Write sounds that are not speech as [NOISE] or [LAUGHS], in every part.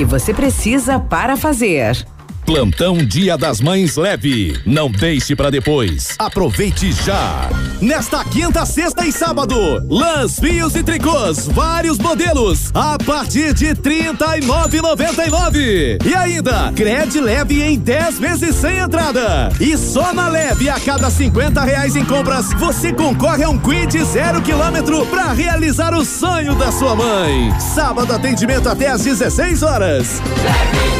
que você precisa para fazer. Plantão Dia das Mães leve. Não deixe para depois. Aproveite já. Nesta quinta, sexta e sábado, lãs, fios e tricôs, vários modelos, a partir de nove noventa e nove. Ainda, crédito leve em 10 vezes sem entrada. E só na leve, a cada cinquenta reais em compras, você concorre a um quid zero quilômetro para realizar o sonho da sua mãe. Sábado, atendimento até às 16 horas. Leve.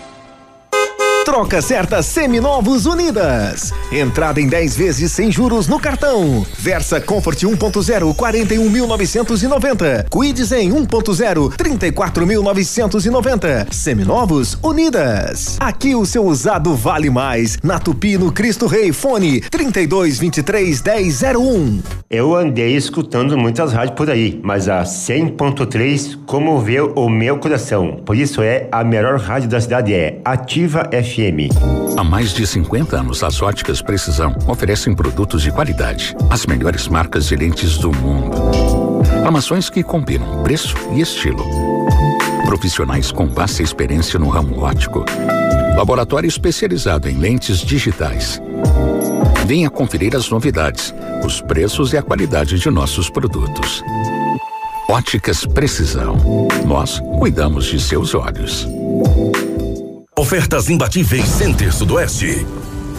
Troca certa Seminovos Unidas. Entrada em 10 vezes sem juros no cartão. Versa Comfort 1.0 41.990. Quids em 1.0 34.990. Seminovos Unidas. Aqui o seu usado vale mais. Na Tupi no Cristo Rei Fone 3223 1001. Eu andei escutando muitas rádios por aí, mas a 100.3 comoveu o meu coração. Por isso é a melhor rádio da cidade é Ativa FM FM. Há mais de 50 anos, as óticas Precisão oferecem produtos de qualidade, as melhores marcas de lentes do mundo. Armações que combinam preço e estilo. Profissionais com vasta experiência no ramo óptico. Laboratório especializado em lentes digitais. Venha conferir as novidades, os preços e a qualidade de nossos produtos. Óticas Precisão. Nós cuidamos de seus olhos. Ofertas imbatíveis Center Sudoeste.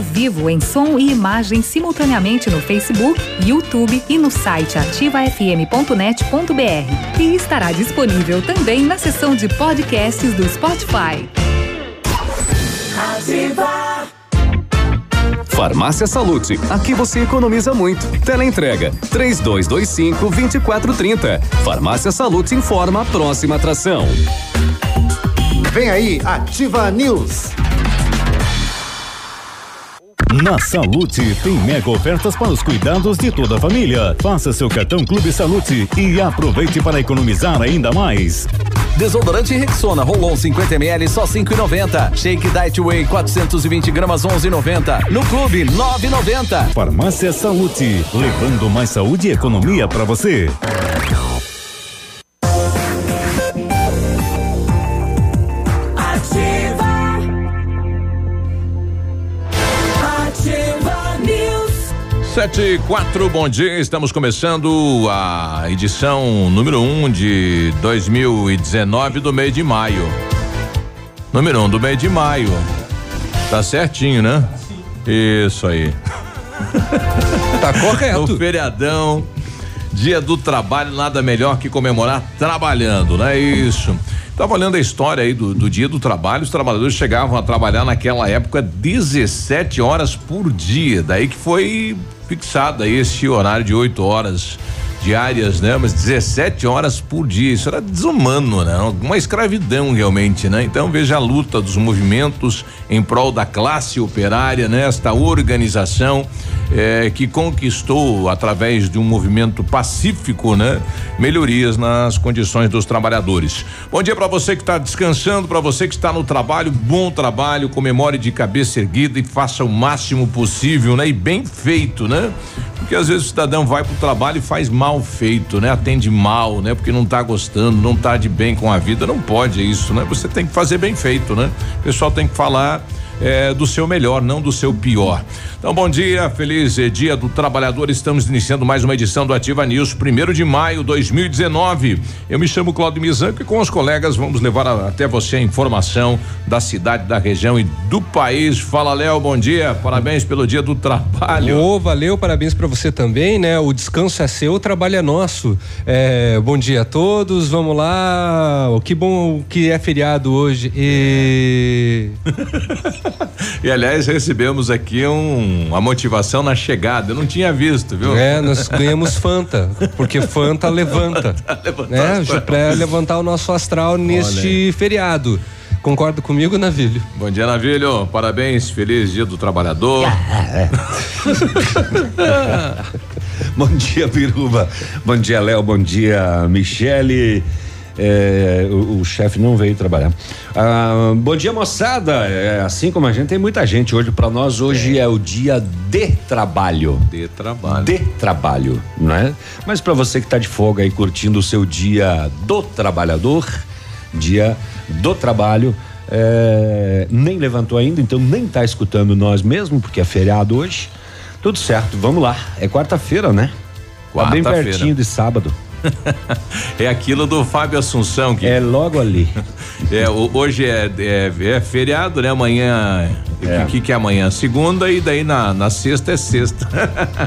vivo em som e imagem simultaneamente no Facebook, YouTube e no site ativafm.net.br. E estará disponível também na seção de podcasts do Spotify. Ativa. Farmácia Salute, aqui você economiza muito. Teleentrega, três dois, dois cinco, vinte e quatro, trinta. Farmácia Salute informa a próxima atração. Vem aí, Ativa News. Na Salute tem mega ofertas para os cuidados de toda a família. Faça seu cartão Clube Salute e aproveite para economizar ainda mais. Desodorante Rexona Rolon 50 ml só 5,90. Shake Diet Whey 420 gramas 11,90. No Clube 9,90. Farmácia Salute, levando mais saúde e economia para você. Sete e quatro, bom dia. Estamos começando a edição número um de 2019 do mês de maio. Número um do mês de maio. Tá certinho, né? Isso aí. [LAUGHS] tá correto. O feriadão, dia do trabalho, nada melhor que comemorar trabalhando, não é isso? Tava olhando a história aí do, do, dia do trabalho, os trabalhadores chegavam a trabalhar naquela época 17 horas por dia, daí que foi fixado aí esse horário de 8 horas diárias, né? Mas 17 horas por dia, isso era desumano, né? Uma escravidão realmente, né? Então veja a luta dos movimentos em prol da classe operária, né? Esta organização eh, que conquistou através de um movimento pacífico, né? Melhorias nas condições dos trabalhadores. Bom dia para você que está descansando, para você que está no trabalho, bom trabalho, comemore de cabeça erguida e faça o máximo possível, né? E bem feito, né? Porque às vezes o cidadão vai pro trabalho e faz mal feito, né? Atende mal, né? Porque não tá gostando, não tá de bem com a vida, não pode isso, né? Você tem que fazer bem feito, né? O pessoal tem que falar é, do seu melhor, não do seu pior. Então, bom dia, feliz eh, dia do trabalhador. Estamos iniciando mais uma edição do Ativa News, primeiro de maio de 2019. Eu me chamo Claudio Mizanco e com os colegas vamos levar a, até você a informação da cidade, da região e do país. Fala, Léo, bom dia. Parabéns pelo dia do trabalho. Ô, valeu, parabéns para você também, né? O descanso é seu, o trabalho é nosso. É, bom dia a todos, vamos lá. Que bom que é feriado hoje. E. [LAUGHS] e aliás, recebemos aqui um, uma motivação na chegada. Eu não tinha visto, viu? É, nós ganhamos Fanta, porque Fanta levanta. [LAUGHS] né? Pra levantar o nosso astral neste feriado. Concorda comigo, Navilho? Bom dia, Navilho. Parabéns, feliz dia do trabalhador. [LAUGHS] bom dia, Biruba. Bom dia, Léo. Bom dia, Michele. É, o, o chefe não veio trabalhar. Ah, bom dia, moçada. É, assim como a gente, tem muita gente hoje. Para nós, hoje é. é. o dia de trabalho. De trabalho. De trabalho, não é? Mas para você que está de folga aí curtindo o seu dia do trabalhador, dia do trabalho. É, nem levantou ainda, então nem está escutando nós mesmo, porque é feriado hoje. Tudo certo, vamos lá. É quarta-feira, né? Quarta tá bem pertinho de sábado. [LAUGHS] é aquilo do Fábio Assunção que é logo ali. [LAUGHS] é hoje é, é, é feriado, né? Amanhã é. que, que é amanhã? Segunda e daí na, na sexta é sexta.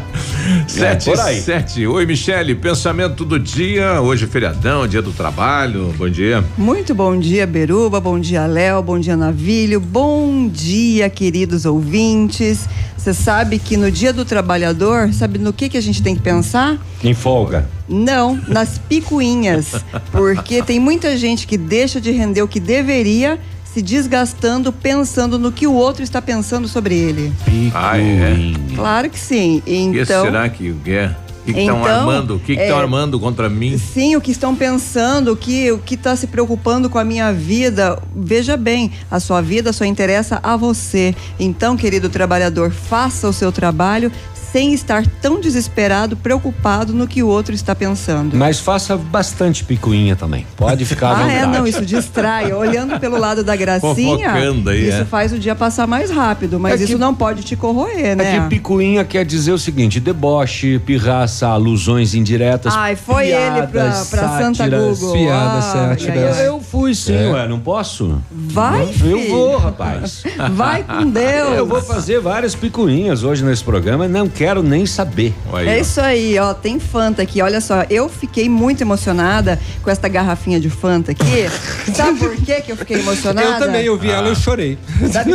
[LAUGHS] sete, é, sete. Oi, Michele, pensamento do dia. Hoje é feriadão, dia do trabalho. Bom dia. Muito bom dia, Beruba. Bom dia, Léo. Bom dia, Navilho. Bom dia, queridos ouvintes. Você sabe que no dia do trabalhador, sabe no que que a gente tem que pensar? Em folga. Não, nas picuinhas. [LAUGHS] Porque tem muita gente que deixa de render o que deveria se desgastando pensando no que o outro está pensando sobre ele. Ah, é? Claro que sim. Então, que será que é? que estão então, armando? O que estão é, armando contra mim? Sim, o que estão pensando, o que o que está se preocupando com a minha vida. Veja bem, a sua vida só interessa a você. Então, querido trabalhador, faça o seu trabalho sem estar tão desesperado, preocupado no que o outro está pensando. Mas faça bastante picuinha também. Pode ficar à Ah, é, não, isso distrai. Olhando pelo lado da [LAUGHS] gracinha, aí, isso é. faz o dia passar mais rápido, mas é isso não pode te corroer, né? É que picuinha quer dizer o seguinte: deboche, pirraça, alusões indiretas. Ai, foi piadas, ele pra, pra Santa Google. Piadas, sátiras. Eu, eu fui sim, é. ué, não posso? Vai, eu, filho. eu vou, rapaz. Vai com Deus. [LAUGHS] Eu vou fazer várias picuinhas hoje nesse programa, não quero nem saber. Aí, é isso aí, ó. Tem Fanta aqui. Olha só, eu fiquei muito emocionada com esta garrafinha de Fanta aqui. [LAUGHS] Sabe por quê que eu fiquei emocionada? Eu também, eu vi ah. ela e chorei. Sabe,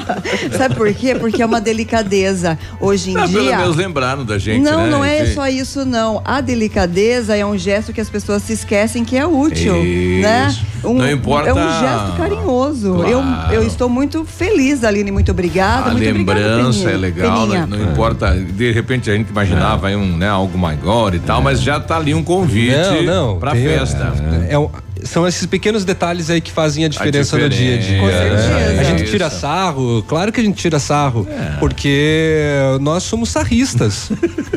[LAUGHS] Sabe por quê? Porque é uma delicadeza. Hoje em ah, dia. Pelo menos lembraram da gente. Não, né? não é só isso, não. A delicadeza é um gesto que as pessoas se esquecem que é útil. Isso. Né? Um, não importa. É um gesto carinhoso. Claro. Eu, eu estou muito feliz, Aline. Muito obrigada. A muito lembrança obrigada, é legal, não, não importa. De repente a gente imaginava é. um, né, algo maior e tal, é. mas já tá ali um convite não, não, pra festa. É, é, são esses pequenos detalhes aí que fazem a diferença, a diferença. no dia a dia. Com certeza. A gente tira sarro, claro que a gente tira sarro, é. porque nós somos sarristas,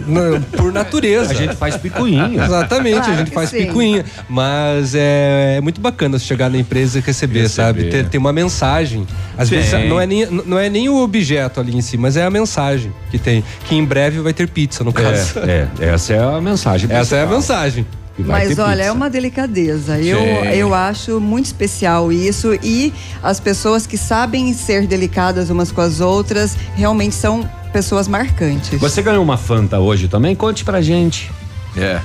[LAUGHS] por natureza. A gente faz picuinha. Exatamente, claro a gente faz sim. picuinha. Mas é, é, muito bacana chegar na empresa e receber, receber. sabe? Ter, ter, uma mensagem. Às sim. vezes não é, nem, não é nem o objeto ali em si, mas é a mensagem que tem. Que em breve vai ter pizza, no caso. É, é essa é a mensagem. Principal. Essa é a mensagem. Mas olha, pizza. é uma delicadeza. Eu, eu acho muito especial isso. E as pessoas que sabem ser delicadas umas com as outras realmente são pessoas marcantes. Você ganhou uma Fanta hoje também? Conte pra gente. É.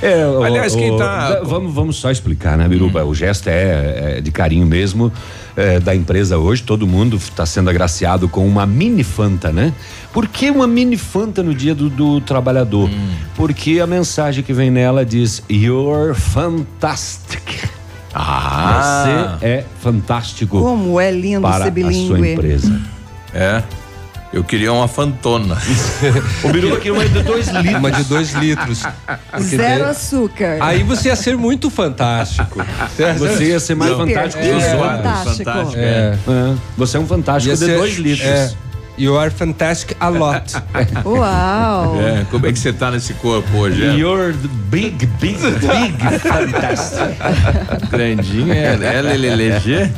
É, o- Aliás, quem tá- vamos, vamos só explicar, né, Biruba? O gesto é, é de carinho mesmo é, da empresa hoje. Todo mundo está sendo agraciado com uma mini Fanta, né? Por que uma mini Fanta no dia do, do trabalhador? Porque a mensagem que vem nela diz: You're fantastic. Ah. Você é fantástico Como é lindo para ser a sua bilíngue. empresa. É. Eu queria uma fantona. [LAUGHS] o Biruba queria uma de dois litros. Uma de dois litros. [LAUGHS] Zero daí- açúcar. Aí você ia ser muito fantástico. Você ia ser mais fantástico que os outros. fantástico. É. É, Você é um fantástico Ia de ser- dois litros. É. You are fantastic a lot. [LAUGHS] Uau! É, como é que você tá nesse corpo hoje? É? You're the big, big, big [LAUGHS] fantastic. Grandinha, LLLG.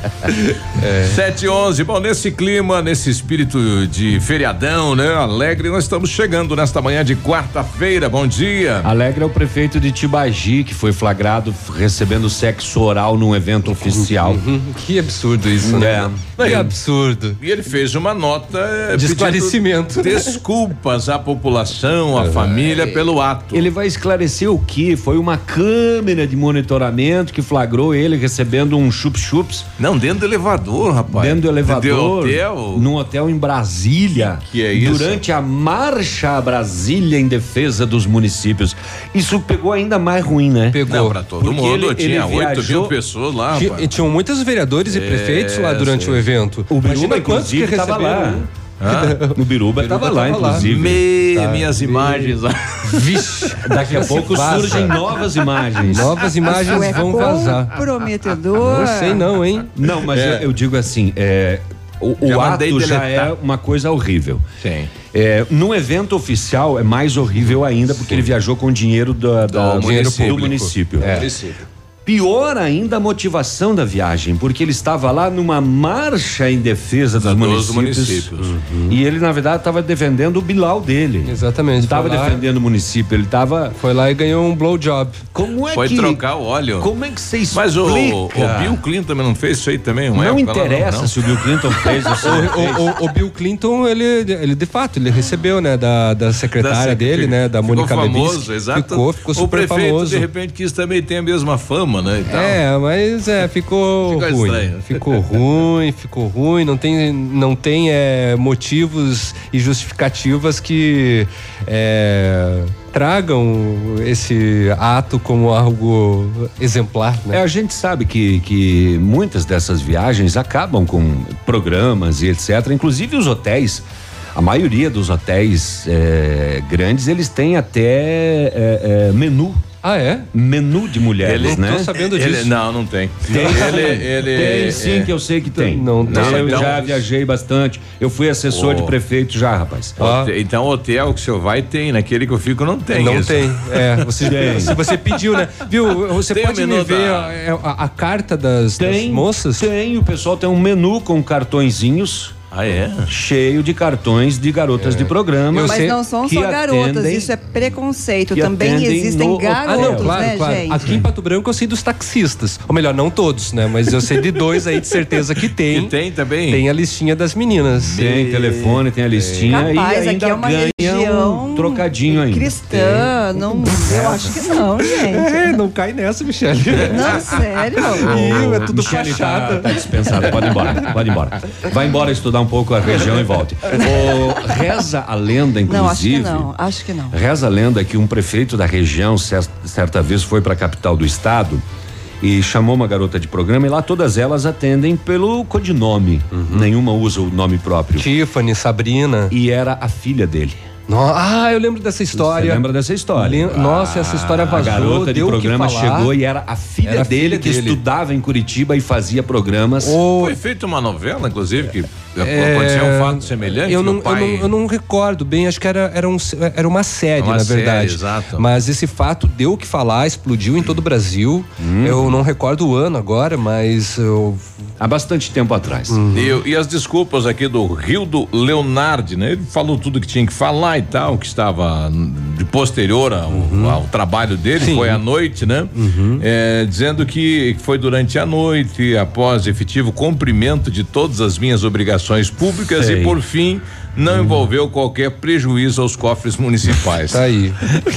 É. 7 e 11. Bom, nesse clima, nesse espírito de feriadão, né? Alegre, nós estamos chegando nesta manhã de quarta-feira. Bom dia. Alegre é o prefeito de Tibagi, que foi flagrado recebendo sexo oral num evento oficial. que absurdo isso, né? É. Que absurdo. E ele fez uma nota eh, De esclarecimento. Desculpas à população, à família pelo ato. Ele vai esclarecer o que? Foi uma câmera de monitoramento que flagrou ele recebendo um chup-chups. Não, dentro do elevador, rapaz. Dentro do elevador. De hotel. Num hotel em Brasília. Que é isso? Durante a marcha a Brasília em defesa dos municípios. Isso pegou ainda mais ruim, né? Pegou. Não, pra todo Porque mundo. ele- tinha ele 8 mil viajou- pessoas lá, Tinha-. E tinham muitos vereadores e prefeitos lá É, durante sim. o evento. O Imagina quantos que receberam. lá. [LAUGHS] né? O Biruba estava lá, tava lá. inclusive. Me, Tá, minhas me- imagens lá. Vixe, Daqui a pouco vaza. surgem novas imagens. Novas imagens é vão vazar. comprometedor. Não sei não, hein? Não, mas É. eu, eu digo assim, é, o, o Já ato mandei já deletar. é uma coisa horrível. Sim. É, num evento oficial é mais horrível ainda porque ele viajou com dinheiro da, da- Do município. do município. É. Pior ainda a motivação da viagem, porque ele estava lá numa marcha em defesa dos Dos municípios. municípios. E ele, na verdade, estava defendendo o Bilal dele. Exatamente. Estava foi lá- defendendo o município, ele estava. Foi lá e ganhou um blowjob. Como é Foi que. trocar o óleo. Como é que você explica? Mas o, o Bill Clinton também não fez isso aí também? uma Não época lá, interessa não? se o Bill Clinton fez ou se não [LAUGHS] fez. O, o- o Bill Clinton, ele, ele de fato, ele recebeu, né, da, da secretária Da dele, né, da ficou Mônica famoso, Levinsky. exato. Ficou, ficou o super prefeito, famoso. de repente, quis também ter a mesma fama, né? E tal. É, mas é, ficou, Ficou ruim. estranho. Ficou ruim, ficou ruim, não tem, não tem é, motivos e justificativas que é, tragam esse ato como algo exemplar, É, né? a gente sabe que, que muitas dessas viagens acabam com programas e etc. Inclusive os hotéis. A maioria dos hotéis é, grandes, eles têm até é, é, menu. Ah, é? Menu de mulheres, Ele- né? Tô sabendo Ele- disso. não, não tem. Tem, ele, ele, tem sim, é, que eu sei que tem. Não, não, eu então- já viajei bastante. Eu fui assessor Oh. de prefeito já, rapaz. hote- Então, hotel que o senhor vai tem, naquele que eu fico não tem. Não isso. tem. É, você, Tem. [LAUGHS] se você pediu, né? Viu? Você Tem pode me ver da- a, a- a carta das, das Tem, moças? Tem, o pessoal tem um menu com cartõezinhos Ah, é? cheio de cartões de garotas de programa. Eu Mas não são que só garotas, atendem- isso é preconceito. Também existem no- Ah, não, garotos, claro, né, claro. gente? Aqui em Pato Branco eu sei dos taxistas. Ou melhor, não todos, né? Mas eu sei de dois aí de certeza que tem. Que tem também? Tem a listinha das meninas. Tem telefone, tem a listinha Capaz, e ainda aqui é uma ganha região um trocadinho ainda. cristã. Não, eu acho que não, gente. É, não cai nessa, Michele. Não, sério. Ih, é tudo Michele fachada. Tá, tá dispensado, pode ir embora, pode ir embora. Vai embora estudar um pouco a região e volte. [LAUGHS] O- reza a lenda, inclusive. Não, acho que não. Acho que não. Reza a lenda que um prefeito da região, cer- certa vez, foi para a capital do estado e chamou uma garota de programa e lá todas elas atendem pelo codinome. Nenhuma usa o nome próprio. Tiffany, Sabrina. E era a filha dele. No- ah, eu lembro dessa história. Você lembra dessa história? Lem- Nossa, essa história A vazou. garota de deu o que programa chegou e era a filha Era a dele filha que dele. estudava em Curitiba e fazia programas. Ô, Foi feita uma novela, inclusive, que É, aconteceu um fato semelhante. Eu não, pai... eu, não, eu não recordo bem, acho que era, era, um, era uma série, Uma na série, verdade. exato. Mas esse fato deu o que falar, explodiu em todo o Brasil. Hum. Eu não recordo o ano agora, mas eu. Há bastante tempo atrás. E, e as desculpas aqui do Rio do Leonardo, né? Ele falou tudo que tinha que falar e tal, que estava de posterior ao, ao trabalho dele, Sim. foi à noite, né? É, dizendo que foi durante a noite, após efetivo cumprimento de todas as minhas obrigações públicas Sei. e por fim não envolveu qualquer prejuízo aos cofres municipais. Tá aí.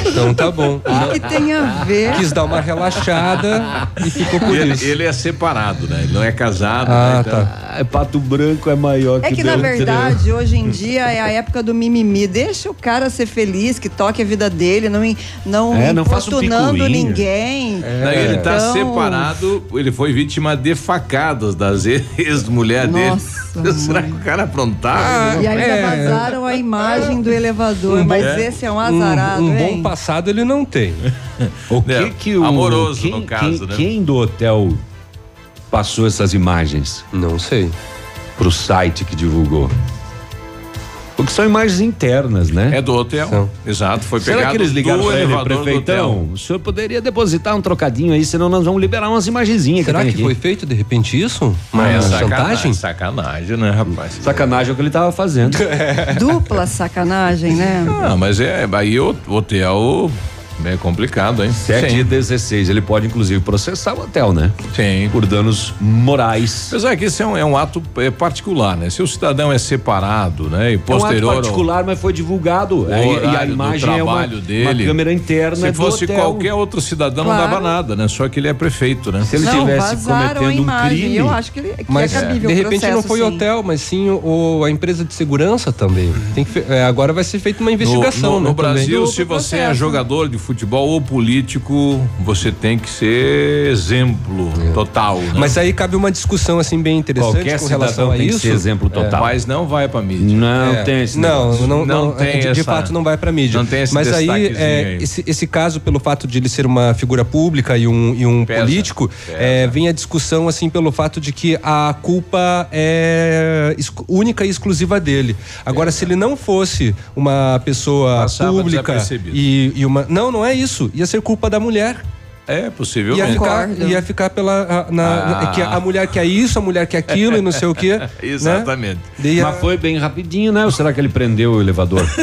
Então tá bom. O que tem a ver? Quis dar uma relaxada e ficou por ele, isso. ele é separado, né? Ele não é casado. Ah, né? Então- Ah, Pato Branco é maior É que que, na verdade, hoje em dia é a época do mimimi. Deixa o cara ser feliz, que toque a vida dele, não, não, É, não um importunando picuinha. ninguém. Não, ele tá Então- separado, ele foi vítima de facadas das [LAUGHS] ex-mulher dele. Nossa, Será que o cara aprontava? E ainda É. vazaram a imagem do elevador, Um mas bom- esse é um azarado, um, um bom passado ele não tem. O que É, que o amoroso, quem, no caso, quem, né? quem do hotel passou essas imagens Não sei. pro site que divulgou? Porque são imagens internas, né? É do hotel. São. Exato, foi Será pegado que eles ligaram do pra ele, elevador prefeitão? O senhor poderia depositar um trocadinho aí, senão nós vamos liberar umas imagenzinhas Será que aqui. foi feito de repente isso? Uma Mas é chantagem? sacanagem, sacanagem, né, rapaz? Sacanagem é o que ele tava fazendo. [LAUGHS] Dupla sacanagem, né? Ah, mas é, aí o hotel é complicado, hein? 7 Sim. e 16. Ele pode, inclusive, processar o hotel, né? Sim. Por danos morais. Apesar que isso é um, é um ato é, particular, né? Se o cidadão é separado, né? E É um posterior. ato ao- particular, mas foi divulgado. o Aí- e a imagem é uma, uma câmera interna Se do fosse hotel. qualquer outro cidadão, Claro. não dava nada, né? Só que ele é prefeito, né? Se ele não, tivesse cometendo um imagem. crime. Eu acho que, ele, que Mas é cabível de o repente não processo, foi o hotel, mas sim o, a empresa de segurança também. Tem que, é, agora vai ser feita uma investigação. No, no, né, no. Brasil, se você é jogador de futebol ou político, você tem que ser exemplo total. Né? Mas aí cabe uma discussão assim bem interessante Qualquer com relação a tem que isso. ser exemplo total. Mas não vai pra mídia. Não É, tem esse não, não, não, Não tem de, de essa- fato não vai para mídia. não tem esse Mas aí é, aí. esse, esse caso pelo fato de ele ser uma figura pública e um, e um Pesa, político, pesa. é, vem a discussão assim pelo fato de que a culpa é única e exclusiva dele. Agora, se ele não fosse uma pessoa Passava pública e, e uma, não, não é isso. Ia ser culpa da mulher. É, Ia possivelmente. ficar, ia ficar pela. a- na- Ah. que a mulher quer isso, a mulher quer aquilo e não sei o quê. [LAUGHS] né? Exatamente. Daí a- Mas foi bem rapidinho, né? Ou será que ele prendeu o elevador? [LAUGHS]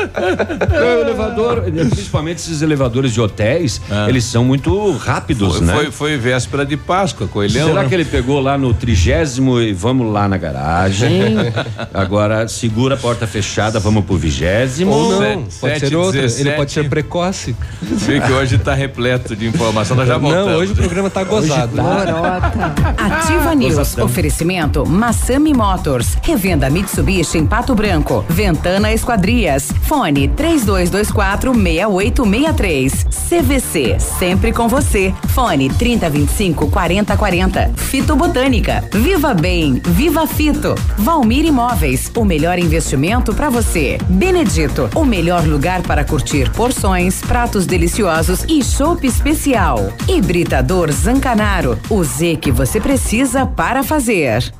O elevador, principalmente esses elevadores de hotéis, eles são muito rápidos, Foi, né? foi, foi véspera de Páscoa, coelhão. Será né? que ele pegou lá no trigésimo e vamos lá na garagem? [LAUGHS] Agora segura a porta fechada, vamos pro vigésimo. Ou não, Sete- pode ser outra. Ele 17. pode ser precoce. Vê que hoje tá repleto de informação, nós já voltamos. Não, hoje o programa tá gozado. Lorota. Ativa News. Oferecimento Massami Motors. Revenda Mitsubishi em Pato Branco. Ventana Esquadrias. Fone 3224 6863. CVC. Sempre com você. Fone 3025 4040. Fito Botânica. Viva Bem. Viva Fito. Valmir Imóveis. O melhor investimento para você. Benedito. O melhor lugar para curtir porções, pratos deliciosos e chopp especial. Hibridador Zancanaro. O Z que você precisa para fazer.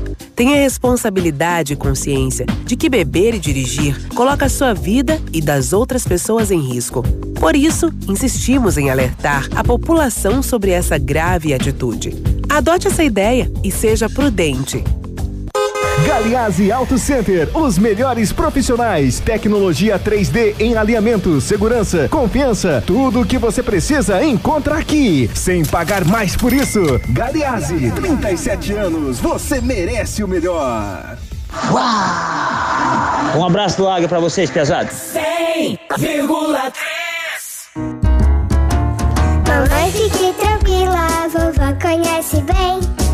Tenha responsabilidade e consciência de que beber e dirigir coloca a sua vida e das outras pessoas em risco. Por isso, insistimos em alertar a população sobre essa grave atitude. Adote essa ideia e seja prudente. Galiase Auto Center, os melhores profissionais, tecnologia 3D em alinhamento, segurança, confiança, tudo o que você precisa encontra aqui, sem pagar mais por isso. Galiase, 37 anos, você merece o melhor. Um abraço do Águia pra vocês, pesados. 100,3 Mamãe, fique tranquila, vovó conhece bem.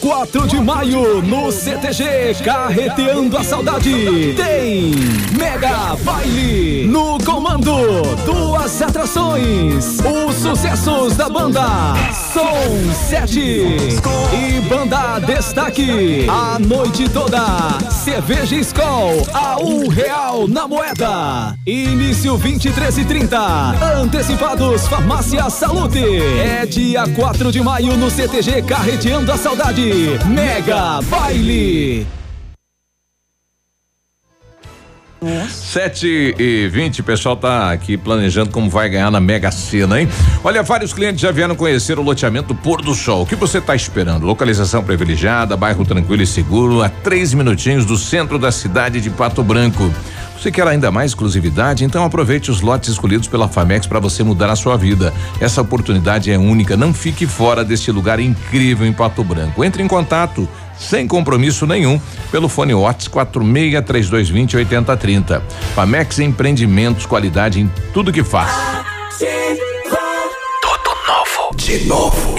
4 de maio no CTG Carreteando a Saudade. Tem Mega Baile no comando duas atrações os sucessos da banda Som 7 e banda Destaque a noite toda. Cerveja Skol a um real na moeda. Início 23 e 30 antecipados Farmácia Salute. É dia 4 de maio no CTG Carreteando a Saudade Mega Baile. Sete e vinte, o pessoal tá aqui planejando como vai ganhar na Mega Sena, hein? Olha, vários clientes já vieram conhecer o loteamento Pôr do Sol. O que você está esperando? Localização privilegiada, bairro tranquilo e seguro, a três minutinhos do centro da cidade de Pato Branco. Você quer ainda mais exclusividade? Então aproveite os lotes escolhidos pela Famex para você mudar a sua vida. Essa oportunidade é única. Não fique fora deste lugar incrível em Pato Branco. Entre em contato sem compromisso nenhum pelo fone Watts 46 3220 8030. Famex Empreendimentos, qualidade em tudo que faz. Tudo novo. De novo.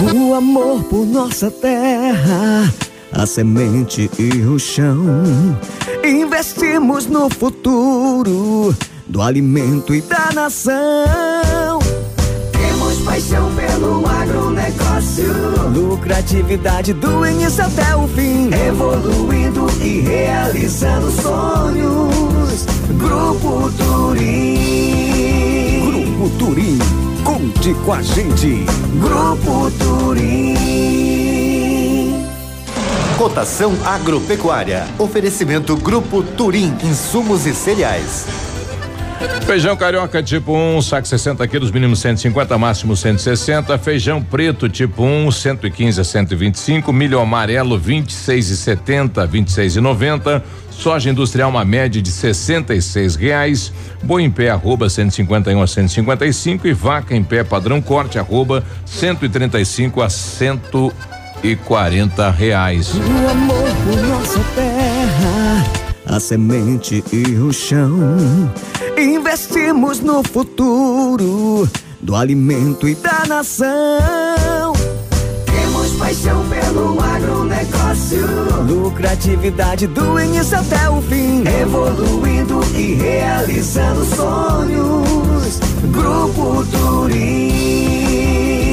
O amor por nossa terra, a semente e o chão. Investimos no futuro do alimento e da nação. Temos paixão pelo agronegócio. Lucratividade do início até o fim. Evoluindo e realizando sonhos. Grupo Turim. Grupo Turim. Conte com a gente. Grupo Turim. Cotação agropecuária. Oferecimento Grupo Turim, insumos e cereais. Feijão carioca tipo 1, um, saco 60 quilos, mínimo 150, máximo 160. Feijão preto tipo 1, um, 115 a 125. Milho amarelo 26 e 70, 26 e 90. Soja industrial uma média de 66 reais. Boi em pé arroba 151 a 155 e vaca em pé padrão corte arroba 135 a 140 reais. O amor por nossa terra, a semente e o chão. Investimos no futuro do alimento e da nação. Temos paixão pelo agronegócio. Lucratividade do início até o fim. Evoluindo e realizando sonhos. Grupo Turim.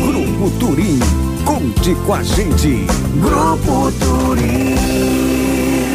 Grupo Turim. Conte com a gente. Grupo Turim.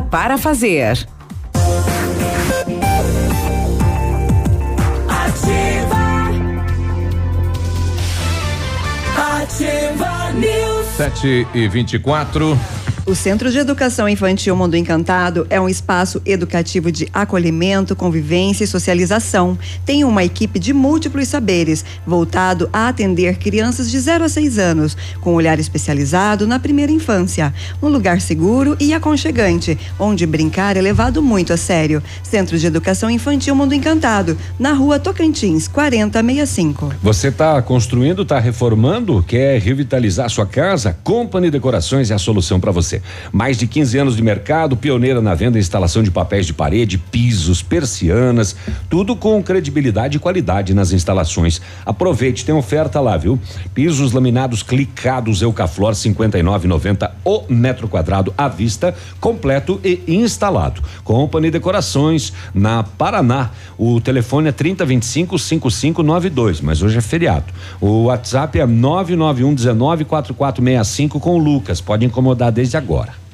para fazer. Ativa. Ativa News. 7 e 24 O Centro de Educação Infantil Mundo Encantado é um espaço educativo de acolhimento, convivência e socialização. Tem uma equipe de múltiplos saberes, voltado a atender crianças de 0 a 6 anos, com olhar especializado na primeira infância. Um lugar seguro e aconchegante, onde brincar é levado muito a sério. Centro de Educação Infantil Mundo Encantado, na rua Tocantins, 4065. Você está construindo, está reformando, quer revitalizar sua casa? Company Decorações é a solução para você. Mais de 15 anos de mercado, pioneira na venda e instalação de papéis de parede, pisos, persianas, tudo com credibilidade e qualidade nas instalações. Aproveite, tem oferta lá, viu? Pisos laminados clicados Eucaflor 59,90 o metro quadrado à vista, completo e instalado. Company Decorações na Paraná. O telefone é 3025 5592, mas hoje é feriado. O WhatsApp é 991 19 4465 com o Lucas. Pode incomodar desde agora.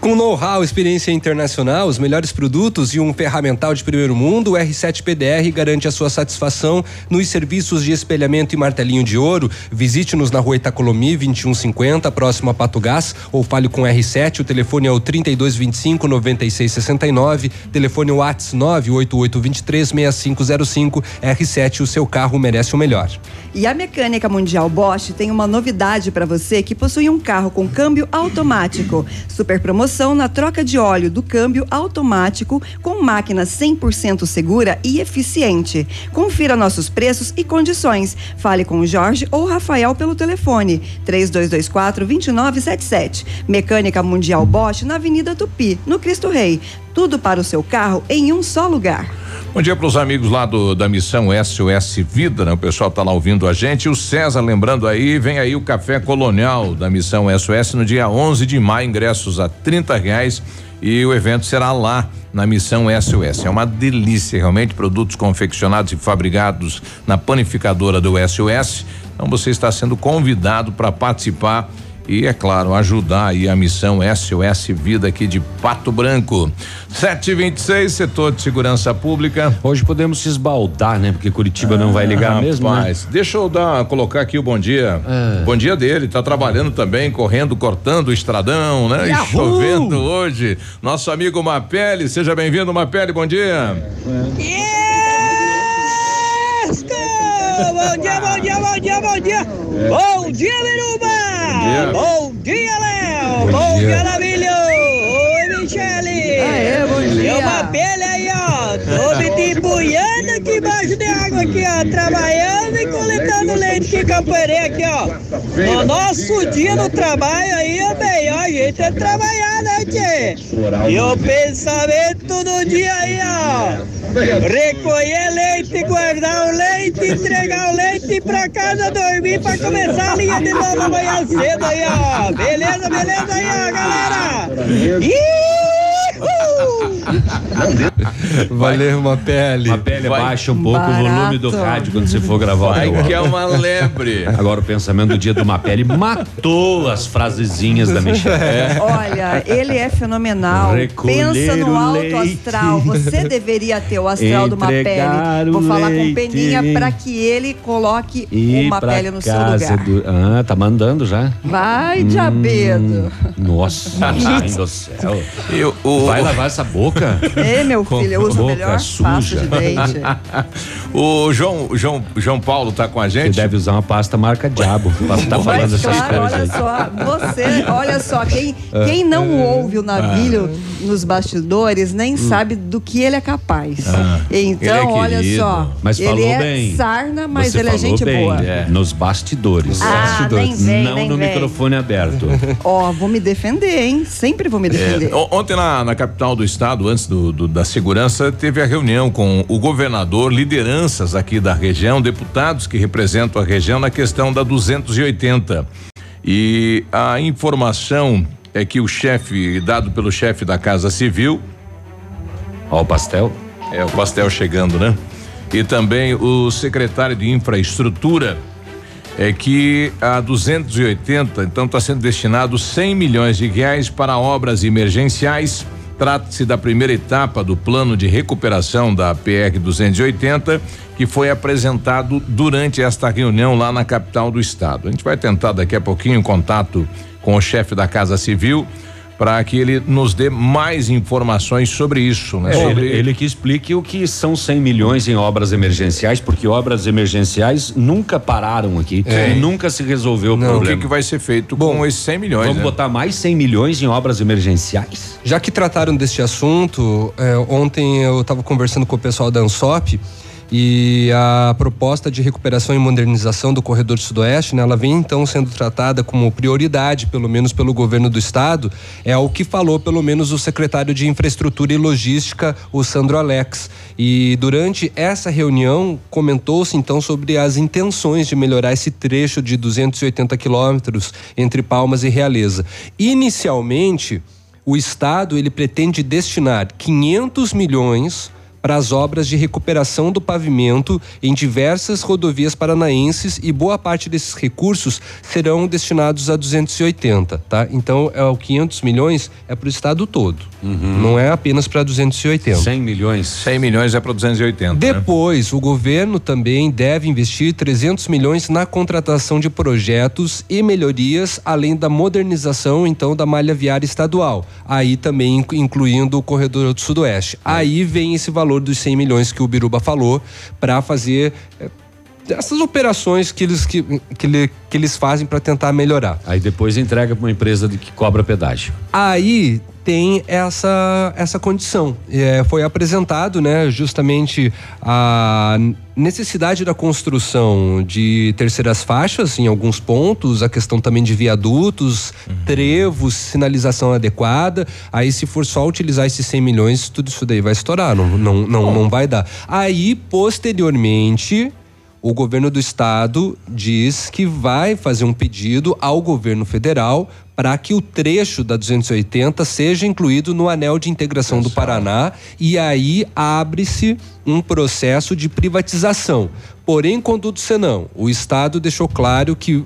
Com know-how, experiência internacional, os melhores produtos e um ferramental de primeiro mundo, o R7 PDR garante a sua satisfação nos serviços de espelhamento e martelinho de ouro. Visite-nos na rua Itacolomi 2150, próximo a Pato Gás, ou fale com o R7. O telefone é o 3225 9669, telefone WhatsApp 98823 6505. R7, o seu carro merece o melhor. E a Mecânica Mundial Bosch tem uma novidade para você que possui um carro com câmbio automático. Super promoção na troca de óleo do câmbio automático com máquina 100% segura e eficiente. Confira nossos preços e condições. Fale com Jorge ou Rafael pelo telefone 3224 2977. Mecânica Mundial Bosch na Avenida Tupi, no Cristo Rei. Tudo para o seu carro em um só lugar. Bom dia para os amigos lá do, da missão SOS Vida, né? O pessoal tá lá ouvindo a gente. O César lembrando aí, vem aí o café colonial da missão SOS no dia 11 de maio, ingressos a 30 reais e o evento será lá na missão SOS. É uma delícia, realmente, produtos confeccionados e fabricados na panificadora do SOS. Então você está sendo convidado para participar e, é claro, ajudar aí a missão SOS Vida aqui de Pato Branco. 726, setor de segurança pública. Hoje podemos se esbaldar, né? Porque Curitiba ah, não vai ligar rapaz, mesmo. Mas né? deixa eu dar, colocar aqui o bom dia. É. Bom dia dele, tá trabalhando também, correndo, cortando o estradão, né? Yahoo! E chovendo hoje. Nosso amigo Mapele, seja bem-vindo, Mapele, bom dia. Yeah! Bom dia, bom dia, bom dia, bom dia. Bom dia, Biruba! Bom dia, Léo! Bom, dia, Maravilho! Oi, Michele! Aê, bom dia! É uma pele aí, ó! Tô me debulhando aqui embaixo de água aqui, ó! Trabalhando e coletando leite que campanei aqui, ó! No nosso dia no trabalho aí, ó, a gente é trabalhar, né, tchê? E o pensamento do dia aí, ó! Recolher leite, guardar o leite, entregar o leite pra casa dormir pra começar a linha de novo amanhã cedo aí, ó. Beleza, beleza aí, ó, galera. [LAUGHS] Valeu, uma pele. Uma pele Vai. baixa um pouco Barato. o volume do rádio quando você for gravar Vai que é uma lebre. [LAUGHS] Agora o pensamento do dia do Mapele matou as frasezinhas da Michelle. [LAUGHS] Olha, ele é fenomenal. Recolher Pensa no alto leite. astral. Você deveria ter o astral de uma Entregar pele. o Vou falar com o leite. Peninha para que ele coloque E uma pele no seu lugar. do- Ah, tá mandando já. Vai, Hum. diabedo. Nossa, do céu. Eu, o, Vai lavar essa boca? Ei, meu filho, eu uso o Boca melhor pasta suja. de dente. [LAUGHS] o João, João, João Paulo tá com a gente. Você deve usar uma pasta marca diabo [LAUGHS] pra estar tá falando essas claro, coisas. olha aí. só, você, olha só, quem, Ah. [LAUGHS] quem não ouve o navilho nos bastidores nem sabe do que ele é capaz. Hum. Ah. Então, Ele é olha só, Mas ele é bem. sarna, mas Você ele é gente bem, boa. é, Nos bastidores. Ah, bastidores. nem vem, Não nem no vem. microfone aberto. Ó, vou me defender, hein? Sempre vou me defender. É, ontem na, na capital do estado, antes do, do- da segurança, teve a reunião com o governador, lideranças aqui da região, deputados que representam a região na questão da 280. E a informação é que o chefe, dado pelo chefe da Casa Civil. Ó, o pastel. É, o pastel chegando, né? E também o secretário de Infraestrutura é que a 280, então está sendo destinado 100 milhões de reais para obras emergenciais. Trata-se da primeira etapa do plano de recuperação da PR 280, que foi apresentado durante esta reunião lá na capital do estado. A gente vai tentar daqui a pouquinho contato com o chefe da Casa Civil para que ele nos dê mais informações sobre isso, né? É, sobre ele, ele que explique o que são 100 milhões em obras emergenciais, porque obras emergenciais nunca pararam aqui É. e nunca se resolveu o Não, problema. o que, que vai ser feito com esses 100 milhões? Vamos né? botar mais 100 milhões em obras emergenciais? Já que trataram deste assunto, é, ontem eu estava conversando com o pessoal da Ansop E a proposta de recuperação e modernização do corredor sudoeste, né, ela vem então sendo tratada como prioridade, pelo menos pelo governo do estado, é o que falou pelo menos o secretário de Infraestrutura e Logística, o Sandro Alex. E durante essa reunião comentou-se então sobre as intenções de melhorar esse trecho de 280 quilômetros entre Palmas e Realeza. Inicialmente, o estado ele pretende destinar 500 milhões para as obras de recuperação do pavimento em diversas rodovias paranaenses e boa parte desses recursos serão destinados a 280, tá? Então, é o 500 milhões é para o estado todo. Uhum. Não é apenas para 280. 100 milhões. 100 milhões é para 280. Né? Depois, né? o governo também deve investir 300 milhões na contratação de projetos e melhorias, além da modernização então da malha viária estadual. Aí também incluindo o corredor do Sudoeste. É. Aí vem esse valor valor dos 100 milhões que o Biruba falou para fazer eh, essas operações que eles, que, que, que eles fazem para tentar melhorar. Aí depois entrega para uma empresa de que cobra pedágio. Aí tem essa, essa condição. É, foi apresentado, né, justamente a necessidade da construção de terceiras faixas em alguns pontos, a questão também de viadutos, uhum. trevos, sinalização adequada. Aí, se for só utilizar esses 100 milhões, tudo isso daí vai estourar, não, não, não, não vai dar. Aí, posteriormente, o governo do estado diz que vai fazer um pedido ao governo federal para que o trecho da 280 seja incluído no anel de integração do Paraná e aí abre-se um processo de privatização. Porém, conduto senão, o estado deixou claro que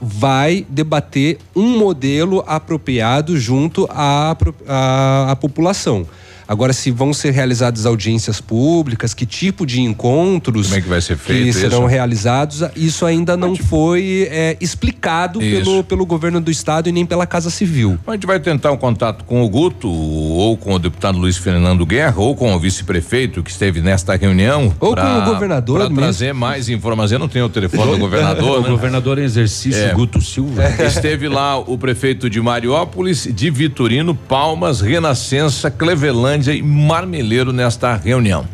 vai debater um modelo apropriado junto à, à, à população. Agora, se vão ser realizadas audiências públicas, que tipo de encontros Como é que, vai ser feito que serão realizados, isso ainda não foi é, explicado pelo, pelo governo do estado e nem pela Casa Civil. A gente vai tentar um contato com o Guto, ou com o deputado Luiz Fernando Guerra, ou com o vice-prefeito que esteve nesta reunião. Ou pra, com o governador. Para trazer mais informações. Eu não tenho o telefone do governador. o né? governador em exercício, é. Guto Silva. Esteve lá o prefeito de Mariópolis, de Vitorino, Palmas, Renascença, Clevelândia e Marmeleiro nesta reunião.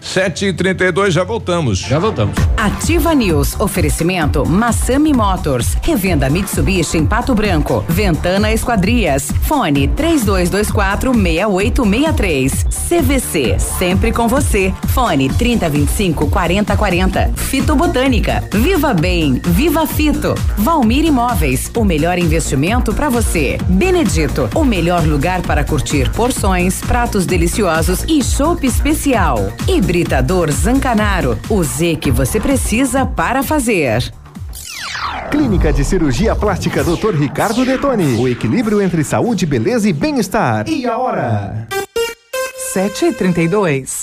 Sete e trinta e dois, já voltamos. Já voltamos. Ativa News, oferecimento Massami Motors, revenda Mitsubishi em Pato Branco, Ventana Esquadrias, fone três dois, dois quatro meia oito meia três, CVC, sempre com você, fone trinta vinte e cinco quarenta quarenta, Fito Botânica, Viva Bem, Viva Fito, Valmir Imóveis, o melhor investimento para você, Benedito, o melhor lugar para curtir porções, pratos deliciosos e chopp especial. E Hibridador Zancanaro, o Z que você precisa para fazer. Clínica de Cirurgia Plástica Dr. Ricardo Detoni. O equilíbrio entre saúde, beleza e bem-estar. E a hora? 7 e 32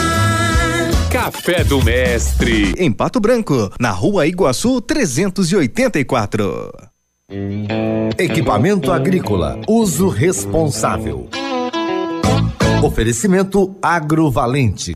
Café do Mestre. Em Pato Branco, na rua Iguaçu 384. Equipamento agrícola. Uso responsável. Oferecimento agrovalente.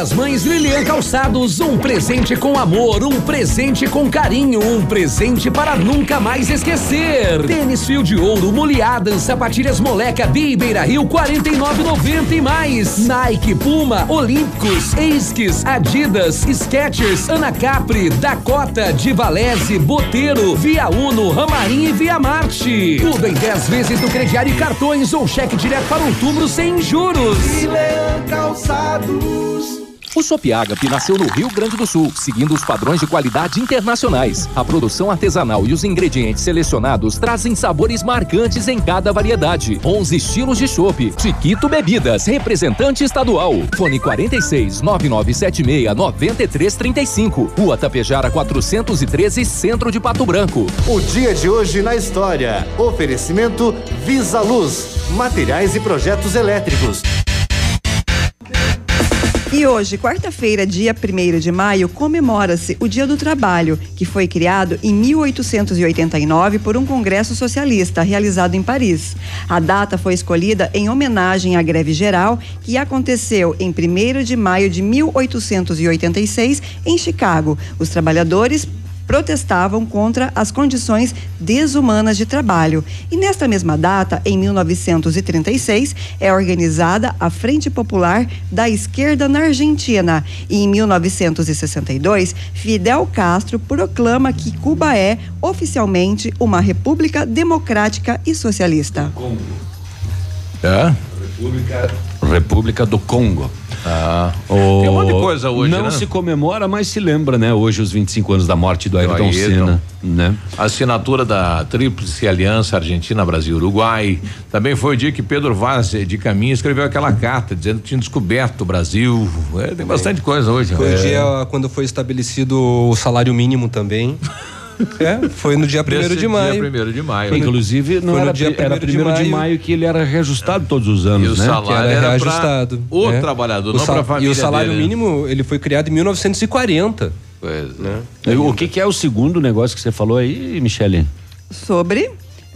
Das Mães Lilian Calçados, um presente com amor, um presente com carinho, um presente para nunca mais esquecer. Tênis fio de ouro, Muliadan, sapatilhas Moleca, Bi Beira Rio, 49,90 e mais. Nike, Puma, Olímpicos, Esquis, Adidas, Skechers, Ana Capri, Dakota, Divalese, Boteiro, Via Uno, Ramarim e Via Marte. Tudo em 10 vezes no crediário e cartões ou cheque direto para outubro sem juros. Lilian Calçados. O Chopp Agape nasceu no Rio Grande do Sul, seguindo os padrões de qualidade internacionais. A produção artesanal e os ingredientes selecionados trazem sabores marcantes em cada variedade. 11 estilos de chopp. Chiquito Bebidas, representante estadual. Fone 46 9976 9335. Rua Tapejara 413, Centro de Pato Branco. O dia de hoje na história. Oferecimento Visa Luz, materiais e projetos elétricos. E hoje, quarta-feira, dia 1 de maio, comemora-se o Dia do Trabalho, que foi criado em 1889 por um congresso socialista realizado em Paris. A data foi escolhida em homenagem à greve geral que aconteceu em 1 de maio de 1886 em Chicago. Os trabalhadores protestavam contra as condições desumanas de trabalho. E nesta mesma data, em 1936, é organizada a Frente Popular da Esquerda na Argentina. E em 1962, Fidel Castro proclama que Cuba é oficialmente uma república democrática e socialista. É? República, República do Congo. Ah, O- Tem um monte de coisa hoje, Não né? se comemora, mas se lembra, né? Hoje, os 25 anos da morte do Ayrton, Ayrton. Senna, né? Assinatura da Tríplice Aliança Argentina, Brasil, Uruguai. Também foi o dia que Pedro Vaz de Caminha escreveu aquela carta dizendo que tinha descoberto o Brasil. É, tem bastante coisa hoje. Foi É. o dia quando foi estabelecido o salário mínimo também. [LAUGHS] É, foi no dia 1 Desse de dia maio. 1º de maio. Inclusive, não Foi no era, dia era 1º de primeiro de maio. que ele era reajustado todos os anos, E o né? salário Que era era reajustado. o né? trabalhador, O não pra família E o salário dele, né? mínimo, ele foi criado em 1940. Pois, né? O que, que é o segundo negócio que você falou aí, Michele? Sobre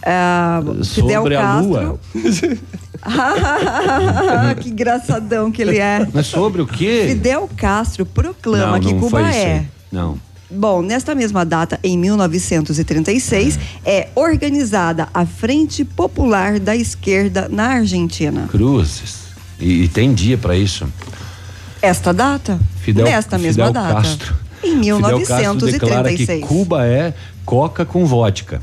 ah, Fidel Sobre a Castro. lua. [LAUGHS] que engraçadão que ele é. Mas sobre o quê? Fidel Castro proclama não, que não Cuba foi isso é. Não. Bom, nesta mesma data, em 1936, é organizada a Frente Popular da Esquerda na Argentina. Cruzes. E, e tem dia pra isso. Esta data? Fidel, Nesta mesma Fidel data. Castro. Em Fidel Castro declara que 1936. Cuba é coca com vodka.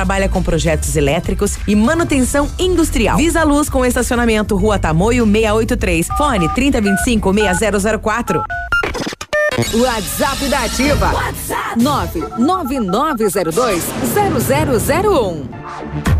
trabalha com projetos elétricos e manutenção industrial. Visa Luz com estacionamento Rua Tamoio 683. Fone 3025 6004. WhatsApp da Ativa. WhatsApp 999020001.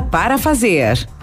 para fazer.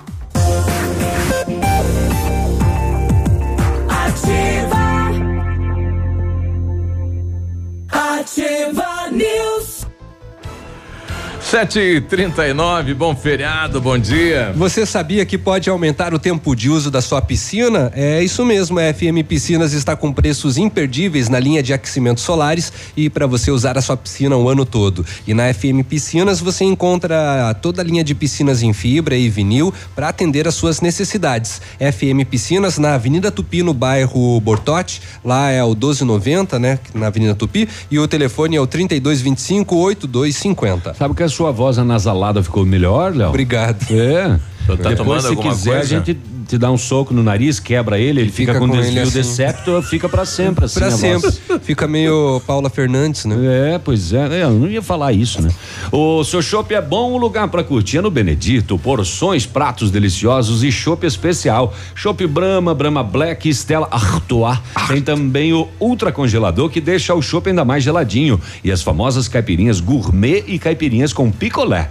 7h39, bom feriado, bom dia. Você sabia que pode aumentar o tempo de uso da sua piscina? É isso mesmo, a FM Piscinas está com preços imperdíveis na linha de aquecimentos solares e para você usar a sua piscina o ano todo. E na FM Piscinas você encontra toda a linha de piscinas em fibra e vinil para atender às suas necessidades. FM Piscinas na Avenida Tupi, no bairro Bortote, lá é o 1290, né, na Avenida Tupi, e o telefone é o 3225 8250. Sabe que a sua voz anasalada ficou melhor, Léo? Obrigado. É. Tá Depois, se quiser, coisa? a gente te dá um soco no nariz, quebra ele, ele fica, Fica com com desvio assim. de septo, fica pra sempre assim Pra a voz. sempre. Fica meio Paula Fernandes, né? É, pois é, né? eu não ia falar isso, né? O seu chopp é bom, o lugar pra curtir é no Benedito, porções, pratos deliciosos e chopp especial. Chopp Brahma, Brahma Black, Stella Artois. Tem também o ultra congelador que deixa o chopp ainda mais geladinho e as famosas caipirinhas gourmet e caipirinhas com picolé.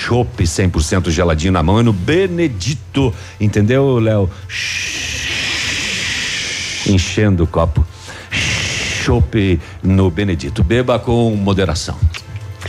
Chopp 100% geladinho na mão é no Benedito, entendeu, Léo? Enchendo o copo. Chopp no Benedito. Beba com moderação.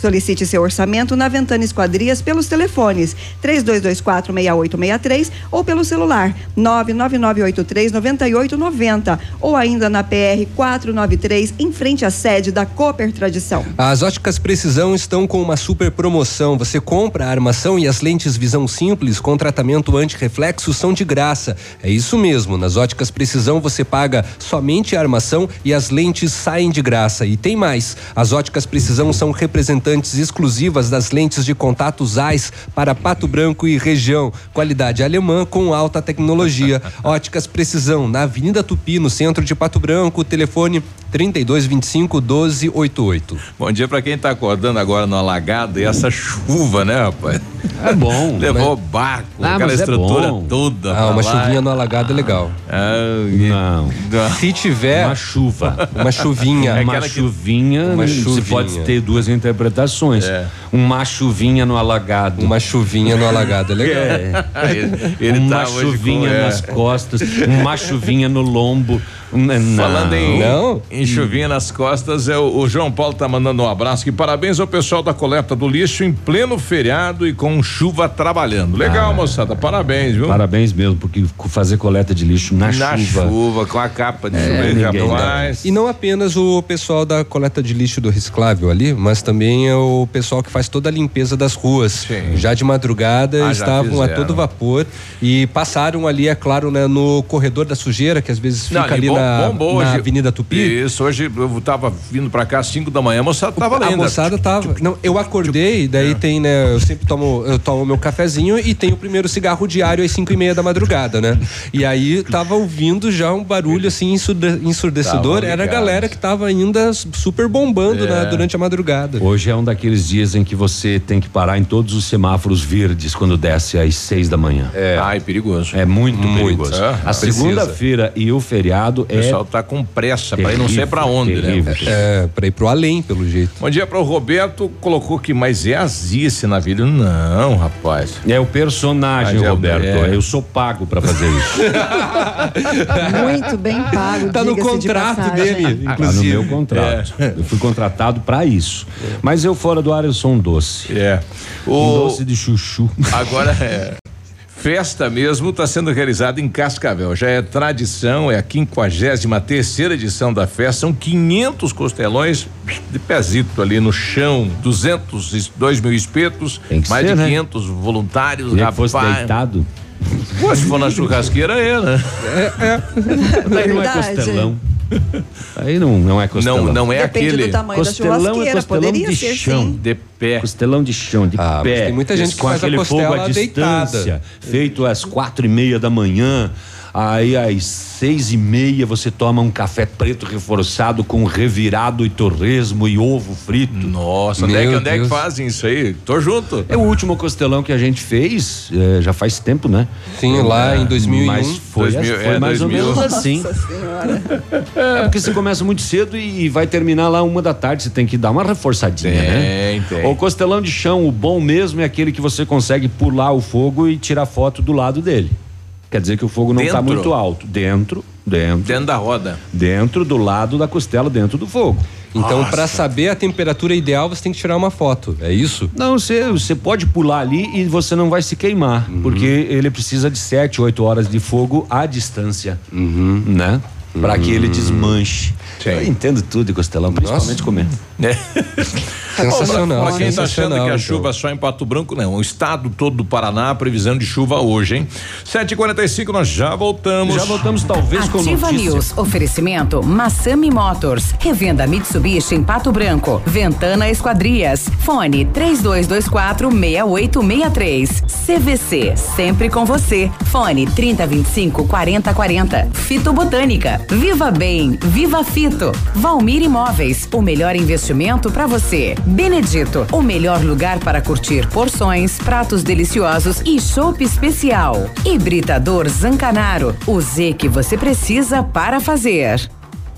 Solicite seu orçamento na Ventana Esquadrias pelos telefones 32246863 ou pelo celular 999839890 ou ainda na PR 493 em frente à sede da Cooper Tradição. As óticas Precisão estão com uma super promoção. Você compra a armação e as lentes visão simples com tratamento anti-reflexo são de graça. É isso mesmo. Nas óticas Precisão você paga somente a armação e as lentes saem de graça. E tem mais. As óticas Precisão são representantes exclusivas das lentes de contato ZEISS para Pato Branco e região. Qualidade alemã com alta tecnologia. [LAUGHS] Óticas Precisão na Avenida Tupi, no centro de Pato Branco. Telefone 3225 1288. Bom dia pra quem tá acordando agora no alagado e essa chuva, né, rapaz? É bom. [LAUGHS] Levou barco, Ah, aquela é estrutura bom. toda. Ah, uma lá. chuvinha no alagado é legal. Ah, e- Não. Se tiver. Uma chuva. Uma chuvinha. É uma chuvinha, Uma você chuvinha. pode ter duas interpretações. É. Uma chuvinha no alagado. Uma chuvinha no alagado é legal. É. [LAUGHS] Ele- ele uma tá hoje chuvinha com- é. nas costas, uma chuvinha no lombo. Não. Falando em, Não? em chuvinha nas costas, é o, o João Paulo tá mandando um abraço que parabéns ao pessoal da coleta do lixo em pleno feriado e com chuva trabalhando. Legal, Ah. moçada, parabéns, viu? Parabéns mesmo, porque fazer coleta de lixo na, Na chuva. chuva, com a capa de É, chuva, ninguém rapaz. E não apenas o pessoal da coleta de lixo do reciclável ali, mas também é o pessoal que faz toda a limpeza das ruas. Sim. Já de madrugada Ah, estavam a todo vapor e passaram ali, é claro, né, no corredor da sujeira, que às vezes fica Não, ali bom- na, bombou na hoje. Avenida Tupi. Isso, hoje eu tava vindo pra cá às 5 da manhã, a moçada tava a lendo. moçada tava. Não, eu acordei, daí tem, né? Eu sempre tomo, eu tomo meu cafezinho e tenho o primeiro cigarro diário às cinco e meia da madrugada, né? E aí tava ouvindo já um barulho assim ensurde- ensurdecedor. Era a galera que tava ainda super bombando É. né, durante a madrugada. Hoje é um daqueles dias em que você tem que parar em todos os semáforos verdes quando desce às seis da manhã. É. Ai, perigoso. É muito, Muito. perigoso. É, a segunda-feira e o feriado O é. pessoal tá com pressa pra ir não sei pra onde, terrível. né? É, pra ir pro além, pelo jeito. Bom dia pro Roberto, colocou que, mas é azice na vida. Não, rapaz. É o personagem, Mas é o- Roberto. é. Eu sou pago pra fazer isso. [LAUGHS] Muito bem pago. Tá no de contrato passagem. dele, Tá no inclusive. meu contrato. Eu fui contratado pra isso. Mas eu fora do ar eu sou um doce. É. Um O, doce de chuchu. agora [LAUGHS] é. Festa mesmo está sendo realizada em Cascavel. Já é tradição, é a 53 terceira edição da festa. São 500 costelões de pezito ali no chão, 202 mil espetos, Tem que mais ser, de né? 500 voluntários. Fosse rapaz. deitado. Pô, se for na churrasqueira, é, né? Daí não é costelão. [LAUGHS] Aí não, não é costelão. Não, não é Depende aquele do tamanho da Costelão é churrasqueira. costelão Poderia de ser chão. sim. de pé. Costelão de chão, de Ah, mas pé. tem muita gente que com faz a aquele fogo costela à distância, deitada. feito às quatro e meia da manhã. Aí às seis e meia você toma um café preto reforçado com revirado e torresmo e ovo frito. Nossa, onde é, que, onde é que fazem isso aí? Tô junto. É o último costelão que a gente fez, é, já faz tempo, né? Sim, lá em 2001. Mas foi, 2000, foi é, mais 2000. ou menos assim. [LAUGHS] É porque você começa muito cedo e vai terminar lá uma da tarde, você tem que dar uma reforçadinha, né? Tem, tem. O costelão de chão, o bom mesmo é aquele que você consegue pular o fogo e tirar foto do lado dele. Quer dizer que o fogo não está muito alto. Dentro, dentro. Dentro da roda. Dentro do lado da costela, dentro do fogo. Então, para saber a temperatura ideal, você tem que tirar uma foto. É isso? Não, você, você pode pular ali e você não vai se queimar, Uhum. porque ele precisa de 7, 8 horas de fogo à distância, né? Para que ele desmanche. Eu entendo tudo de costelão, principalmente comer. [LAUGHS] Sensacional, Pra quem tá achando que a então. chuva é só em Pato Branco, não. O estado todo do Paraná, previsão de chuva hoje, hein? 7h45, nós já voltamos. Já voltamos, talvez, com Ativa. News. Oferecimento Massami Motors. Revenda Mitsubishi em Pato Branco. Ventana Esquadrias. Fone 3224 6863. CVC. Sempre com você. Fone 3025 4040. Fito Botânica. Viva Bem. Viva Valmir Imóveis. O melhor investimento para você. Benedito. O melhor lugar para curtir porções, pratos deliciosos e chopp especial. Hibridador Zancanaro. O Z que você precisa para fazer.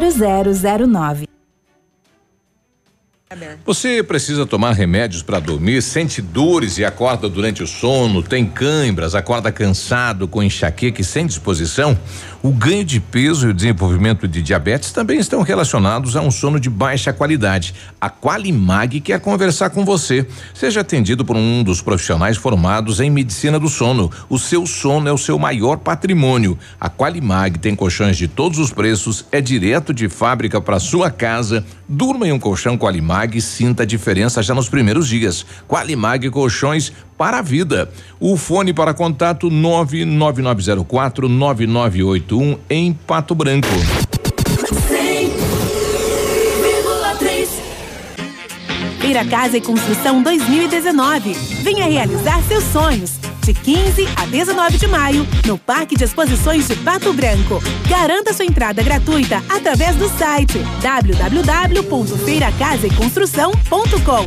0009. Você precisa tomar remédios para dormir, sente dores e acorda durante o sono, tem câimbras, acorda cansado, com enxaqueca e sem disposição? O ganho de peso e o desenvolvimento de diabetes também estão relacionados a um sono de baixa qualidade. A Qualimag quer conversar com você. Seja atendido por um dos profissionais formados em medicina do sono. O seu sono é o seu maior patrimônio. A Qualimag tem colchões de todos os preços, é direto de fábrica para sua casa. Durma em um colchão Qualimag e sinta a diferença já nos primeiros dias. Qualimag Colchões para a vida. O fone para contato 99904 9981 em Pato Branco. Feira Casa e Construção 2019. Venha realizar seus sonhos. De 15 a 19 de maio, no Parque de Exposições de Pato Branco. Garanta sua entrada gratuita através do site www.feiracasaeconstrução.com.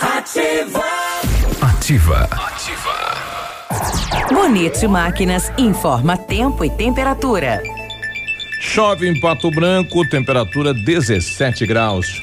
Ativa. Ativa. Bonito Máquinas informa tempo e temperatura. Chove em Pato Branco, temperatura 17 graus.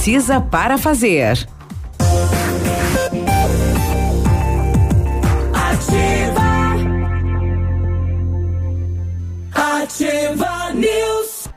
para fazer. Ativa. Ativa News.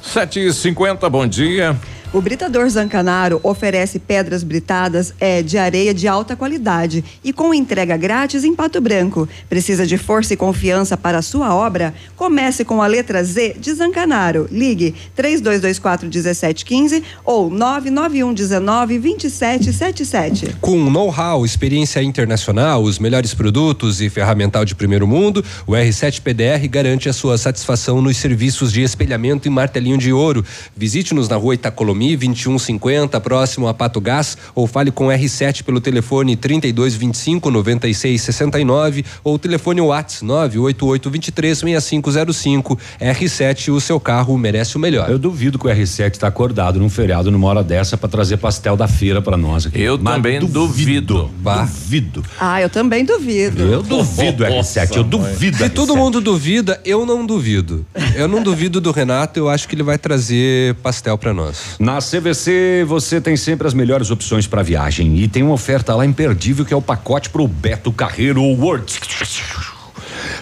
Sete e cinquenta, bom dia. O Britador Zancanaro oferece pedras britadas é, de areia de alta qualidade e com entrega grátis em Pato Branco. Precisa de força e confiança para sua obra? Comece com a letra Z de Zancanaro. Ligue 3224 1715 ou 991 19 2777. Com know-how, experiência internacional, os melhores produtos e ferramental de primeiro mundo, o R7 PDR garante a sua satisfação nos serviços de espelhamento e martelinho de ouro. Visite-nos na rua Itacolomi 2150, próximo a Pato Gás, ou fale com R7 pelo telefone 3225 9669 ou telefone WhatsApp 988 23 6505. R7, o seu carro merece o melhor. Eu duvido que o R7 está acordado num feriado numa hora dessa para trazer pastel da feira para nós aqui. Eu Mas também duvido. Duvido. Ah, eu também duvido. Eu duvido, R7, eu duvido. Se R7. todo mundo duvida, eu não duvido. Eu não duvido do Renato, eu acho que ele vai trazer pastel para nós. Na CVC você tem sempre as melhores opções para viagem e tem uma oferta lá imperdível que é o pacote pro Beto Carreiro World.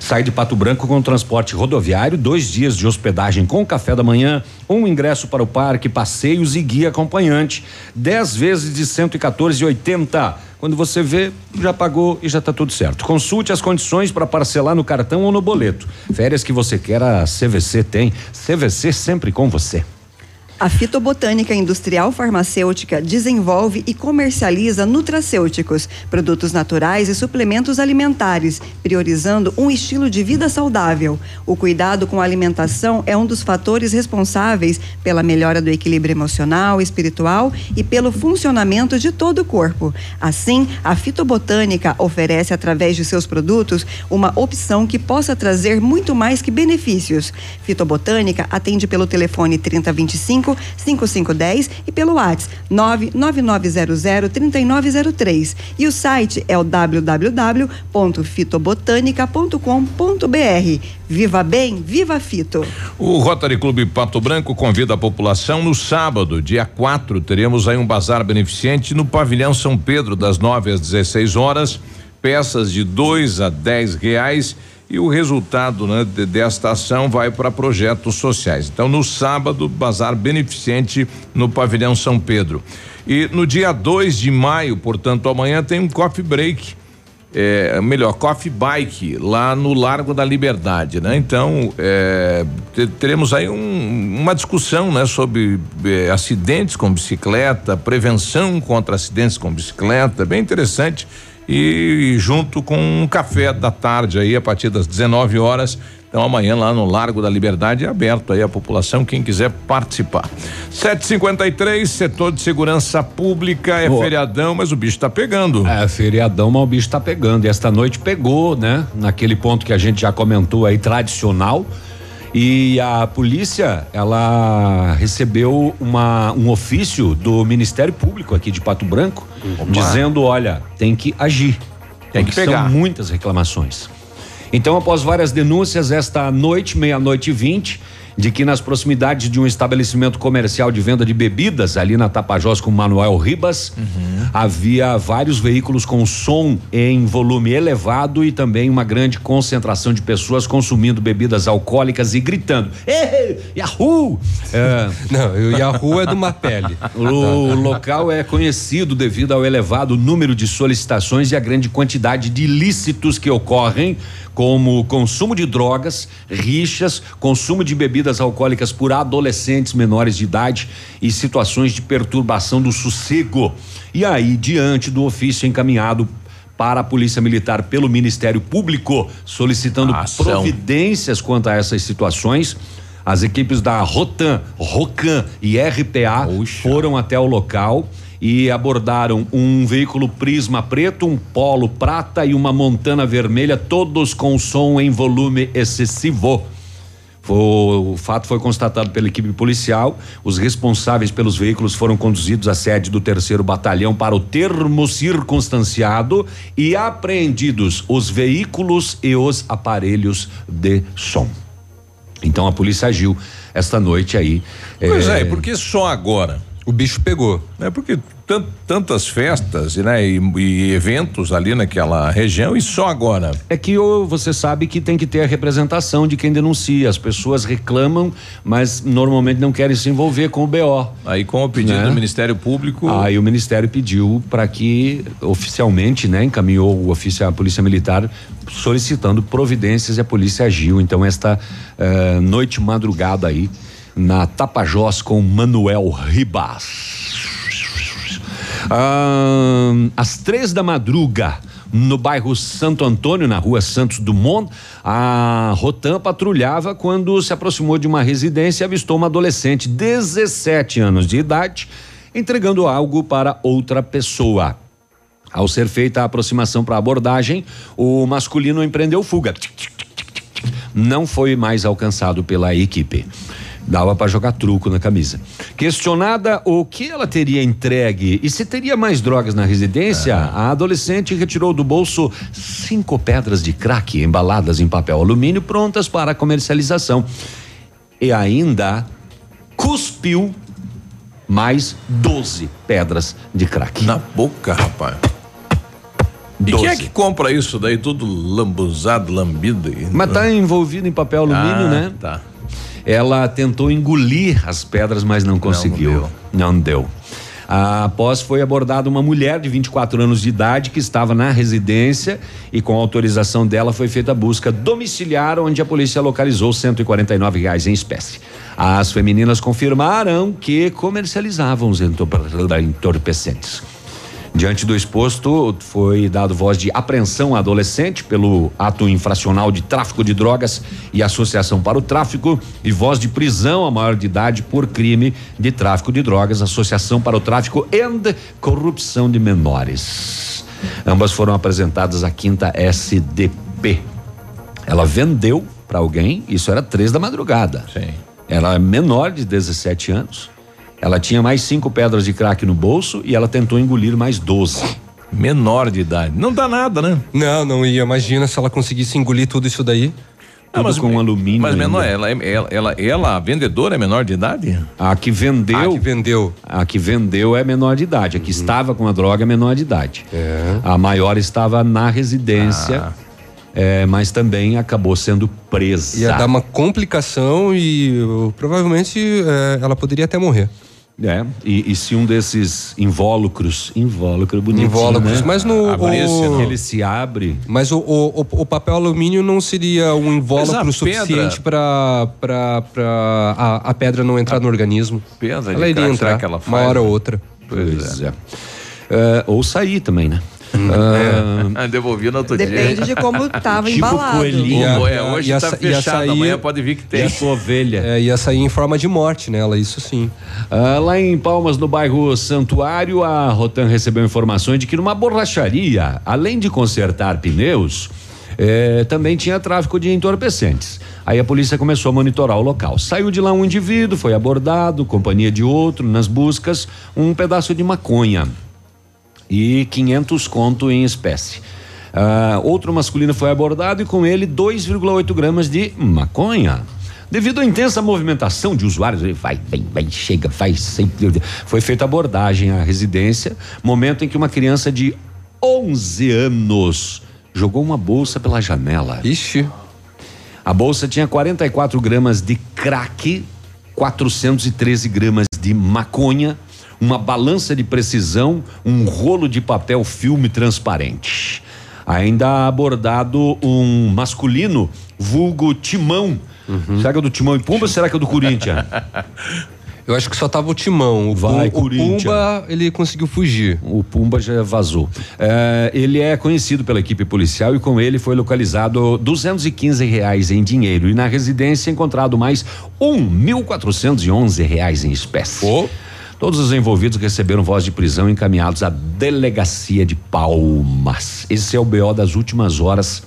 Sai de Pato Branco com transporte rodoviário, dois dias de hospedagem com café da manhã, um ingresso para o parque, passeios e guia acompanhante. Dez vezes de 114,80. Quando você vê, já pagou e já está tudo certo. Consulte as condições para parcelar no cartão ou no boleto. Férias que você quer, a CVC tem. CVC sempre com você. A fitobotânica industrial farmacêutica desenvolve e comercializa nutracêuticos, produtos naturais e suplementos alimentares, priorizando um estilo de vida saudável. O cuidado com a alimentação é um dos fatores responsáveis pela melhora do equilíbrio emocional, espiritual e pelo funcionamento de todo o corpo. Assim, a fitobotânica oferece através de seus produtos uma opção que possa trazer muito mais que benefícios. Fitobotânica atende pelo telefone 3025 5510 e pelo WhatsApp 99900 3903. E o site é o www.fitobotanica.com.br. Viva bem, viva Fito. O Rotary Clube Pato Branco convida a população no sábado, dia 4, teremos aí um bazar beneficente no pavilhão São Pedro, das 9 às 16 horas. Peças de dois a dez reais e o resultado né, de, desta ação vai para projetos sociais. Então, no sábado, bazar beneficente no pavilhão São Pedro. E no dia 2 de maio, portanto, amanhã tem um coffee break. É, melhor, coffee bike lá no Largo da Liberdade, né? Então, é, te- teremos aí um- uma discussão, né? Sobre é, acidentes com bicicleta, prevenção contra acidentes com bicicleta, bem interessante e junto com um café da tarde aí a partir das 19 horas. Então amanhã lá no Largo da Liberdade é aberto aí a população quem quiser participar. 753 setor de segurança pública é Boa. feriadão, mas o bicho tá pegando. É, feriadão, mas o bicho tá pegando. E esta noite pegou, né? Naquele ponto que a gente já comentou aí, tradicional. E a polícia, ela recebeu uma, um ofício do Ministério Público aqui de Pato Branco, dizendo: olha, tem que agir. Tem que pegar. São muitas reclamações. Então, após várias denúncias, esta noite, meia-noite e vinte, de que nas proximidades de um estabelecimento comercial de venda de bebidas, ali na Tapajós com Manuel Ribas, havia vários veículos com som em volume elevado e também uma grande concentração de pessoas consumindo bebidas alcoólicas e gritando: Ei, Yahoo! É, [LAUGHS] Não, o Yahoo é de uma pele. [LAUGHS] o local é conhecido devido ao elevado número de solicitações e a grande quantidade de ilícitos que ocorrem, como consumo de drogas, rixas, consumo de bebidas alcoólicas por adolescentes menores de idade e situações de perturbação do sossego. E aí, diante do ofício encaminhado para a Polícia Militar pelo Ministério Público, solicitando providências quanto a essas situações, As equipes da Rotan, Rocan e RPA foram até o local e abordaram um veículo Prisma preto, um Polo prata e uma Montana vermelha, todos com som em volume excessivo. O fato foi constatado pela equipe policial. Os responsáveis pelos veículos foram conduzidos à sede do terceiro batalhão para o termo circunstanciado e apreendidos os veículos e os aparelhos de som. Então a polícia agiu esta noite aí. Pois é, é porque só agora? O bicho pegou. É porque tantas festas né, e, e, eventos ali naquela região e só agora. É que você sabe que tem que ter a representação de quem denuncia. As pessoas reclamam, mas normalmente não querem se envolver com o BO. Aí com o pedido né? do Ministério Público. Aí o Ministério pediu para que oficialmente, né, encaminhou o ofício à Polícia Militar solicitando providências e a polícia agiu. Então esta uh, noite madrugada aí na Tapajós com Manuel Ribas. Ah, às três da madruga, no bairro Santo Antônio, na rua Santos Dumont, a Rotan patrulhava quando se aproximou de uma residência e avistou uma adolescente, 17 anos de idade, entregando algo para outra pessoa. Ao ser feita a aproximação para abordagem, o masculino empreendeu fuga. Não foi mais alcançado pela equipe. Dava para jogar truco na camisa. Questionada o que ela teria entregue e se teria mais drogas na residência, a adolescente retirou do bolso cinco pedras de crack embaladas em papel alumínio prontas para comercialização. E ainda cuspiu mais 12 pedras de crack. Na boca, rapaz. E quem é que compra isso daí tudo lambuzado, lambido? Mas tá envolvido em papel alumínio, ah, né? Tá. Ela tentou engolir as pedras, mas não conseguiu. Não, não deu. Após foi abordada uma mulher de 24 anos de idade que estava na residência e com autorização dela foi feita a busca domiciliar onde a polícia localizou 149 reais em espécie. As femininas confirmaram que comercializavam os entorpecentes. Diante do exposto, foi dado voz de apreensão à adolescente pelo ato infracional de tráfico de drogas e associação para o tráfico e voz de prisão a maior de idade por crime de tráfico de drogas, associação para o tráfico e corrupção de menores. Ambas foram apresentadas à quinta SDP. Ela vendeu para alguém, isso era três da madrugada. Sim. Ela é menor de 17 anos ela tinha mais cinco pedras de crack no bolso e ela tentou engolir mais doze. Menor de idade. Não dá nada, né? Não, não ia. Imagina se ela conseguisse engolir tudo isso daí. Tudo mas, com alumínio. Mas menor, ela, ela, ela, ela, a vendedora é menor de idade? A que vendeu. A que vendeu. A que vendeu é menor de idade. A que uhum. estava com a droga é menor de idade. É. A maior estava na residência. Ah. É, mas também acabou sendo presa. Ia dar uma complicação e uh, provavelmente é, ela poderia até morrer. É, e, e, se um desses invólucros, invólucro bonito, invólucros, né? mas no o, ele se abre. Mas o, o, o, papel alumínio não seria um invólucro suficiente para para a, a pedra não entrar a no organismo. Pedra ela iria entrar ela uma hora ou outra. Pois, é. é. ou sair também, né? Ah, devolvi no outro Depende dia. Depende de como estava tipo embalado. Coelhinho. é, hoje está fechado, amanhã pode vir que tem. Tipo ovelha. É, ia sair em forma de morte nela, isso sim. Ah, lá em Palmas, no bairro Santuário, a Rotan recebeu informações de que numa borracharia, além de consertar pneus, eh, também tinha tráfico de entorpecentes. Aí a polícia começou a monitorar o local. Saiu de lá um indivíduo, foi abordado, companhia de outro, nas buscas, um pedaço de maconha e 500 conto em espécie. Uh, outro masculino foi abordado e com ele 2,8 gramas de maconha. Devido à intensa movimentação de usuários, ele vai, vem, vai, chega, vai, sempre. Foi feita abordagem à residência, momento em que uma criança de 11 anos jogou uma bolsa pela janela. Ixi. A bolsa tinha 44 gramas de crack, 413 gramas de maconha, uma balança de precisão, um rolo de papel filme transparente. Ainda abordado um masculino, vulgo Timão. Uhum. Será que é do Timão e Pumba ou será que é do Corinthians? [LAUGHS] Eu acho que só tava o Timão. O, Vai, o Pumba, ele conseguiu fugir. O Pumba já vazou. É, ele é conhecido pela equipe policial e com ele foi localizado 215 reais em dinheiro e na residência encontrado mais um mil quatrocentos e onze reais em espécie. Todos os envolvidos receberam voz de prisão encaminhados à delegacia de Palmas. Esse é o BO das últimas horas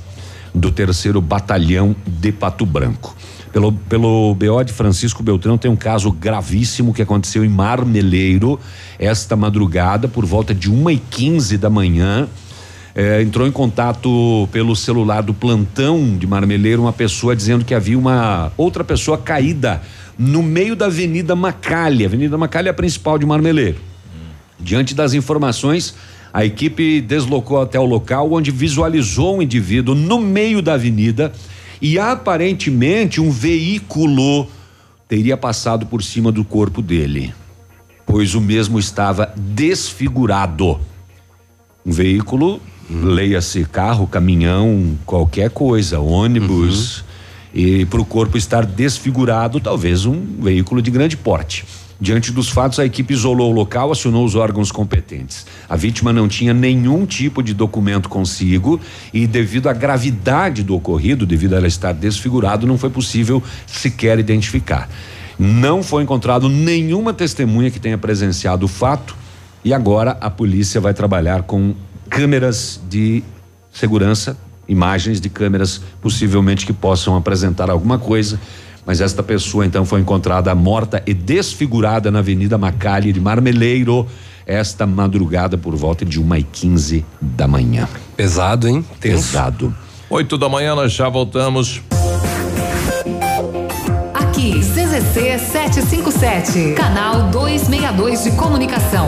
do terceiro batalhão de Pato Branco. Pelo, pelo BO de Francisco Beltrão tem um caso gravíssimo que aconteceu em Marmeleiro esta madrugada por volta de uma e quinze da manhã. É, entrou em contato pelo celular do plantão de Marmeleiro uma pessoa dizendo que havia uma outra pessoa caída no meio da Avenida Macalha. Avenida Macalha é a principal de Marmeleiro. Diante das informações, a equipe deslocou até o local onde visualizou um indivíduo no meio da avenida e aparentemente um veículo teria passado por cima do corpo dele, pois o mesmo estava desfigurado. Um veículo, leia-se carro, caminhão, qualquer coisa, ônibus, e para o corpo estar desfigurado, talvez um veículo de grande porte. Diante dos fatos, a equipe isolou o local, acionou os órgãos competentes. A vítima não tinha nenhum tipo de documento consigo e, devido à gravidade do ocorrido, devido a ela estar desfigurado, não foi possível sequer identificar. Não foi encontrado nenhuma testemunha que tenha presenciado o fato e agora a polícia vai trabalhar com câmeras de segurança, imagens de câmeras possivelmente que possam apresentar alguma coisa mas esta pessoa então foi encontrada morta e desfigurada na Avenida Macalhe de Marmeleiro esta madrugada por volta de uma e quinze da manhã. Pesado, hein? Pesado. Oito da manhã nós já voltamos. Aqui, CZC 757, canal 262 de comunicação.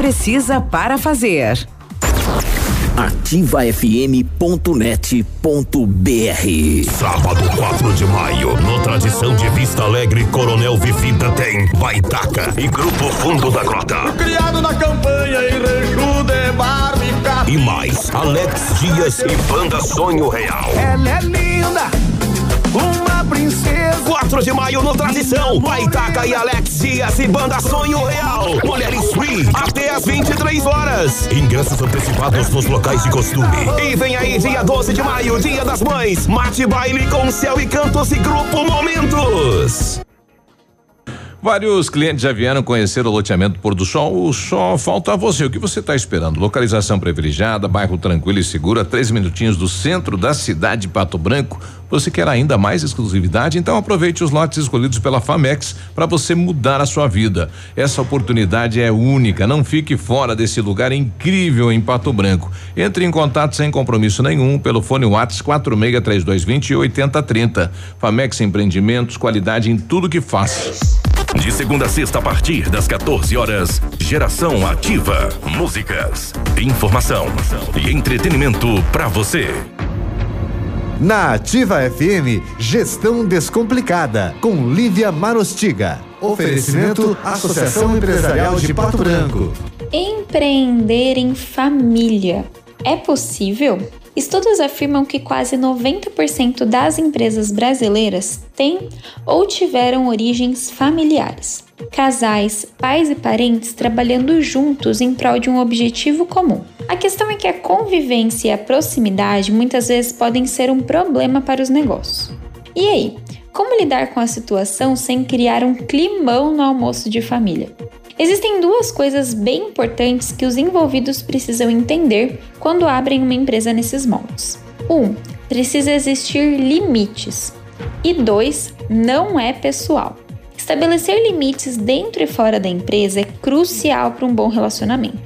precisa para fazer. ativafm.net.br Sábado 4 de maio, no Tradição de Vista Alegre, Coronel Vivida tem Baitaca e Grupo Fundo da Grota. Criado na campanha em Reju de Barbica. E mais, Alex Dias e Banda Sonho Real. Ela é linda, uma princesa. 4 de maio no Tradição, Baitaca e Alex Dias e Banda Sonho Real. Mulheres Free, até às 23 horas. Ingressos antecipados nos locais de costume. E vem aí, dia 12 de maio, Dia das Mães. Mate baile com céu e cantos e grupo Momentos. Vários clientes já vieram conhecer o loteamento Pôr do Sol. Só falta você. O que você está esperando? Localização privilegiada, bairro tranquilo e seguro, a três minutinhos do centro da cidade de Pato Branco. Você quer ainda mais exclusividade? Então aproveite os lotes escolhidos pela Famex para você mudar a sua vida. Essa oportunidade é única. Não fique fora desse lugar incrível em Pato Branco. Entre em contato sem compromisso nenhum pelo fone Whats 463220 8030. Famex Empreendimentos, qualidade em tudo que faz. De segunda a sexta, a partir das 14 horas, Geração Ativa. Músicas, informação e entretenimento para você. Na Ativa FM, Gestão Descomplicada, com Lívia Marostiga. Oferecimento Associação Empresarial de Pato Branco. Empreender em família é possível? Estudos afirmam que quase 90% das empresas brasileiras têm ou tiveram origens familiares. Casais, pais e parentes trabalhando juntos em prol de um objetivo comum. A questão é que a convivência e a proximidade muitas vezes podem ser um problema para os negócios. E aí, como lidar com a situação sem criar um climão no almoço de família? Existem duas coisas bem importantes que os envolvidos precisam entender quando abrem uma empresa nesses moldes. Um, precisa existir limites. E dois, não é pessoal. Estabelecer limites dentro e fora da empresa é crucial para um bom relacionamento.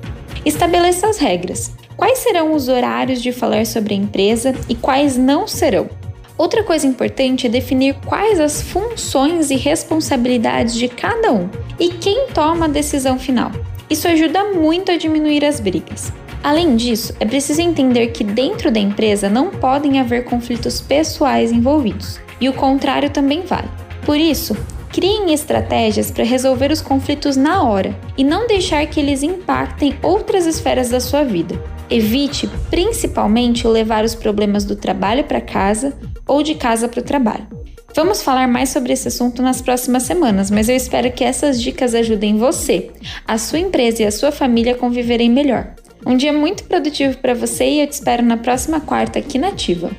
Estabeleça as regras. Quais serão os horários de falar sobre a empresa e quais não serão? Outra coisa importante é definir quais as funções e responsabilidades de cada um e quem toma a decisão final. Isso ajuda muito a diminuir as brigas. Além disso, é preciso entender que dentro da empresa não podem haver conflitos pessoais envolvidos, e o contrário também vale. Por isso, criem estratégias para resolver os conflitos na hora e não deixar que eles impactem outras esferas da sua vida. Evite, principalmente, levar os problemas do trabalho para casa ou de casa para o trabalho. Vamos falar mais sobre esse assunto nas próximas semanas, mas eu espero que essas dicas ajudem você, a sua empresa e a sua família a conviverem melhor. Um dia muito produtivo para você e eu te espero na próxima quarta aqui na Ativa.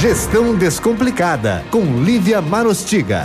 Gestão Descomplicada, com Lívia Marostiga.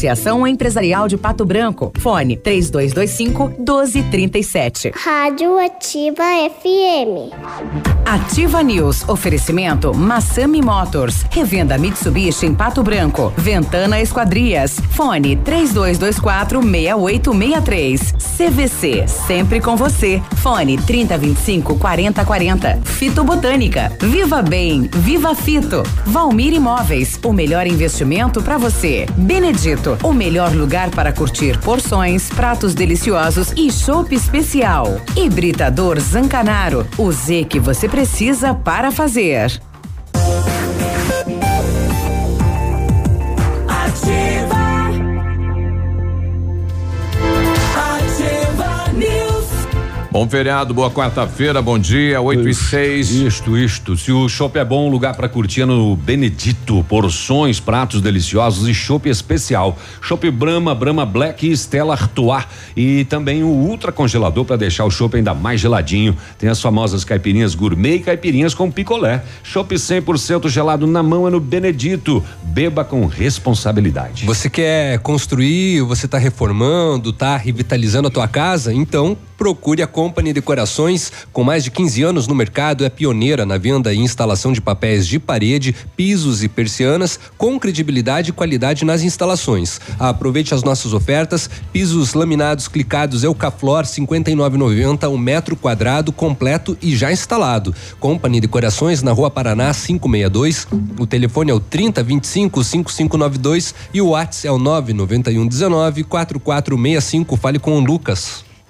Associação Empresarial de Pato Branco. Fone 3225 1237. Rádio Ativa FM. Ativa News. Oferecimento Massami Motors. Revenda Mitsubishi em Pato Branco. Ventana Esquadrias. Fone 3224 6863. CVC. Sempre com você. Fone 3025 4040. Fito Botânica. Viva Bem. Viva Fito. Valmir Imóveis. O melhor investimento para você. Benedito. O melhor lugar para curtir porções, pratos deliciosos e chopp especial. Hibridador Zancanaro. O Z que você precisa para fazer. Bom feriado, boa quarta-feira, bom dia, 8 e 6. Isto, isto. Se o chopp é bom, lugar para curtir é no Benedito. Porções, pratos deliciosos e chopp especial. Chopp Brahma, Brahma Black e Stella Artois. E também o ultra congelador para deixar o chopp ainda mais geladinho. Tem as famosas caipirinhas gourmet e caipirinhas com picolé. Chopp 100% gelado na mão é no Benedito. Beba com responsabilidade. Você quer construir, você está reformando, está revitalizando a tua casa? Então procure a Company Decorações, com mais de 15 anos no mercado, é pioneira na venda e instalação de papéis de parede, pisos e persianas, com credibilidade e qualidade nas instalações. Aproveite as nossas ofertas: pisos laminados clicados Eucaflor 59,90 um metro quadrado completo e já instalado. Company Decorações na Rua Paraná 562. O telefone é o 3025 5592 e o WhatsApp é o 991 19 4465. Fale com o Lucas.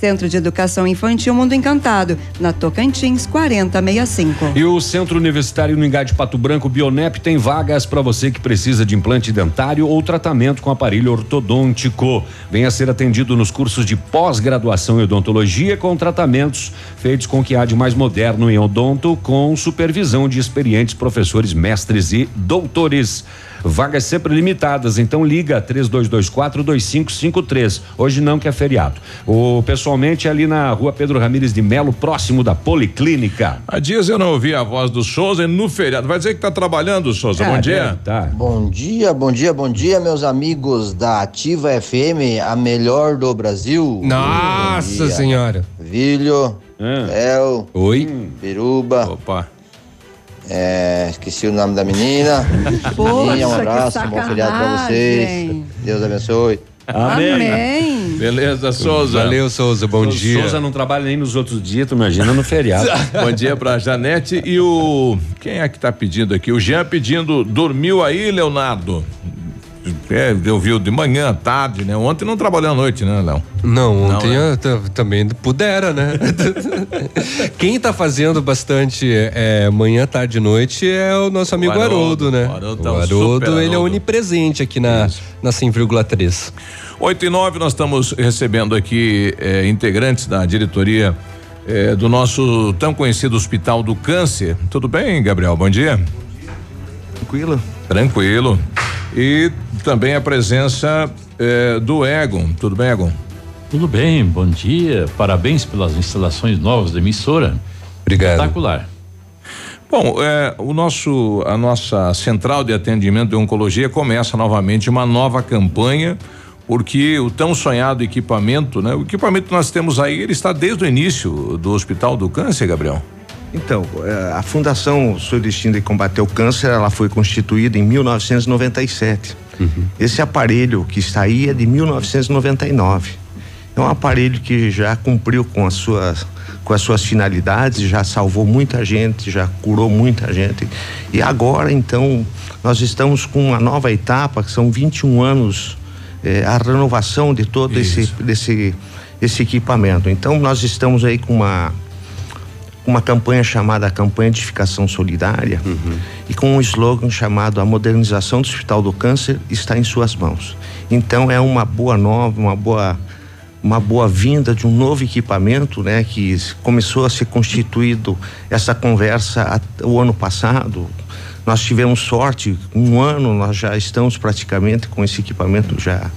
Centro de Educação Infantil Mundo Encantado, na Tocantins 4065. E o Centro Universitário no Engá de Pato Branco, Bionep, tem vagas para você que precisa de implante dentário ou tratamento com aparelho ortodôntico. Venha ser atendido nos cursos de pós-graduação em odontologia com tratamentos feitos com o que há de mais moderno em odonto, com supervisão de experientes professores, mestres e doutores. Vagas sempre limitadas, então liga 3224 2553. Hoje não que é feriado. O pessoalmente é ali na Rua Pedro Ramires de Melo, próximo da Policlínica. Há dias eu não ouvi a voz do Souza no feriado. Vai dizer que tá trabalhando, Souza. bom É, dia. Tá. Bom dia, bom dia, bom dia, meus amigos da Ativa FM, a melhor do Brasil. Nossa Bom. Senhora. Vilho, El, Oi. Peruba. Opa. É, esqueci o nome da menina. [LAUGHS] Poxa, um que abraço, um bom feriado pra vocês. Deus abençoe. Amém. Beleza, Souza. Valeu, Souza. Bom O dia. Souza não trabalha nem nos outros dias, tu imagina no feriado. [LAUGHS] Bom dia pra Janete e o. Quem é que tá pedindo aqui? O Jean pedindo. Dormiu aí, Leonardo? É, eu vi de manhã, tarde, né? Ontem não trabalhou à noite, né, Léo? Não, ontem Não, né? também pudera, né? [LAUGHS] Quem tá fazendo bastante é, manhã, tarde e noite é o nosso amigo Haroldo. Haroldo, né? O Haroldo tá o um Haroldo, ele é Haroldo. onipresente aqui na, na 100,3. 8 e 9, nós estamos recebendo aqui eh, integrantes da diretoria eh, do nosso tão conhecido Hospital do Câncer. Tudo bem, Gabriel? Bom dia. Tranquilo. Tranquilo. E também a presença eh, do Egon. Tudo bem, Egon? Tudo bem, bom dia. Parabéns pelas instalações novas da emissora. Obrigado. Espetacular. Bom, eh, o nosso, a nossa central de atendimento de oncologia começa novamente uma nova campanha, porque o tão sonhado equipamento, né? O equipamento que nós temos aí, ele está desde o início do Hospital do Câncer, Gabriel. Então, eh, a Fundação Sou Destino de Combater o Câncer, ela foi constituída em 1997. Esse aparelho que está aí é de 1999. É um aparelho que já cumpriu com as suas com as suas finalidades, já salvou muita gente, já curou muita gente. E agora, então, nós estamos com uma nova etapa, que são 21 anos, eh, a renovação de todo esse, desse, esse equipamento. Então, nós estamos aí com uma uma campanha chamada Campanha de Edificação Solidária e com um slogan chamado A Modernização do Hospital do Câncer está em suas mãos. Então é uma boa nova, uma boa uma boa vinda de um novo equipamento, né, que começou a ser constituído essa conversa o ano passado. Nós tivemos sorte, um ano nós já estamos praticamente com esse equipamento já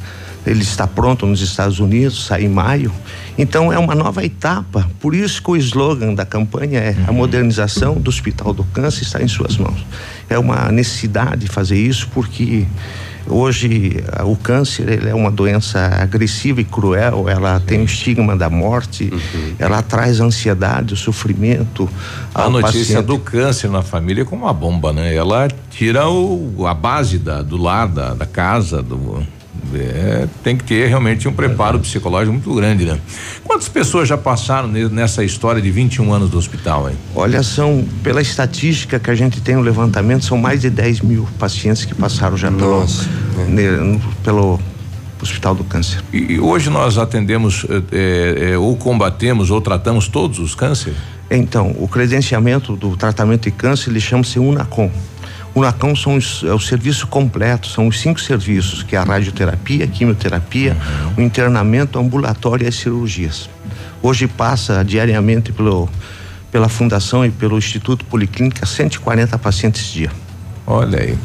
ele está pronto nos Estados Unidos, sai em maio. Então é uma nova etapa. Por isso que o slogan da campanha é a modernização do Hospital do Câncer está em suas mãos. É uma necessidade fazer isso porque hoje ah, o câncer ele é uma doença agressiva e cruel. Ela tem o estigma da morte. Ela traz ansiedade, o sofrimento. A notícia paciente. do câncer na família é como uma bomba, né?Ela tira o, a base da, do lar, da, da casa, do. É, tem que ter realmente um preparo psicológico muito grande, né? Quantas pessoas já passaram ne- nessa história de 21 anos do hospital, hein? Olha, são, pela estatística que a gente tem no levantamento, são mais de 10 mil pacientes que passaram já pelo, ne- no- pelo Hospital do Câncer. E, e hoje nós atendemos eh, eh, ou combatemos ou tratamos todos os cânceres? Então, o credenciamento do tratamento de câncer, ele chama-se UNACOM. UNACOM são os, é o serviço completo, são os cinco serviços, que é a radioterapia, a quimioterapia, o internamento, o ambulatório e as cirurgias. Hoje passa diariamente pelo, pela Fundação e pelo Instituto Policlínica 140 pacientes dia. Olha aí.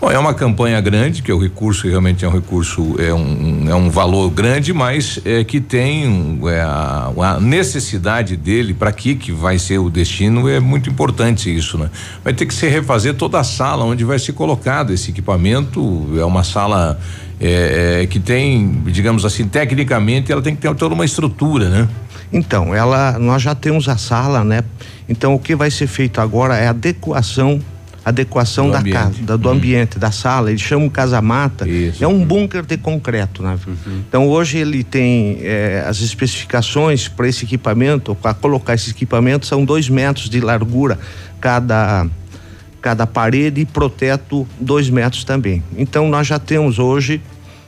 Bom, é uma campanha grande, que o recurso realmente é um recurso, é um, é um valor grande, mas é que tem é, a, a necessidade dele, para que que vai ser o destino, é muito importante isso, né? Vai ter que se refazer toda a sala onde vai ser colocado esse equipamento, é uma sala é, é, que tem, digamos assim, tecnicamente ela tem que ter toda uma estrutura, né? Então, ela, nós já temos a sala, né? Então, o que vai ser feito agora é adequação, adequação Do da ambiente. casa, da- do ambiente, da sala. Eles chamam casa-mata. É um bunker de concreto, né? Então, hoje ele tem eh, as especificações para esse equipamento, para colocar esse equipamento, são dois metros de largura cada cada parede e proteto dois metros também. Então nós já temos hoje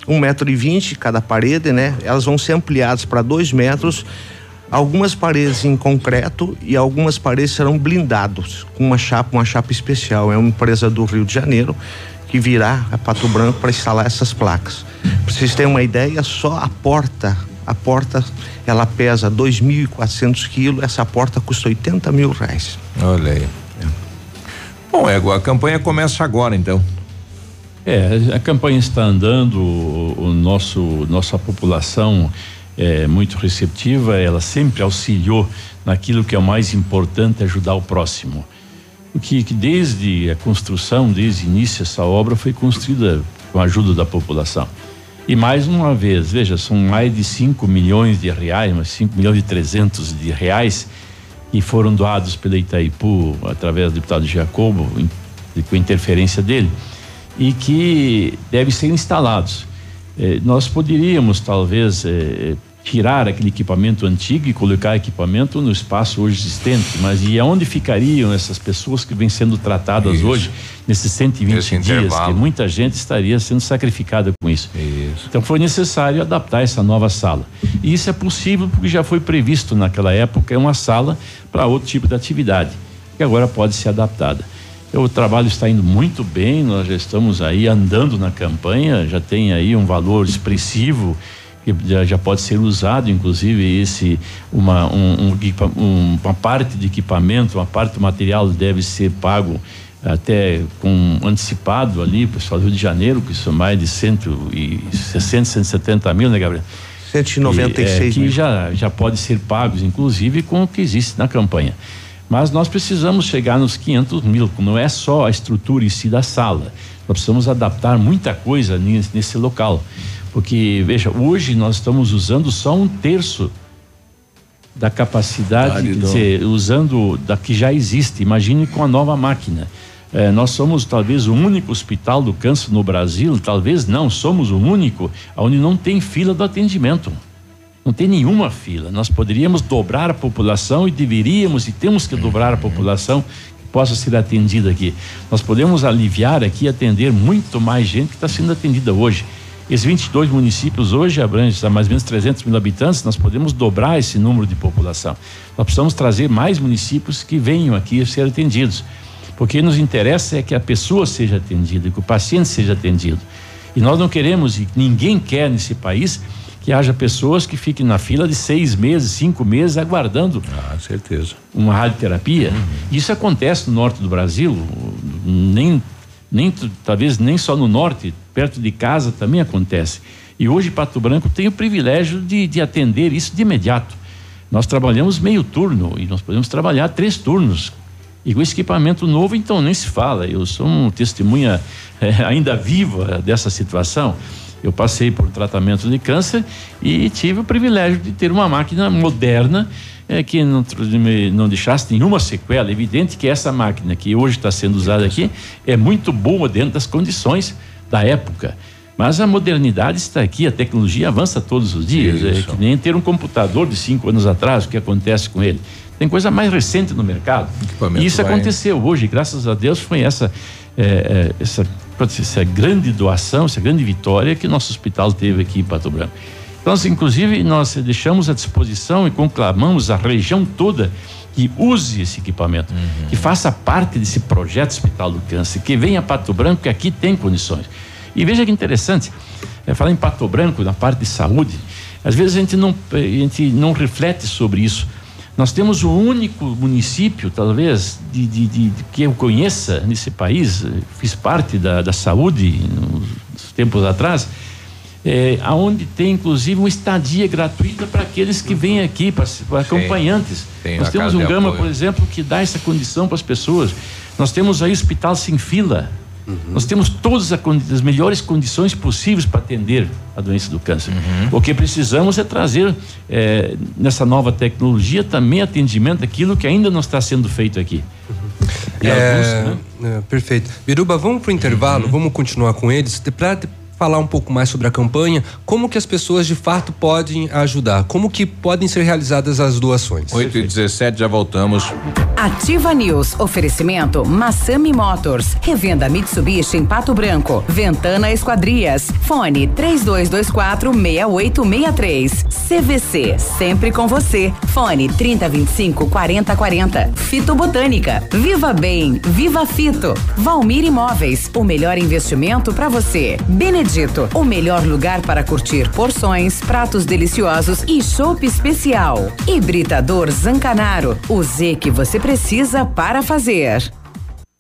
um metro e vinte cada parede, né? Elas vão ser ampliadas para dois metros. Algumas paredes em concreto e algumas paredes serão blindados com uma chapa, uma chapa especial. É uma empresa do Rio de Janeiro que virá a Pato Branco para instalar essas placas. Para vocês terem uma ideia, só a porta, a porta, ela pesa 2.400 quilos. Essa porta custa 80 mil reais. Olha aí. Bom, Ego, a campanha começa agora, então. É, a campanha está andando, o, o nosso nossa população é muito receptiva, ela sempre auxiliou naquilo que é o mais importante, ajudar o próximo. O que, que desde a construção, desde o início essa obra foi construída com a ajuda da população. E mais uma vez, veja, são mais de 5 milhões de reais, mas 5 milhões e 300 de reais que foram doados pela Itaipu através do deputado Jacobo, com interferência dele, e que devem ser instalados. Eh, nós poderíamos talvez eh, tirar aquele equipamento antigo e colocar equipamento no espaço hoje existente. Mas e aonde ficariam essas pessoas que vêm sendo tratadas isso. hoje, nesses 120 Esse dias? Que muita gente estaria sendo sacrificada com isso. isso. Então foi necessário adaptar essa nova sala. E isso é possível porque já foi previsto naquela época uma sala para outro tipo de atividade, que agora pode ser adaptada. O trabalho está indo muito bem, nós já estamos aí andando na campanha, já tem aí um valor expressivo que já, já pode ser usado, inclusive esse uma um, um, uma parte de equipamento, uma parte do material deve ser pago até com antecipado ali, pessoal do Rio de Janeiro, que são mais de 160, 170 mil, né, Gabriel? 196 e, é, que mil. já já pode ser pagos, inclusive com o que existe na campanha. Mas nós precisamos chegar nos 500 mil, não é só a estrutura em si da sala. Nós precisamos adaptar muita coisa nesse, local. Porque, veja, hoje nós estamos usando só um terço da capacidade, quer dizer, usando da que já existe. Imagine com a nova máquina. É, nós somos talvez o único hospital do câncer no Brasil, talvez não, somos o único onde não tem fila do atendimento. Não tem nenhuma fila. Nós poderíamos dobrar a população e deveríamos e temos que dobrar a população que possa ser atendida aqui. Nós podemos aliviar aqui, atender muito mais gente que está sendo atendida hoje. Esses 22 municípios hoje abrangem mais ou menos 300 mil habitantes, nós podemos dobrar esse número de população. Nós precisamos trazer mais municípios que venham aqui ser atendidos. Porque nos interessa é que a pessoa seja atendida, que o paciente seja atendido. E nós não queremos, e ninguém quer nesse país, que haja pessoas que fiquem na fila de seis meses, cinco meses, aguardando. Ah, certeza. Uma radioterapia. Uhum. Isso acontece no norte do Brasil, nem, nem, talvez nem só no norte, perto de casa também acontece. E hoje Pato Branco tem o privilégio de, de atender isso de imediato. Nós trabalhamos meio turno e nós podemos trabalhar três turnos. E com esse equipamento novo, então nem se fala. Eu sou um testemunha é, [LAUGHS] ainda viva dessa situação. Eu passei por tratamento de câncer e tive o privilégio de ter uma máquina moderna é, que não, não deixasse nenhuma sequela. É evidente que essa máquina que hoje está sendo usada aqui é muito boa dentro das condições da época. Mas a modernidade está aqui, a tecnologia avança todos os dias. É que nem ter um computador de cinco anos atrás, o que acontece com ele. Tem coisa mais recente no mercado. E isso vai... aconteceu hoje, graças a Deus, foi essa, é, é, essa, essa grande doação, essa grande vitória que nosso hospital teve aqui em Pato Branco. Então, assim, inclusive, nós deixamos à disposição e conclamamos a região toda que use esse equipamento, uhum. que faça parte desse projeto Hospital do Câncer, que venha a Pato Branco, que aqui tem condições. E veja que interessante, é, falar em Pato Branco, na parte de saúde, às vezes a gente não, a gente não reflete sobre isso. Nós temos o único município, talvez, de, de, de, de que eu conheça nesse país, fiz parte da, da saúde nos tempos atrás, é, aonde tem inclusive uma estadia gratuita para aqueles que vêm aqui, para acompanhantes. Nós temos um Gama, por exemplo, que dá essa condição para as pessoas. Nós temos aí hospital sem fila. Uhum. Nós temos todas as melhores condições possíveis para atender a doença do câncer. Uhum. O que precisamos é trazer é, nessa nova tecnologia também atendimento daquilo que ainda não está sendo feito aqui. Uhum. É, alguns, né? é, perfeito. Biruba, vamos para o intervalo, uhum. vamos continuar com eles. Para falar um pouco mais sobre a campanha, como que as pessoas de fato podem ajudar, como que podem ser realizadas as doações. 8 e 17 já voltamos. Ativa News, oferecimento Massami Motors, revenda Mitsubishi em Pato Branco, Ventana Esquadrias, fone 3224 6863, CVC, sempre com você, fone 3025 4040, Fito Botânica, Viva Bem, Viva Fito, Valmir Imóveis, o melhor investimento para você, Benedito Egito, o melhor lugar para curtir porções, pratos deliciosos e chopp especial. Hibridador Zancanaro, o Z que você precisa para fazer.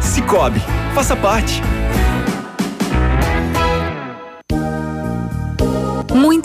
Cicobi, faça parte.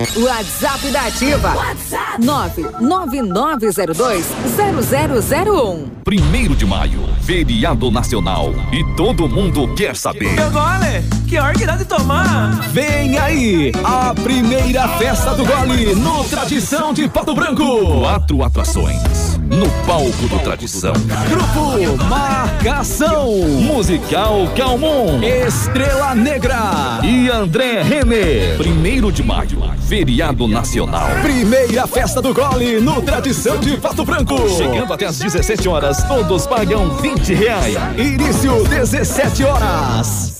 WhatsApp da Ativa. WhatsApp 999020001. Primeiro de maio, feriado nacional. E todo mundo quer saber. Meu gole, que hora que dá de tomar? Vem aí, a primeira festa do gole no Tradição de Pato Branco. Quatro atrações no palco do Tradição. Grupo Marcação, Musical Calmon, Estrela Negra e André Renner. Primeiro de maio, feriado nacional. Primeira festa do gole no Tradição de Pato Branco. Chegando até às 17 horas, todos pagam 20 reais. Início 17 horas.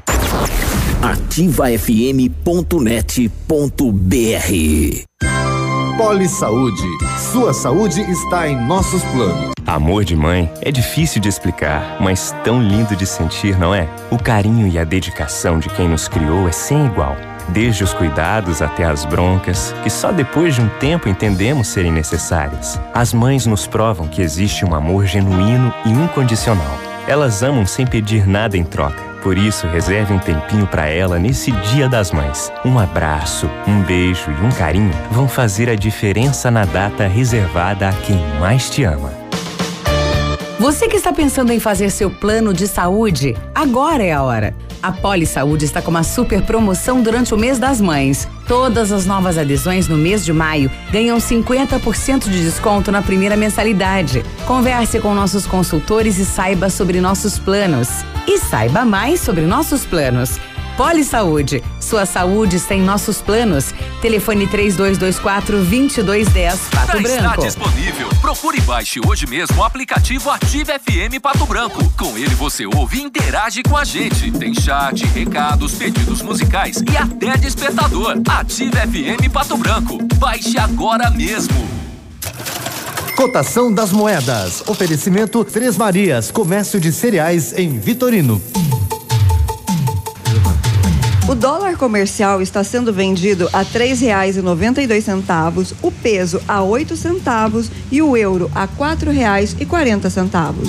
04001244/2019. ativafm.net.br Poli Saúde. Sua saúde está em nossos planos. Amor de mãe é difícil de explicar, mas tão lindo de sentir, não é? O carinho e a dedicação de quem nos criou é sem igual. Desde os cuidados até as broncas, que só depois de um tempo entendemos serem necessárias. As mães nos provam que existe um amor genuíno e incondicional. Elas amam sem pedir nada em troca. Por isso, reserve um tempinho para ela nesse Dia das Mães. Um abraço, um beijo e um carinho vão fazer a diferença na data reservada a quem mais te ama. Você que está pensando em fazer seu plano de saúde, agora é a hora. A Poli Saúde está com uma super promoção durante o mês das mães. Todas as novas adesões no mês de maio ganham 50% de desconto na primeira mensalidade. Converse com nossos consultores e saiba sobre nossos planos. E saiba mais sobre nossos planos. Poli Saúde, sua saúde sem nossos planos. Telefone 3224 2210 Pato Já Branco. está disponível. Procure e baixe hoje mesmo o aplicativo Ative FM Pato Branco. Com ele você ouve e interage com a gente. Tem chat, recados, pedidos musicais e até despertador. Ative FM Pato Branco. Baixe agora mesmo. Cotação das moedas. Oferecimento Três Marias, comércio de cereais em Vitorino. O dólar comercial está sendo vendido a dois centavos, o peso a oito centavos e o euro a quarenta centavos.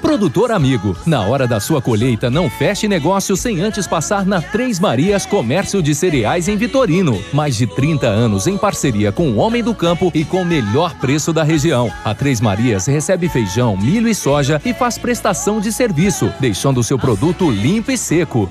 Produtor amigo, na hora da sua colheita, não feche negócio sem antes passar na Três Marias Comércio de Cereais em Vitorino. Mais de 30 anos em parceria com o Homem do Campo e com o melhor preço da região. A Três Marias recebe feijão, milho e soja e faz prestação de serviço, deixando o seu produto limpo e seco.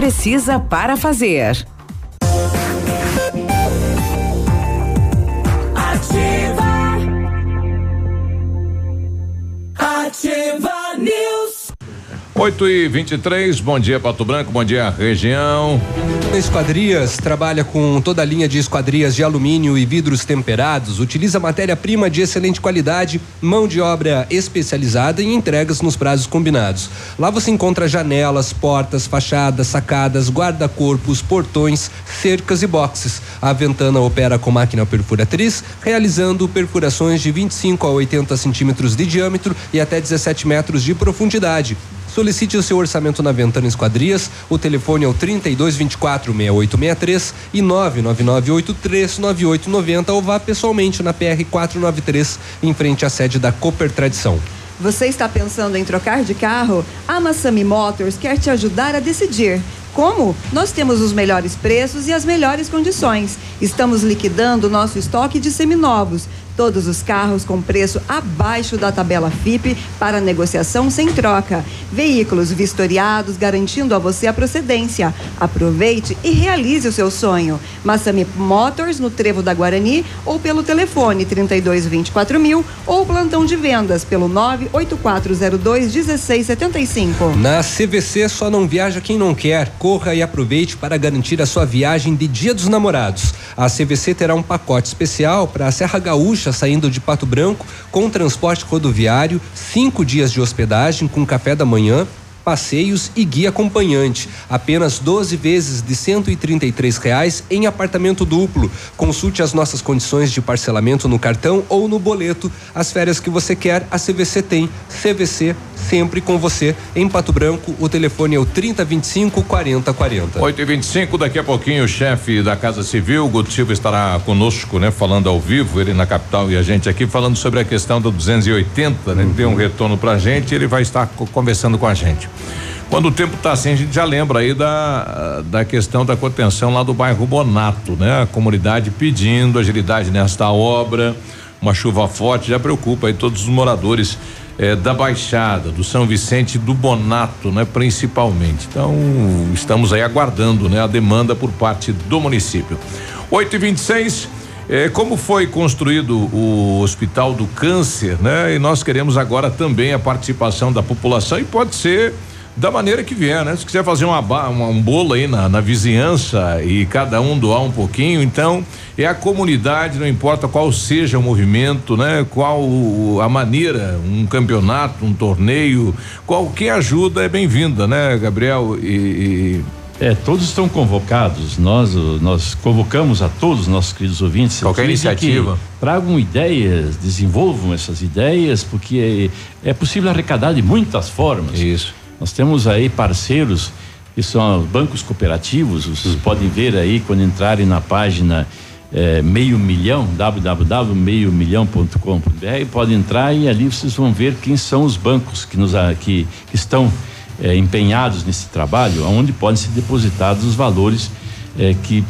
para fazer. 8 e 23 bom dia Pato Branco, bom dia região. Esquadrias trabalha com toda a linha de esquadrias de alumínio e vidros temperados, utiliza matéria-prima de excelente qualidade, mão de obra especializada e entregas nos prazos combinados. Lá você encontra janelas, portas, fachadas, sacadas, guarda-corpos, portões, cercas e boxes. A Ventana opera com máquina perfuratriz, realizando perfurações de 25 a 80 centímetros de diâmetro e até 17 metros de profundidade. Solicite o seu orçamento na Ventana Esquadrias. O telefone é o 3224 6863 e 99983 9890 ou vá pessoalmente na PR 493 em frente à sede da Cooper Tradição. Você está pensando em trocar de carro? A Massami Motors quer te ajudar a decidir. Como? Nós temos os melhores preços e as melhores condições. Estamos liquidando nosso estoque de seminovos. Todos os carros com preço abaixo da tabela FIP para negociação sem troca. Veículos vistoriados garantindo a você a procedência. Aproveite e realize o seu sonho. Massami Motors no Trevo da Guarani ou pelo telefone 3224 mil ou plantão de vendas pelo 98402 1675. Na CVC só não viaja quem não quer. Corra e aproveite para garantir a sua viagem de Dia dos Namorados. A CVC terá um pacote especial para a Serra Gaúcha saindo de Pato Branco com transporte rodoviário, cinco dias de hospedagem com café da manhã. Passeios e guia acompanhante. Apenas 12 vezes de R$ reais em apartamento duplo. Consulte as nossas condições de parcelamento no cartão ou no boleto. As férias que você quer, a CVC tem. CVC sempre com você. Em Pato Branco, o telefone é o 3025 4040. 8 e 25 daqui a pouquinho o chefe da Casa Civil, Guto Silva, estará conosco, né? Falando ao vivo, ele na capital e a gente aqui, falando sobre a questão do 280, né? Ele deu um retorno pra gente ele vai estar conversando com a gente. Quando o tempo está assim, a gente já lembra aí da, da questão da contenção lá do bairro Bonato, né? A comunidade pedindo agilidade nesta obra, uma chuva forte já preocupa aí todos os moradores eh, da Baixada, do São Vicente do Bonato, né? Principalmente. Então, estamos aí aguardando, né? A demanda por parte do município. 8 e 26 eh, como foi construído o Hospital do Câncer, né? E nós queremos agora também a participação da população e pode ser da maneira que vier, né? Se quiser fazer uma, uma, um bolo aí na, na vizinhança e cada um doar um pouquinho, então é a comunidade, não importa qual seja o movimento, né? Qual a maneira, um campeonato, um torneio, qualquer ajuda é bem-vinda, né, Gabriel e, e é, todos estão convocados. Nós, nós convocamos a todos os nossos queridos ouvintes. Qualquer iniciativa. Tragam ideias, desenvolvam essas ideias, porque é, é possível arrecadar de muitas formas. Isso. Nós temos aí parceiros que são bancos cooperativos. Vocês podem ver aí quando entrarem na página é, meio milhão, www.meiomilhão.com.br, podem entrar e ali vocês vão ver quem são os bancos que, nos, que, que estão é, empenhados nesse trabalho, onde podem ser depositados os valores é, que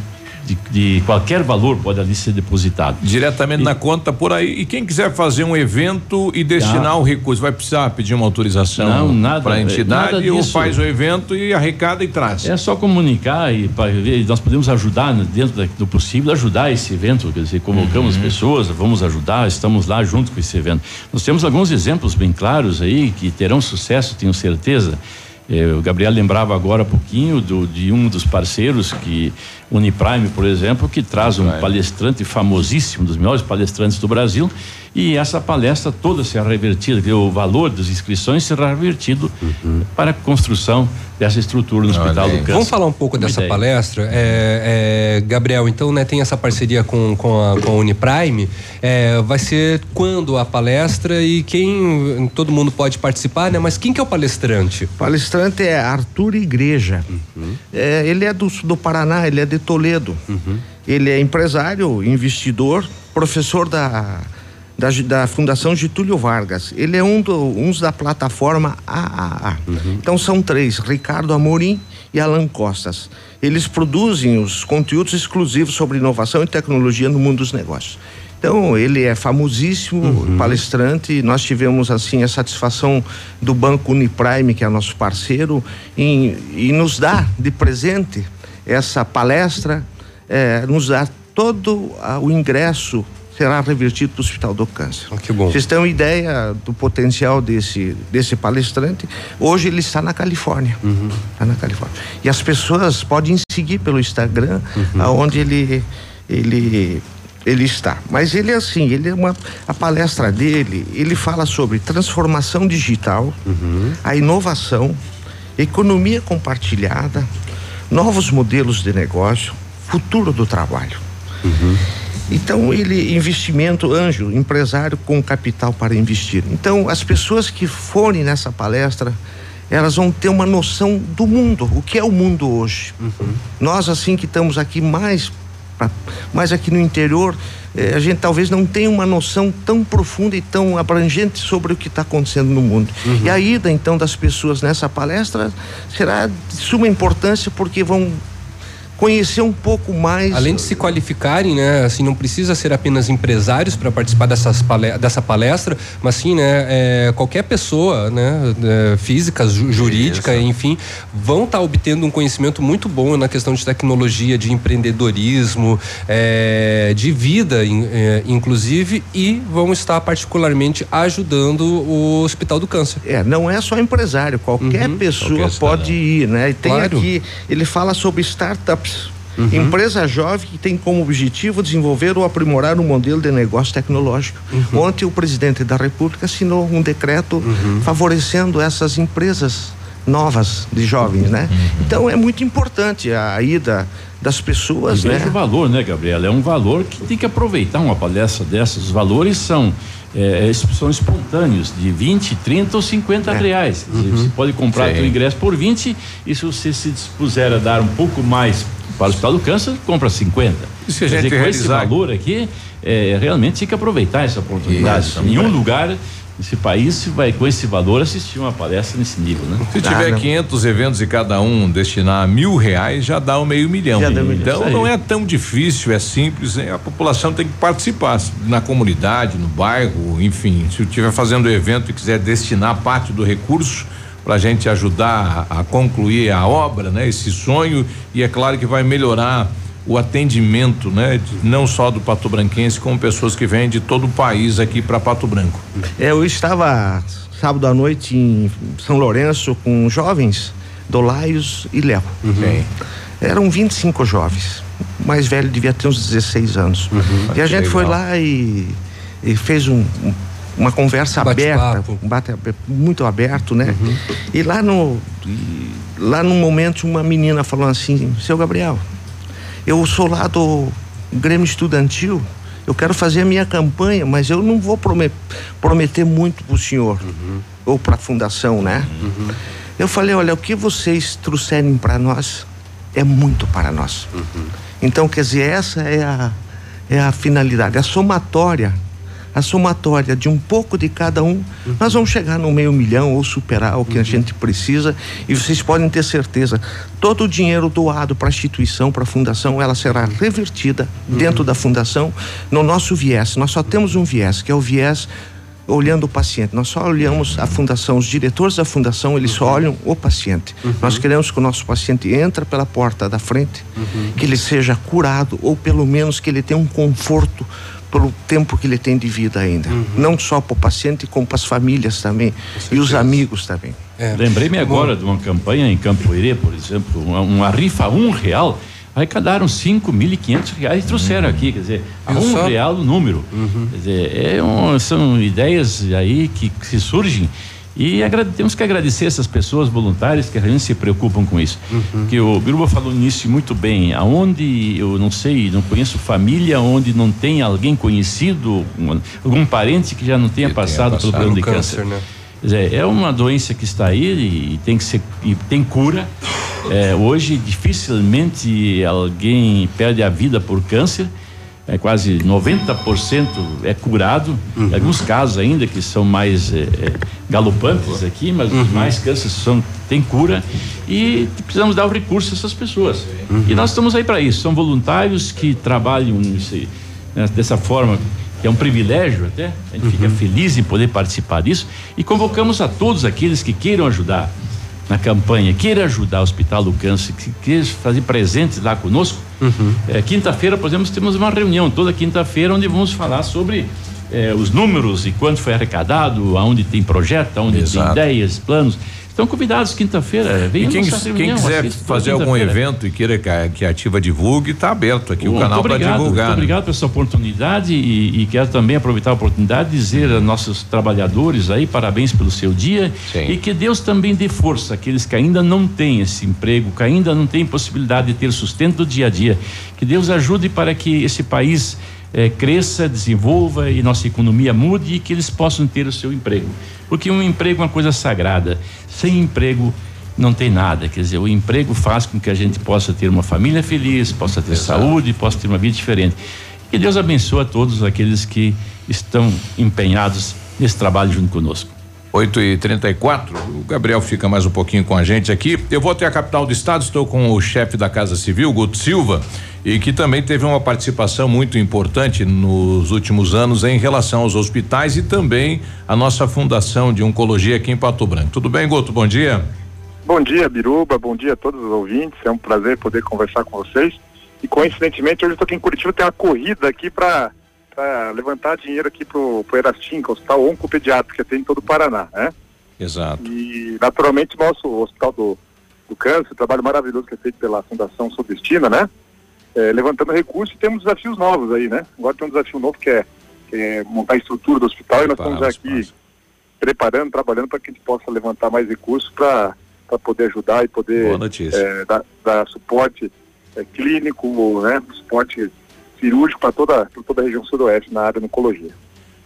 de, de, qualquer valor pode ali ser depositado. Diretamente e, na conta por aí. E quem quiser fazer um evento e destinar o ah, recurso, vai precisar pedir uma autorização para a entidade nada ou faz o evento e arrecada e traz? É só comunicar e ver, nós podemos ajudar dentro do possível, ajudar esse evento, quer dizer, convocamos uhum. pessoas, vamos ajudar, estamos lá junto com esse evento. Nós temos alguns exemplos bem claros aí que terão sucesso, tenho certeza. Eh, o Gabriel lembrava agora há pouquinho do, de um dos parceiros que Uniprime, por exemplo, que traz um palestrante famosíssimo, dos melhores palestrantes do Brasil, e essa palestra toda será revertida, o valor das inscrições será revertido Uhum. para a construção dessa estrutura no Hospital do Câncer. Vamos falar um pouco Uma dessa ideia. palestra. É, é, Gabriel, então, né, tem essa parceria com, com, a, com a Uniprime. É, vai ser quando a palestra e quem. Todo mundo pode participar, né? Mas quem que é o palestrante? Palestrante é Arthur Igreja. É, ele é do, do Paraná, ele é de Toledo. Ele é empresário, investidor, professor da, da, da Fundação Getúlio Vargas. Ele é um do, uns da plataforma AAA. Então são três: Ricardo Amorim e Alan Costas. Eles produzem os conteúdos exclusivos sobre inovação e tecnologia no mundo dos negócios. Então, ele é famosíssimo palestrante. Nós tivemos, assim, a satisfação do Banco Uniprime, que é nosso parceiro, em, e nos dá de presente essa palestra, eh, nos dá todo ah, o ingresso será revertido para o Hospital do Câncer. que bom. Vocês têm uma ideia do potencial desse, desse palestrante? Hoje ele está na Califórnia. Está na Califórnia. E as pessoas podem seguir pelo Instagram, aonde ele, ele, ele está. Mas ele é assim, ele é uma. A palestra dele, ele fala sobre transformação digital, a inovação, economia compartilhada, novos modelos de negócio, futuro do trabalho. Então, ele, investimento anjo, empresário com capital para investir. Então, as pessoas que forem nessa palestra, elas vão ter uma noção do mundo, o que é o mundo hoje. Nós, assim, que estamos aqui mais, pra- mais aqui no interior, eh, a gente talvez não tenha uma noção tão profunda e tão abrangente sobre o que está acontecendo no mundo. E a ida, então, das pessoas nessa palestra será de suma importância porque vão conhecer um pouco mais Além de se qualificarem, né? Assim, não precisa ser apenas empresários para participar dessas pale- dessa palestra, mas sim, né? é, qualquer pessoa, né? é, física, ju- jurídica, enfim, vão estar obtendo um conhecimento muito bom na questão de tecnologia, de empreendedorismo, é, de vida, in- é, inclusive, e vão estar particularmente ajudando o Hospital do Câncer. É, não é só empresário, qualquer pessoa Qualquer pode ir, né? E tem Claro. aqui, ele fala sobre startups. Empresa jovem que tem como objetivo desenvolver ou aprimorar um modelo de negócio tecnológico. Ontem o presidente da República assinou um decreto favorecendo essas empresas novas de jovens, né? Então é muito importante a ida das pessoas, E né? o valor, né, Gabriela? É um valor que tem que aproveitar uma palestra dessas. Os valores são, é, es- são espontâneos, de 20, 30 ou 50 reais. Quer dizer, Você pode comprar seu ingresso por 20 e se você se dispuser a dar um pouco mais para o Hospital do Câncer, compra 50. E se a Quer gente dizer, com esse realizar- valor aqui, é, realmente tem que aproveitar essa oportunidade. Isso. Nenhum lugar nesse país se vai, com esse valor, assistir uma palestra nesse nível, né? Se tiver 500 eventos e cada um destinar mil reais, já dá um meio milhão. Um milhão. Então aí. não é tão difícil, é simples. né? A população tem que participar na comunidade, no bairro, enfim. Se estiver fazendo evento e quiser destinar parte do recurso para a gente ajudar a, a concluir a obra, né? Esse sonho e é claro que vai melhorar o atendimento, né? de- não só do Pato Branquense, como pessoas que vêm de todo o país aqui para Pato Branco. É, eu estava sábado à noite em São Lourenço com jovens, Dolaios e Léo. Sim. Eram 25 jovens. O mais velho devia ter uns 16 anos. E a gente foi lá e, e fez um- um- uma conversa aberta, um bate muito aberto, né? E lá no e lá num momento uma menina falou assim: "Seu Gabriel, eu sou lá do Grêmio Estudantil, eu quero fazer a minha campanha, mas eu não vou prome- prometer muito para o senhor ou para a fundação, né? Eu falei, olha, o que vocês trouxerem para nós é muito para nós. Então, quer dizer, essa é a, é a finalidade, a somatória, a somatória de um pouco de cada um, nós vamos chegar no meio milhão ou superar o que a gente precisa e vocês podem ter certeza, todo o dinheiro doado para a instituição, para a fundação, ela será revertida dentro da fundação no nosso viés. Nós só temos um viés, que é o viés olhando o paciente. Nós só olhamos a fundação, os diretores da fundação, eles só olham o paciente. Nós queremos que o nosso paciente entre pela porta da frente, que ele seja curado ou pelo menos que ele tenha um conforto pelo tempo que ele tem de vida ainda. Não só para o paciente, como para as famílias também e os amigos também. Lembrei-me agora de uma campanha em Campoerê, por exemplo, uma, uma rifa um real. arrecadaram 5 mil e quinhentos reais e trouxeram uhum. aqui, quer dizer, a um só? real o número. Uhum. Quer dizer, é um, são ideias aí que, que se surgem e temos que agradecer essas pessoas voluntárias que realmente se preocupam com isso. Uhum. Que o Biruba falou nisso muito bem. Aonde eu não sei, não conheço família onde não tem alguém conhecido, um, algum parente que já não tenha, passado, pelo problema de câncer. câncer. Né? Dizer, é uma doença que está aí e tem que ser e tem cura. É, hoje dificilmente alguém perde a vida por câncer é quase 90% é curado. Uhum. Alguns casos ainda que são mais é, galopantes aqui, mas uhum. os mais cânceres são tem cura e precisamos dar o recurso a essas pessoas. Uhum. E nós estamos aí para isso. São voluntários que trabalham nesse, né, dessa forma que é um privilégio até. A gente fica uhum. feliz em poder participar disso e convocamos a todos aqueles que queiram ajudar na campanha, queira ajudar o Hospital do Câncer, que queira fazer presentes lá conosco, uhum. é, quinta-feira, por exemplo, temos uma reunião toda quinta-feira onde vamos falar sobre é, os números e quanto foi arrecadado, aonde tem projeto, aonde Exato. tem ideias, planos. Estão convidados quinta-feira. Vem quem, quem quiser fazer algum evento e queira que a, Ativa divulgue, está aberto aqui Bom, o canal para divulgar. Muito né? obrigado por essa oportunidade e, e, quero também aproveitar a oportunidade de dizer a nossos trabalhadores aí parabéns pelo seu dia Sim. e que Deus também dê força àqueles que ainda não têm esse emprego, que ainda não têm possibilidade de ter sustento do dia a dia. Que Deus ajude para que esse país eh, cresça, desenvolva e nossa economia mude e que eles possam ter o seu emprego. Porque um emprego é uma coisa sagrada. Sem emprego não tem nada. Quer dizer, o emprego faz com que a gente possa ter uma família feliz, possa ter Exato. saúde, possa ter uma vida diferente. Que Deus abençoe a todos aqueles que estão empenhados nesse trabalho junto conosco. 8 e 34 o Gabriel fica mais um pouquinho com a gente aqui. Eu vou até a capital do estado, estou com o chefe da Casa Civil, Guto Silva e que também teve uma participação muito importante nos últimos anos em relação aos hospitais e também a nossa fundação de oncologia aqui em Pato Branco. Tudo bem, Goto? Bom dia. Bom dia, Biruba. Bom dia a todos os ouvintes. É um prazer poder conversar com vocês. E coincidentemente hoje estou aqui em Curitiba, tem uma corrida aqui para levantar dinheiro aqui pro, pro Erastim, que é o Hospital Oncopediátrico que tem em todo o Paraná, né? Exato. E naturalmente nosso Hospital do, do Câncer, trabalho maravilhoso que é feito pela Fundação Sudestina, né? é, levantando recursos e temos desafios novos aí, né? Agora tem um desafio novo que é, que é montar a estrutura do hospital e nós estamos aqui preparando, trabalhando para que a gente possa levantar mais recursos para poder ajudar e poder é, dar, dar, suporte é, clínico, né? Suporte cirúrgico para toda, toda a região sudoeste na área de oncologia.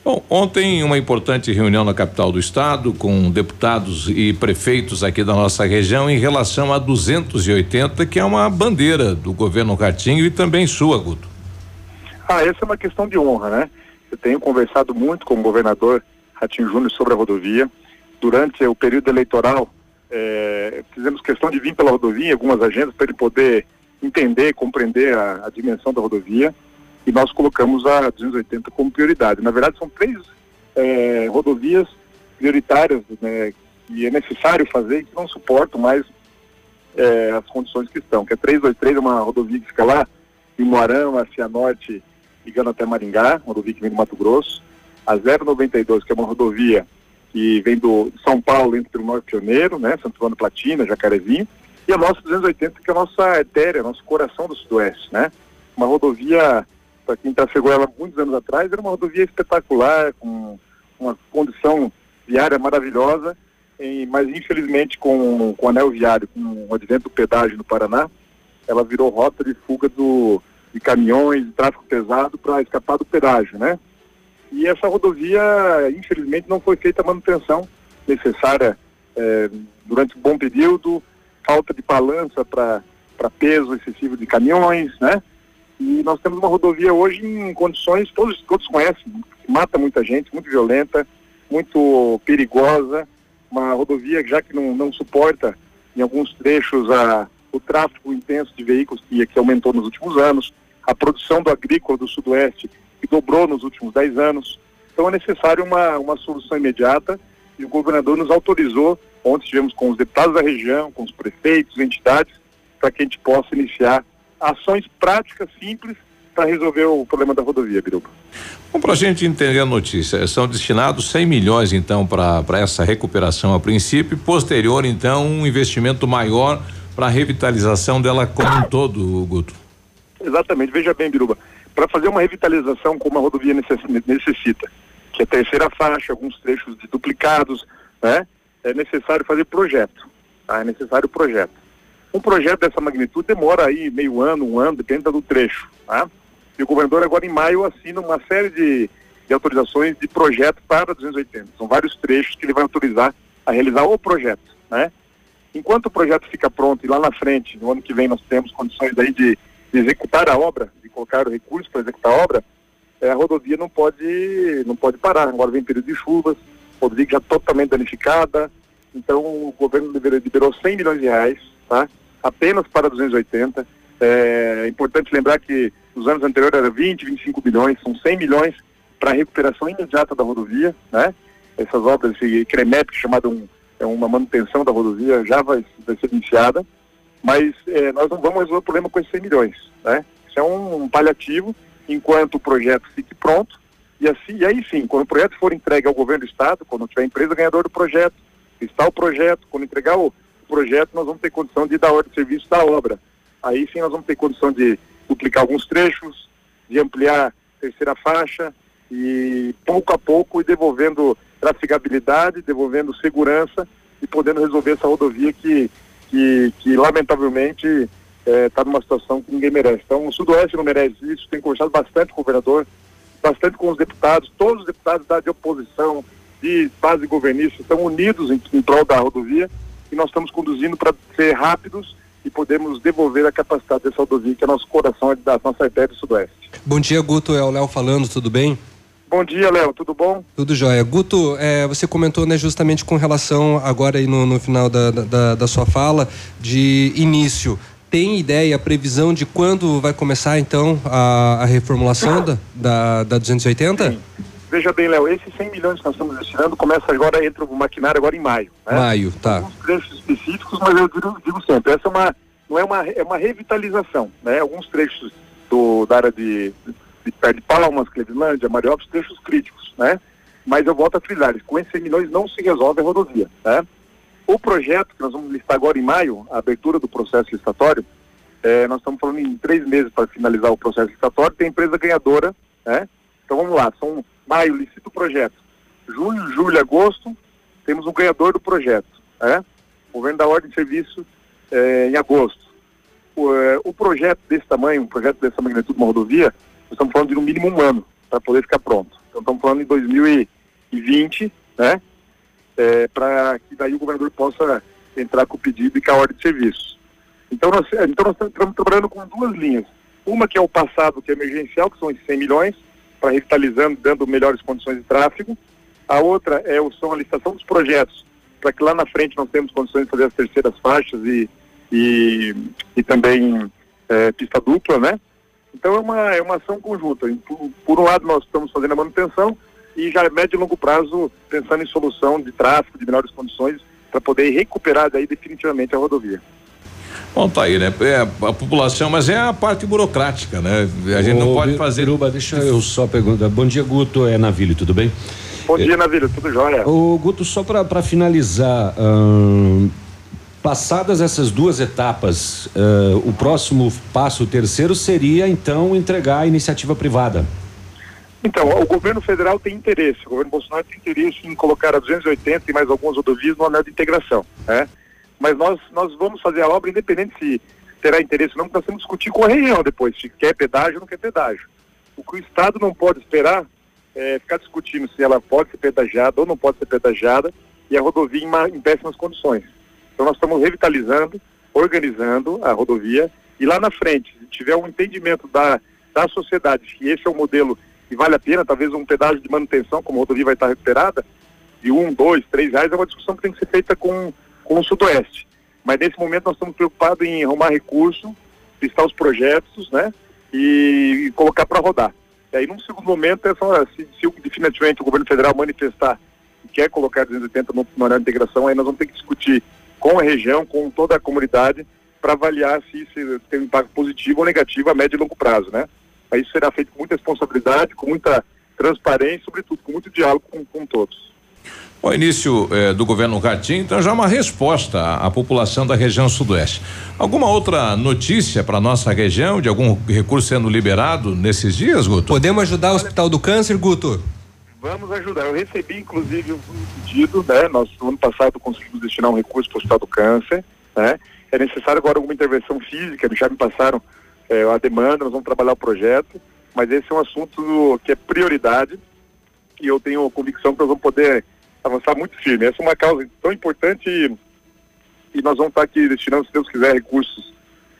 Bom, ontem uma importante reunião na capital do estado com deputados e prefeitos aqui da nossa região em relação a 280, que é uma bandeira do governo Ratinho e também sua, Guto. Ah, essa é uma questão de honra, né? Eu tenho conversado muito com o governador Ratinho Júnior sobre a rodovia. Durante o período eleitoral, eh, fizemos questão de vir pela rodovia, algumas agendas, para ele poder entender, compreender a, a dimensão da rodovia e nós colocamos a 280 como prioridade. Na verdade, são três é, rodovias prioritárias né, que é necessário fazer e que não suportam mais é, as condições que estão. Que é 323 é uma rodovia que fica lá em Moarama, Cianorte, ligando até Maringá, rodovia que vem do Mato Grosso. A 092, que é uma rodovia que vem do São Paulo, entre o Norte Pioneiro, né, Santo Antônio Platina, Jacarezinho. E a nossa 280, que é a nossa etérea, nosso coração do Sudoeste, né? Uma rodovia para quem trafegou ela muitos anos atrás, era uma rodovia espetacular, com uma condição viária maravilhosa, em, mas infelizmente com, com o anel viário, com o advento do pedágio no Paraná, ela virou rota de fuga do, de caminhões, de tráfego pesado para escapar do pedágio, né? E essa rodovia, infelizmente, não foi feita a manutenção necessária eh, durante um bom período, falta de balança para peso excessivo de caminhões, né? E nós temos uma rodovia hoje em condições, todos, todos conhecem, que mata muita gente, muito violenta, muito perigosa, uma rodovia já que não, não suporta em alguns trechos a, o tráfego intenso de veículos que, que aumentou nos últimos anos, a produção do agrícola do sudoeste que dobrou nos últimos 10 anos. Então é necessário uma, uma solução imediata e o governador nos autorizou, ontem estivemos com os deputados da região, com os prefeitos, entidades, para que a gente possa iniciar ações práticas, simples, para resolver o problema da rodovia, Biruba. Bom, para a gente entender a notícia, são destinados 100 milhões, então, para essa recuperação a princípio, e posterior, então, um investimento maior para a revitalização dela como um todo, Guto. Exatamente, veja bem, Biruba, para fazer uma revitalização como a rodovia necessita, que é a terceira faixa, alguns trechos duplicados, né? É necessário fazer projeto, tá? É necessário projeto. Um projeto dessa magnitude demora aí meio ano, um ano, depende do trecho, tá? E o governador agora em maio assina uma série de, de autorizações de projeto para 280. São vários trechos que ele vai autorizar a realizar o projeto, né? Enquanto o projeto fica pronto e lá na frente, no ano que vem nós temos condições aí de, de executar a obra, de colocar o recurso para executar a obra, é, a rodovia não pode, não pode parar. Agora vem período de chuvas, rodovia já totalmente danificada, então o governo liberou, liberou 100 milhões de reais, tá? Apenas para 280. É importante lembrar que nos anos anteriores era 20, 25 bilhões, são 100 milhões para a recuperação imediata da rodovia, né? Essas obras, esse CREMEP, chamado um, é uma manutenção da rodovia, já vai, vai ser iniciada, mas é, nós não vamos resolver o problema com esses 100 milhões, né? Isso é um, um paliativo enquanto o projeto fique pronto, e, assim, e aí sim, quando o projeto for entregue ao governo do estado, quando tiver empresa ganhadora do projeto, está o projeto, quando entregar o projeto, nós vamos ter condição de dar ordem de serviço da obra. Aí sim nós vamos ter condição de duplicar alguns trechos, de ampliar a terceira faixa e pouco a pouco ir devolvendo trafegabilidade, devolvendo segurança e podendo resolver essa rodovia que, que, que lamentavelmente está eh, numa situação que ninguém merece. Então o Sudoeste não merece isso, tem conversado bastante com o governador, bastante com os deputados, todos os deputados da de oposição, de base governista, estão unidos em, em prol da rodovia e nós estamos conduzindo para ser rápidos e podemos devolver a capacidade dessa rodovia, que é nosso coração é da nossa artéria do Sudoeste. Bom dia, Guto. É o Léo falando, tudo bem? Bom dia, Léo, tudo bom? Tudo jóia. Guto, é, você comentou né, justamente com relação, agora aí no, no final da, da, da, sua fala, de início. Tem ideia, previsão de quando vai começar então a, a reformulação da, da, da 280? Sim. Veja bem, Léo, esses 100 milhões que nós estamos destinando começa agora, entra o maquinário agora em maio. Né? Maio, tá. Alguns trechos específicos, mas eu digo, digo sempre, essa é uma, não é uma, é uma revitalização, né? Alguns trechos do, da área de, de, de, de Palmas, Clevilândia, Mariópolis, trechos críticos, né? Mas eu volto a frisar, com esses 100 milhões não se resolve a rodovia, né? O projeto que nós vamos listar agora em maio, a abertura do processo licitatório, é, nós estamos falando em três meses para finalizar o processo licitatório, tem empresa ganhadora, né? Então vamos lá, são maio, licita o projeto. Junho, julho, agosto, temos um ganhador do projeto. Né? Governo da ordem de serviço é, em agosto. O, é, o, projeto desse tamanho, um projeto dessa magnitude, uma rodovia, nós estamos falando de no mínimo um ano para poder ficar pronto. Então estamos falando em 2020, né? É, para que daí o governador possa entrar com o pedido e com a ordem de serviço. Então nós, então nós estamos trabalhando com duas linhas. Uma que é o passado, que é emergencial, que são esses 100 milhões, para revitalizando, dando melhores condições de tráfego. A outra é o, são a licitação dos projetos, para que lá na frente nós temos condições de fazer as terceiras faixas e, e, e também é, pista dupla, né? Então é uma, é uma ação conjunta. Por um lado nós estamos fazendo a manutenção e já médio e longo prazo pensando em solução de tráfego, de melhores condições, para poder recuperar daí definitivamente a rodovia. Bom, tá aí, né? É a população, mas é a parte burocrática, né? A gente Ô, não pode fazer. Biruba, deixa eu só perguntar. Bom dia, Guto. É Navilho, tudo bem? Bom dia, Navilho, tudo jóia. O Guto, só para finalizar. Hum, passadas essas duas etapas, uh, o próximo passo, o terceiro, seria então entregar a iniciativa privada. Então, o governo federal tem interesse, o governo Bolsonaro tem interesse em colocar a 280 e mais algumas rodovias no anel de integração, né? mas nós, nós vamos fazer a obra independente se terá interesse ou não, porque nós temos que discutir com a região depois, se quer pedágio ou não quer pedágio. O que o Estado não pode esperar é ficar discutindo se ela pode ser pedagiada ou não pode ser pedagiada e a rodovia em, em péssimas condições. Então nós estamos revitalizando, organizando a rodovia e lá na frente, se tiver um entendimento da, da sociedade que esse é o modelo que vale a pena, talvez um pedágio de manutenção, como a rodovia vai estar recuperada, de um, dois, três reais, é uma discussão que tem que ser feita com com o Sudoeste. Mas nesse momento nós estamos preocupados em arrumar recurso, listar os projetos, né? E, e colocar para rodar. E aí, num segundo momento, é se, se definitivamente o governo federal manifestar que quer colocar 280 no, no área de integração, aí nós vamos ter que discutir com a região, com toda a comunidade, para avaliar se isso tem um impacto positivo ou negativo a médio e longo prazo, né? Aí isso será feito com muita responsabilidade, com muita transparência, sobretudo com muito diálogo com, com todos. O início eh, do governo Ratinho, então já uma resposta à, à, população da região sudoeste. Alguma outra notícia para nossa região de algum recurso sendo liberado nesses dias, Guto? Podemos ajudar o Hospital do Câncer, Guto? Vamos ajudar. Eu recebi, inclusive, um pedido, né? Nós, no ano passado, conseguimos destinar um recurso para o Hospital do Câncer, né? É necessário agora alguma intervenção física, já me passaram é, a demanda, nós vamos trabalhar o projeto, mas esse é um assunto que é prioridade e eu tenho convicção que nós vamos poder avançar muito firme. Essa é uma causa tão importante e, e nós vamos estar aqui destinando, se Deus quiser, recursos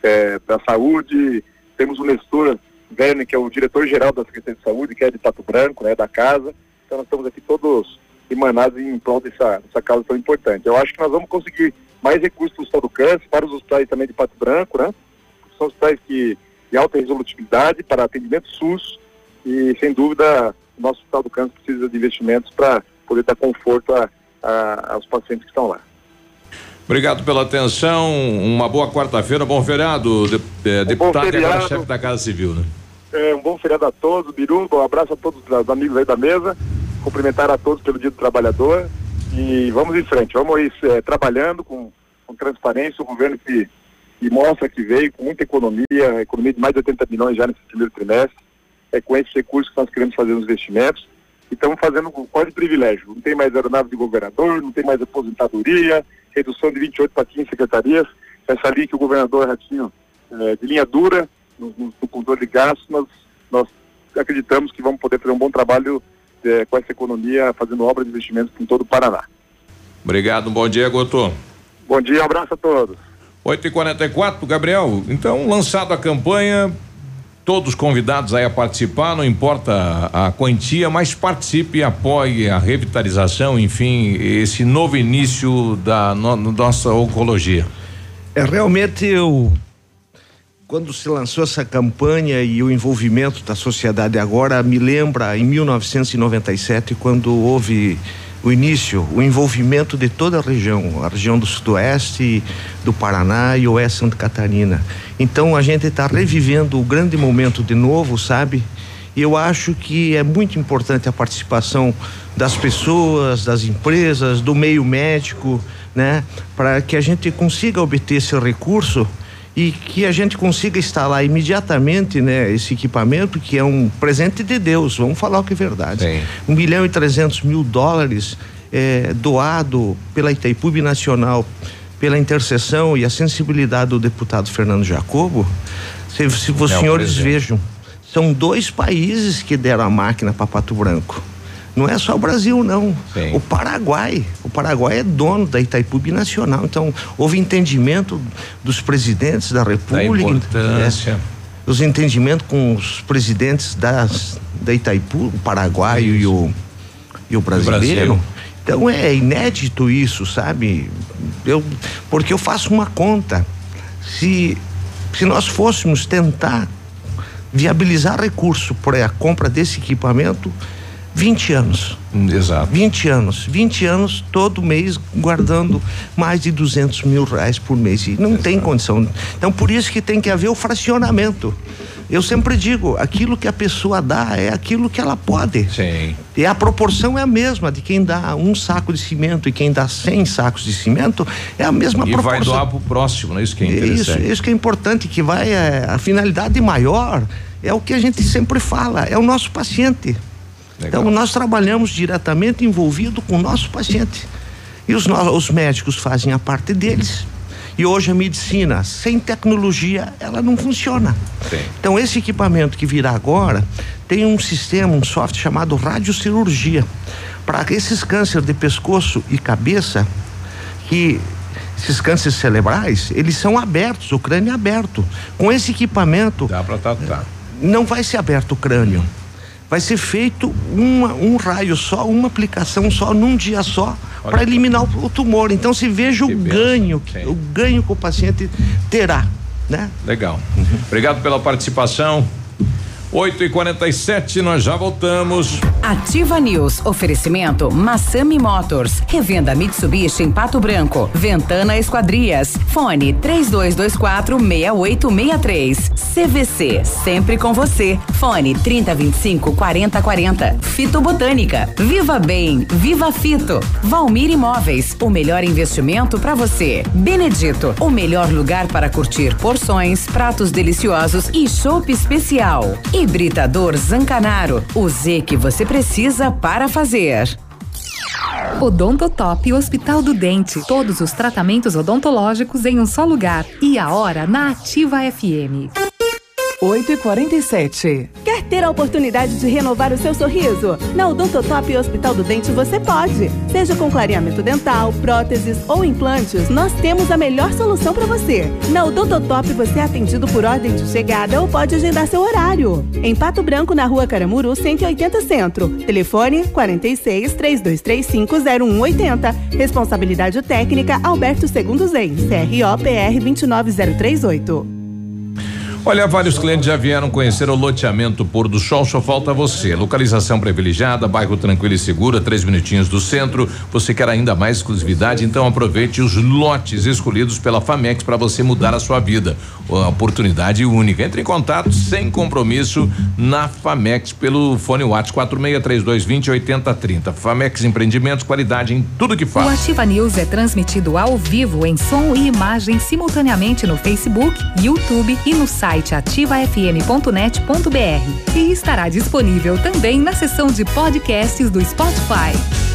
é, da saúde. Temos o Nestor Verne, que é o diretor-geral da Secretaria de Saúde, que é de Pato Branco, né, da casa. Então nós estamos aqui todos emanados em prol dessa, dessa causa tão importante. Eu acho que nós vamos conseguir mais recursos para o Hospital do Câncer, para os hospitais também de Pato Branco, né? São hospitais que, de alta resolutividade para atendimento SUS e, sem dúvida, o nosso Hospital do Câncer precisa de investimentos para poder dar conforto a, a, aos pacientes que estão lá. Obrigado pela atenção. Uma boa quarta-feira, bom feriado, de, de, um deputado e agora chefe da Casa Civil, né? É, um bom feriado a todos, Biruba, um abraço a todos os amigos aí da mesa, cumprimentar a todos pelo Dia do Trabalhador e vamos em frente, vamos ir é, trabalhando com, com transparência, o governo que, que mostra que veio com muita economia, economia de mais de 80 milhões já nesse primeiro trimestre, é com esses recursos que nós queremos fazer os investimentos estamos fazendo quase privilégio. Não tem mais aeronave de governador, não tem mais aposentadoria, redução de 28 para 15 secretarias. Essa linha que o governador Ratinho, é, de linha dura, no, no, controle de gastos, nós, nós acreditamos que vamos poder fazer um bom trabalho é, com essa economia, fazendo obras de investimentos em todo o Paraná. Obrigado, um bom dia, Goto. Bom dia, um abraço a todos. 8h44, Gabriel. Então, lançado a campanha, todos convidados aí a participar, não importa a, quantia, mas participe apoie a revitalização, enfim, esse novo início da no, nossa oncologia. É realmente eu quando se lançou essa campanha e o envolvimento da sociedade agora me lembra em 1997 quando houve o início, o envolvimento de toda a região, a região do sudoeste, do Paraná e oeste Santa Catarina. Então a gente está revivendo o grande momento de novo, sabe? E eu acho que é muito importante a participação das pessoas, das empresas, do meio médico, né? Para que a gente consiga obter esse recurso e que a gente consiga instalar imediatamente né, esse equipamento que é um presente de Deus, vamos falar o que é verdade. Sim. Um milhão e trezentos mil dólares é, doado pela Itaipu Nacional, pela intercessão e a sensibilidade do deputado Fernando Jacobo, se, se os é senhores vejam, são dois países que deram a máquina para Pato Branco. Não é só o Brasil, não. Sim. O Paraguai. O Paraguai é dono da Itaipu Nacional. Então, houve entendimento dos presidentes da República. Da importância. É, os entendimentos com os presidentes das, da Itaipu, o paraguaio e o, e o brasileiro. Então é inédito isso, sabe? Eu, porque eu faço uma conta. Se, se nós fôssemos tentar viabilizar recurso para a compra desse equipamento, 20 anos. Exato. 20 anos. 20 anos todo mês guardando mais de 200 mil reais por mês. E não Exato. tem condição. Então, por isso que tem que haver o fracionamento. Eu sempre digo, aquilo que a pessoa dá é aquilo que ela pode. Sim. E a proporção é a mesma de quem dá um saco de cimento e quem dá 100 sacos de cimento é a mesma e proporção. E vai doar para o próximo, né? Isso que é interessante. Isso, isso que é importante, que vai é, a finalidade maior é o que a gente sempre fala, é o nosso paciente. Legal. Então nós trabalhamos diretamente envolvido com o nosso paciente. E os, os médicos fazem a parte deles. E hoje a medicina, sem tecnologia, ela não funciona. Sim. Então esse equipamento que virá agora tem um sistema, um software chamado radiocirurgia. Para esses cânceres de pescoço e cabeça, que esses cânceres cerebrais, eles são abertos, o crânio é aberto. Com esse equipamento. Dá para tratar. Não vai ser aberto o crânio vai ser feito uma, um raio só, uma aplicação só, num dia só, para eliminar o, o, tumor. Então se veja que o ganho, o ganho que o paciente terá, né? Legal. Obrigado pela participação. 8 e 47 nós já voltamos. Ativa News. Oferecimento Massami Motors. Revenda Mitsubishi em Pato Branco. Ventana Esquadrias. Fone 3224 6863. CVC. Sempre com você. Fone 3025 4040. Fito Botânica. Viva Bem. Viva Fito. Valmir Imóveis. O melhor investimento para você. Benedito. O melhor lugar para curtir porções, pratos deliciosos e chopp especial. Hibridador Zancanaro. O Z que você precisa para fazer. Odontotop Hospital do Dente. Todos os tratamentos odontológicos em um só lugar. E a hora na Ativa FM. 8 e 47 Quer ter a oportunidade de renovar o seu sorriso? Na Odontotop Hospital do Dente você pode. Seja com clareamento dental, próteses ou implantes, nós temos a melhor solução para você. Na Odontotop você é atendido por ordem de chegada ou pode agendar seu horário. Em Pato Branco, na rua Caramuru, 180 Centro. Telefone 46 3235 0180. Responsabilidade técnica Alberto Segundo Zen. CRO PR 29038. Olha, vários clientes já vieram conhecer o loteamento Pôr do Sol, só falta você. Localização privilegiada, bairro tranquilo e seguro, três minutinhos do centro. Você quer ainda mais exclusividade? Então aproveite os lotes escolhidos pela Famex para você mudar a sua vida. Uma oportunidade única. Entre em contato sem compromisso na Famex pelo fone WhatsApp 463220 8030. Famex Empreendimentos, qualidade em tudo que faz. O Ativa News é transmitido ao vivo em som e imagem simultaneamente no Facebook, YouTube e no site site ativafm.net.br e estará disponível também na seção de podcasts do Spotify.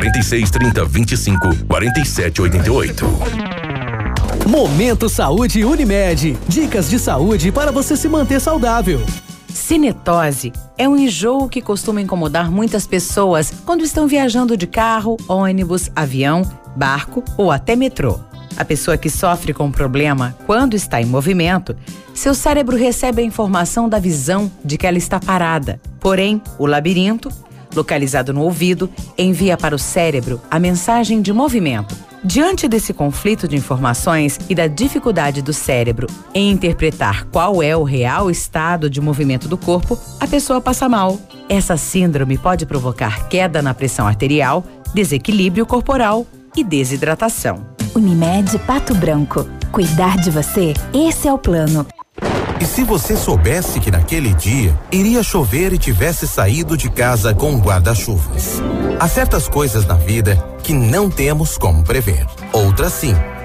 46 30 25 47 88. Momento Saúde Unimed. Dicas de saúde para você se manter saudável. Cinetose é um enjoo que costuma incomodar muitas pessoas quando estão viajando de carro, ônibus, avião, barco ou até metrô. A pessoa que sofre com o problema quando está em movimento, seu cérebro recebe a informação da visão de que ela está parada. Porém, o labirinto, localizado no ouvido, envia para o cérebro a mensagem de movimento. Diante desse conflito de informações e da dificuldade do cérebro em interpretar qual é o real estado de movimento do corpo, a pessoa passa mal. Essa síndrome pode provocar queda na pressão arterial, desequilíbrio corporal e desidratação. Unimed Pato Branco. Cuidar de você, esse é o plano. E se você soubesse que naquele dia iria chover e tivesse saído de casa com guarda-chuvas? Há certas coisas na vida que não temos como prever. Outras sim.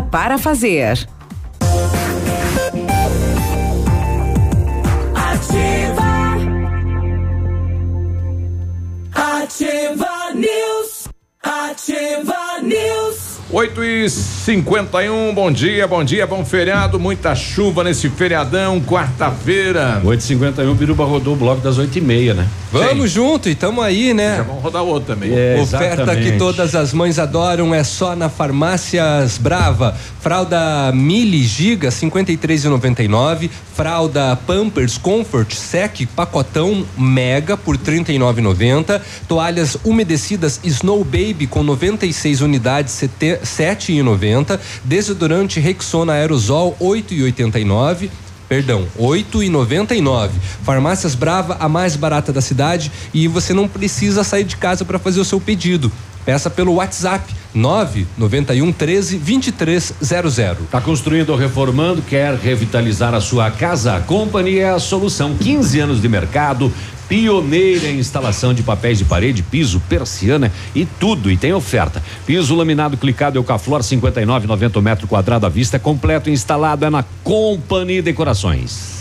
para fazer. Ativa. Ativa News. Ativa News. 8 e 51 bom dia, bom dia, bom feriado, muita chuva nesse feriadão, quarta-feira. 8 e 51 Biruba rodou o bloco das 8 e meia, né? Vamos junto e tamo aí, né? Já vamos rodar outro também. É, Oferta que todas as mães adoram é só na Farmácias Brava. Fralda Mili Giga 53,99. Fralda Pampers Comfort Sec pacotão Mega por 39,90. Toalhas umedecidas Snow Baby com 96 unidades 7,90. Desodorante Rexona Aerosol 8,89 perdão, 8,99. Farmácias Brava, a mais barata da cidade e você não precisa sair de casa para fazer o seu pedido. Peça pelo WhatsApp 991 13 2300. Tá construindo ou reformando, quer revitalizar a sua casa? A Company é a solução. 15 anos de mercado, pioneira em instalação de papéis de parede, piso, persiana e tudo. E tem oferta. Piso laminado clicado Eucaflor 59,90 metro quadrado à vista, completo instalado é na Company Decorações.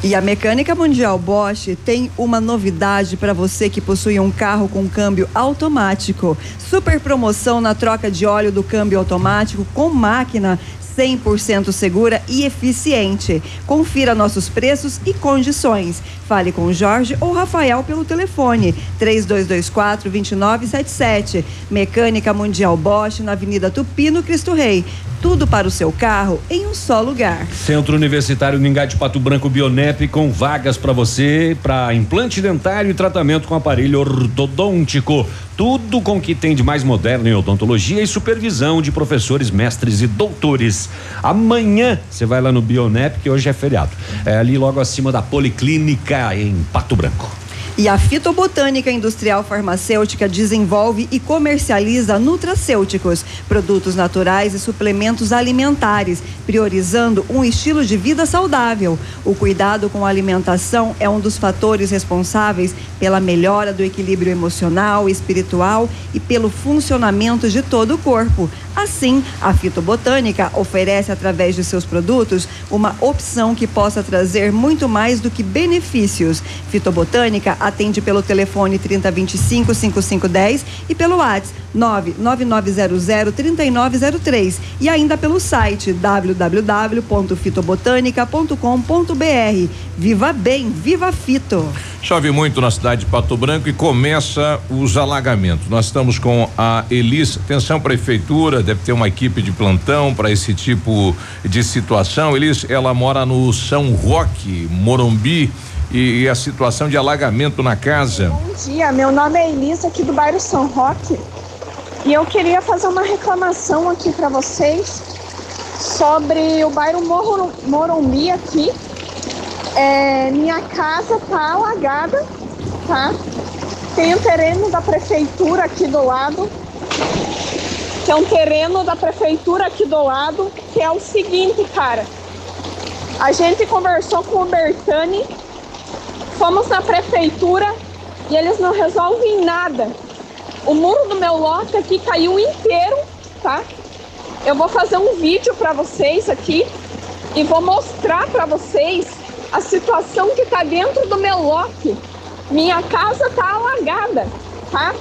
E a Mecânica Mundial Bosch tem uma novidade para você que possui um carro com câmbio automático. Super promoção na troca de óleo do câmbio automático com máquina 100% segura e eficiente. Confira nossos preços e condições. Fale com Jorge ou Rafael pelo telefone 3224 2977. Mecânica Mundial Bosch na Avenida Tupi, no Cristo Rei. Tudo para o seu carro em um só lugar. Centro Universitário Ningá de Pato Branco Bionep com vagas para você para implante dentário e tratamento com aparelho ortodôntico. Tudo com o que tem de mais moderno em odontologia e supervisão de professores, mestres e doutores. Amanhã você vai lá no Bionep, que hoje é feriado. É ali logo acima da Policlínica em Pato Branco. E a Fitobotânica Industrial Farmacêutica desenvolve e comercializa nutracêuticos, produtos naturais e suplementos alimentares, priorizando um estilo de vida saudável. O cuidado com a alimentação é um dos fatores responsáveis pela melhora do equilíbrio emocional, espiritual e pelo funcionamento de todo o corpo. Assim, a Fitobotânica oferece através de seus produtos uma opção que possa trazer muito mais do que benefícios. Fitobotânica atende pelo telefone 3025 5510 e pelo WhatsApp 99900 3903 e ainda pelo site www.fitobotanica.com.br. Viva bem, viva Fito. Chove muito na cidade de Pato Branco e começa os alagamentos. Nós estamos com a Elis. Atenção, prefeitura, deve ter uma equipe de plantão para esse tipo de situação. Elis, ela mora no São Roque, Morumbi. E, e, a situação de alagamento na casa. Bom dia, meu nome é Elisa, aqui do bairro São Roque. E eu queria fazer uma reclamação aqui para vocês sobre o bairro Morumbi aqui. É, minha casa tá alagada, tá? Tem um terreno da prefeitura aqui do lado, que é um terreno da prefeitura aqui do lado, que é o seguinte, cara. A gente conversou com o Bertani Fomos na prefeitura e eles não resolvem nada. O muro do meu lote aqui caiu inteiro, tá? Eu vou fazer um vídeo para vocês aqui e vou mostrar para vocês a situação que tá dentro do meu lote. Minha casa tá alagada, tá?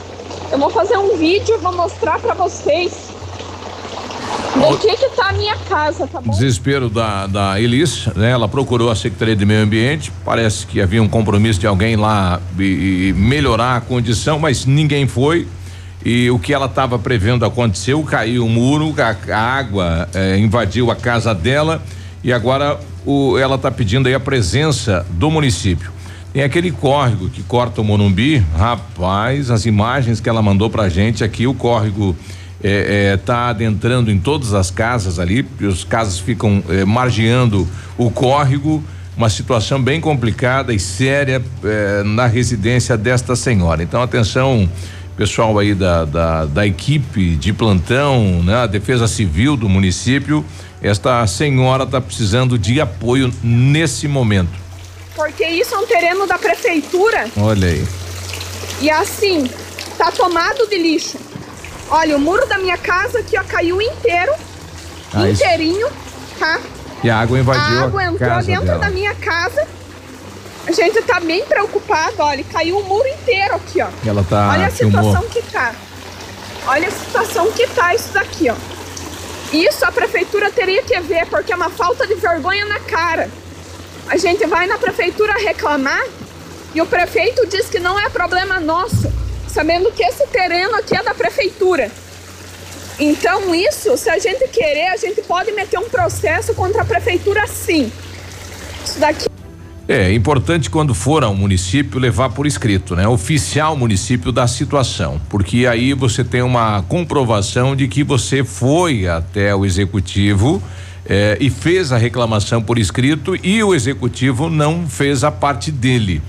Eu vou fazer um vídeo e vou mostrar para vocês o que que tá a minha casa, tá bom? Desespero da, da Elis, né? Ela procurou a Secretaria de Meio Ambiente, parece que havia um compromisso de alguém lá e, e melhorar a condição, mas ninguém foi. E o que ela estava prevendo aconteceu, caiu o muro, a, a água eh, invadiu a casa dela e agora o, ela está pedindo aí a presença do município. Tem aquele córrego que corta o Morumbi, rapaz, as imagens que ela mandou pra gente aqui, o córrego está é, é, tá adentrando em todas as casas ali, os casas ficam é, margeando o córrego, uma situação bem complicada e séria é, na residência desta senhora. Então, atenção, pessoal aí da, da, da equipe de plantão, né, a Defesa Civil do município, esta senhora está precisando de apoio nesse momento. Porque isso é um terreno da prefeitura. Olha aí. E assim, tá tomado de lixo. Olha, o muro da minha casa aqui, ó, caiu inteiro. Ah, inteirinho, tá? E a água invadiu a água a entrou dentro dela. da minha casa. A gente tá bem preocupado, olha, caiu o muro inteiro aqui, ó. Ela tá Olha a filmou. situação que tá. Olha a situação que tá isso daqui, ó. Isso a prefeitura teria que ver, porque é uma falta de vergonha na cara. A gente vai na prefeitura reclamar E o prefeito diz que não é problema nosso, sabendo que esse terreno aqui é da prefeitura. Então, isso, se a gente querer, a gente pode meter um processo contra a prefeitura sim. Isso daqui é importante quando for ao município levar por escrito, né? Oficial município da situação, porque aí você tem uma comprovação de que você foi até o executivo eh, e fez a reclamação por escrito e o executivo não fez a parte dele.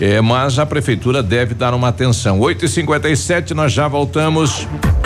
É, mas a prefeitura deve dar uma atenção. 8 e 57 nós já voltamos.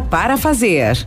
para fazer.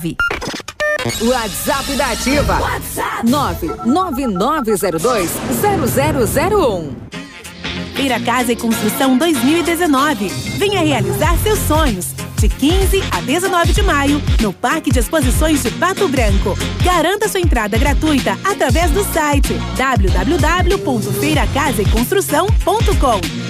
nove. WhatsApp da Ativa. WhatsApp 999020001. Feira Casa e Construção 2019. Venha realizar seus sonhos. De 15 a 19 de maio, no Parque de Exposições de Pato Branco. Garanta sua entrada gratuita através do site www.feiracasaeconstrução.com.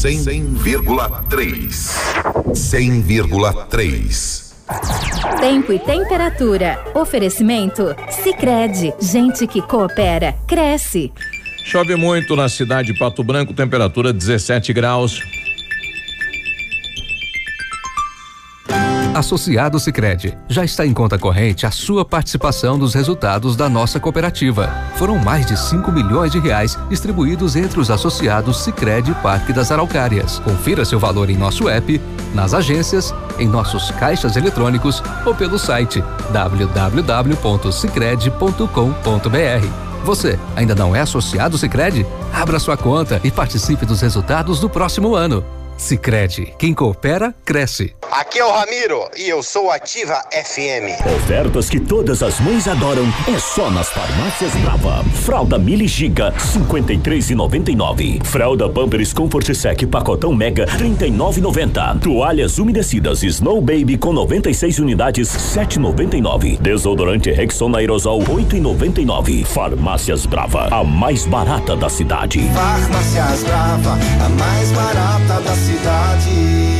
100,3. 100,3. Tempo e temperatura. Oferecimento? Sicredi Gente que coopera, cresce. Chove muito na cidade de Pato Branco, temperatura 17 graus. Associado Sicredi já está em conta corrente a sua participação nos resultados da nossa cooperativa. Foram mais de 5 milhões de reais distribuídos entre os associados Sicredi Parque das Araucárias. Confira seu valor em nosso app, nas agências, em nossos caixas eletrônicos ou pelo site www.sicredi.com.br. Você ainda não é associado Sicredi? Abra sua conta e participe dos resultados do próximo ano. Sicredi, quem coopera cresce. Aqui é o Ramiro e eu sou Ativa FM. Ofertas que todas as mães adoram é só nas farmácias Brava. Fralda Mili Giga 53,99. Fralda Pampers Comfort Sec pacotão Mega 39,90. Toalhas umedecidas Snow Baby com 96 unidades 7,99. Desodorante Rexona Aerosol 8,99. Farmácias Brava, a mais barata da cidade. Farmácias Brava, a mais barata da cidade cidade.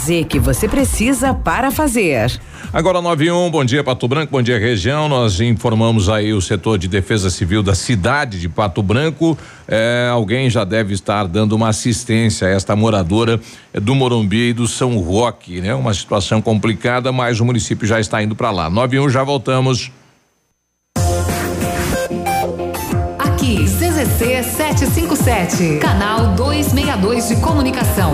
Z que você precisa para fazer. Agora 91, bom dia Pato Branco, bom dia região. Nós informamos aí o setor de defesa civil da cidade de Pato Branco. É, alguém já deve estar dando uma assistência a esta moradora é, do Morumbi e do São Roque, né? Uma situação complicada, mas o município já está indo para lá. 91, já voltamos. Aqui, CZC 757, canal 262 de comunicação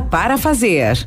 para fazer.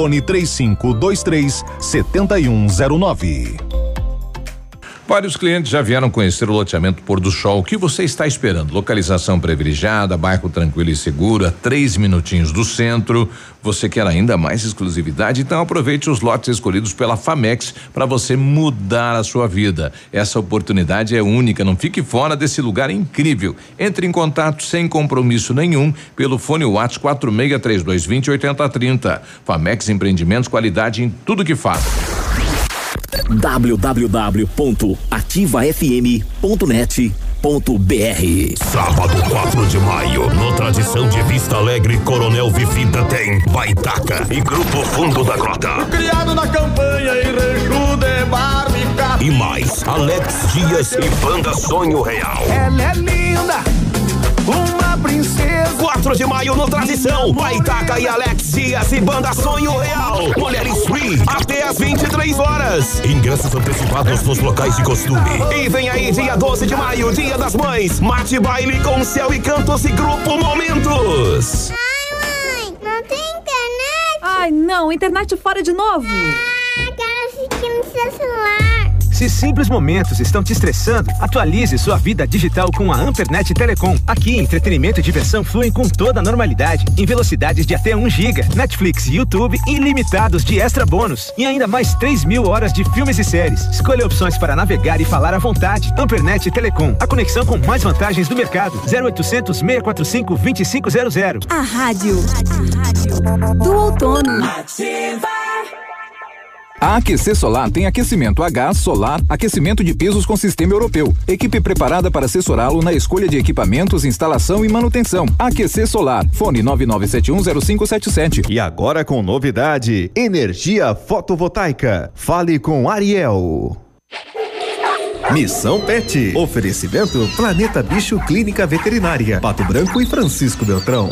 Fone 3523 7109. Vários clientes já vieram conhecer o loteamento Pôr do Sol. O que você está esperando? Localização privilegiada, bairro tranquilo e seguro, a três minutinhos do centro. Você quer ainda mais exclusividade? Então aproveite os lotes escolhidos pela Famex para você mudar a sua vida. Essa oportunidade é única, não fique fora desse lugar incrível. Entre em contato sem compromisso nenhum pelo fone WhatsApp 463220 8030. Famex Empreendimentos, qualidade em tudo que faz www.ativafm.net.br Sábado 4 de maio, no Tradição de Vista Alegre, Coronel Vivida tem Baitaca e Grupo Fundo da Grota. Criado na campanha em Rancho de Barbica. E mais, Alex Dias e Banda Sonho Real. Ela é linda, uma princesa. 4 de maio no Tradição, Baitaca e Alex Dias e Banda Sonho Real. Mulheres Free, até às 23 horas. Ingressos antecipados nos locais de costume. E vem aí, dia 12 de maio, Dia das Mães. Mate baile com céu e cantos e grupo Momentos. Ai, mãe, não tem internet? Ai, não, internet fora de novo. Ah, quero assistir no seu celular. Se simples momentos estão te estressando, atualize sua vida digital com a Ampernet Telecom. Aqui, entretenimento e diversão fluem com toda a normalidade, em velocidades de até 1 GB, Netflix e YouTube ilimitados de extra bônus e ainda mais 3 mil horas de filmes e séries. Escolha opções para navegar e falar à vontade. Ampernet Telecom, a conexão com mais vantagens do mercado. 0800 645 2500. A rádio, a rádio do outono. Ativa. A Aquecer Solar tem aquecimento a gás, solar, aquecimento de pisos com sistema europeu. Equipe preparada para assessorá-lo na escolha de equipamentos, instalação e manutenção. Aquecer Solar. Fone 99710577. E agora com novidade: energia fotovoltaica. Fale com Ariel. Missão Pet. Oferecimento Planeta Bicho Clínica Veterinária. Pato Branco e Francisco Beltrão.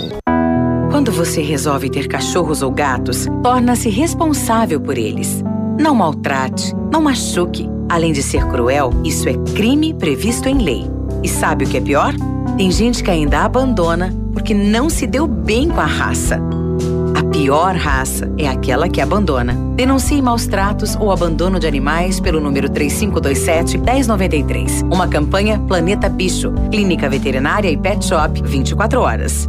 Quando você resolve ter cachorros ou gatos, torna-se responsável por eles. Não maltrate, não machuque. Além de ser cruel, isso é crime previsto em lei. E sabe o que é pior? Tem gente que ainda abandona porque não se deu bem com a raça. A pior raça é aquela que abandona. Denuncie maus tratos ou abandono de animais pelo número 3527-1093. Uma campanha Planeta Bicho, Clínica Veterinária e Pet Shop 24 horas.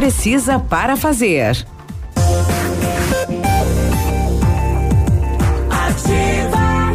para fazer. Ativa.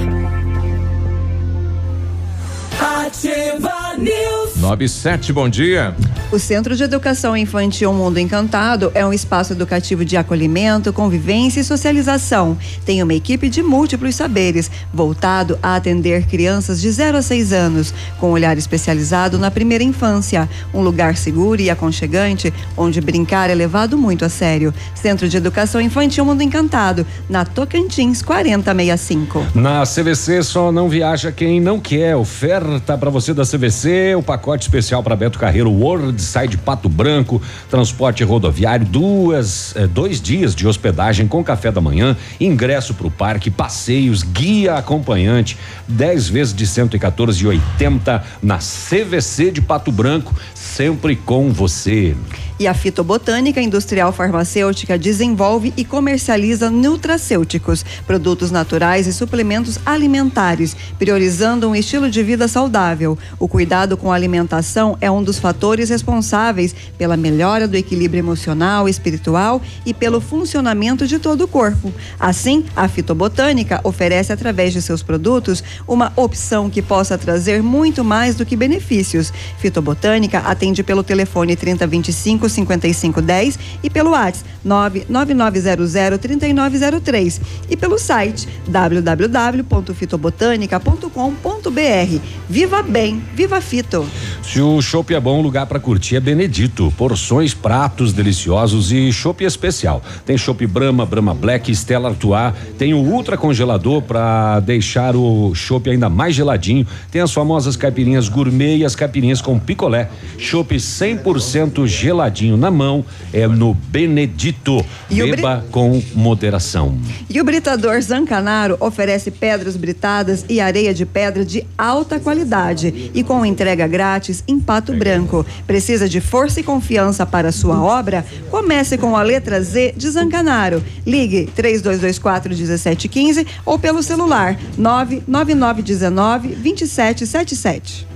Ativa News. 97, bom dia. O Centro de Educação Infantil Mundo Encantado é um espaço educativo de acolhimento, convivência e socialização. Tem uma equipe de múltiplos saberes, voltado a atender crianças de 0 a 6 anos, com olhar especializado na primeira infância. Um lugar seguro e aconchegante, onde brincar é levado muito a sério. Centro de Educação Infantil Mundo Encantado, na Tocantins 4065. Na CVC só não viaja quem não quer. Oferta para você da CVC, o pacote especial para Beto Carreiro World Side Pato Branco, transporte rodoviário, duas, eh, dois dias de hospedagem com café da manhã, ingresso para o parque, passeios, guia acompanhante, 10 vezes de 114,80 na CVC de Pato Branco, sempre com você. E a fitobotânica industrial farmacêutica desenvolve e comercializa nutracêuticos, produtos naturais e suplementos alimentares, priorizando um estilo de vida saudável. O cuidado com a alimentação é um dos fatores responsáveis pela melhora do equilíbrio emocional, espiritual e pelo funcionamento de todo o corpo. Assim, a fitobotânica oferece através de seus produtos uma opção que possa trazer muito mais do que benefícios. Fitobotânica atende pelo telefone 3025 5510 e pelo WhatsApp 99900 3903 e pelo site www.fitobotanica.com.br. Viva bem, viva fito. Se o chopp é bom, o lugar para curtir é Benedito. Porções, pratos deliciosos e chopp especial. Tem chopp Brahma, Brahma Black, Stella Artois. Tem o ultra congelador para deixar o chopp ainda mais geladinho. Tem as famosas caipirinhas gourmet e as caipirinhas com picolé. Chopp 100% geladinho na mão é no Benedito. E Beba com moderação. E o Britador Zancanaro oferece pedras britadas e areia de pedra de alta qualidade e com entrega grátis em Pato Branco. Precisa de força e confiança para sua obra? Comece com a letra Z de Zancanaro. Ligue 3224 1715 ou pelo celular 99919 2777.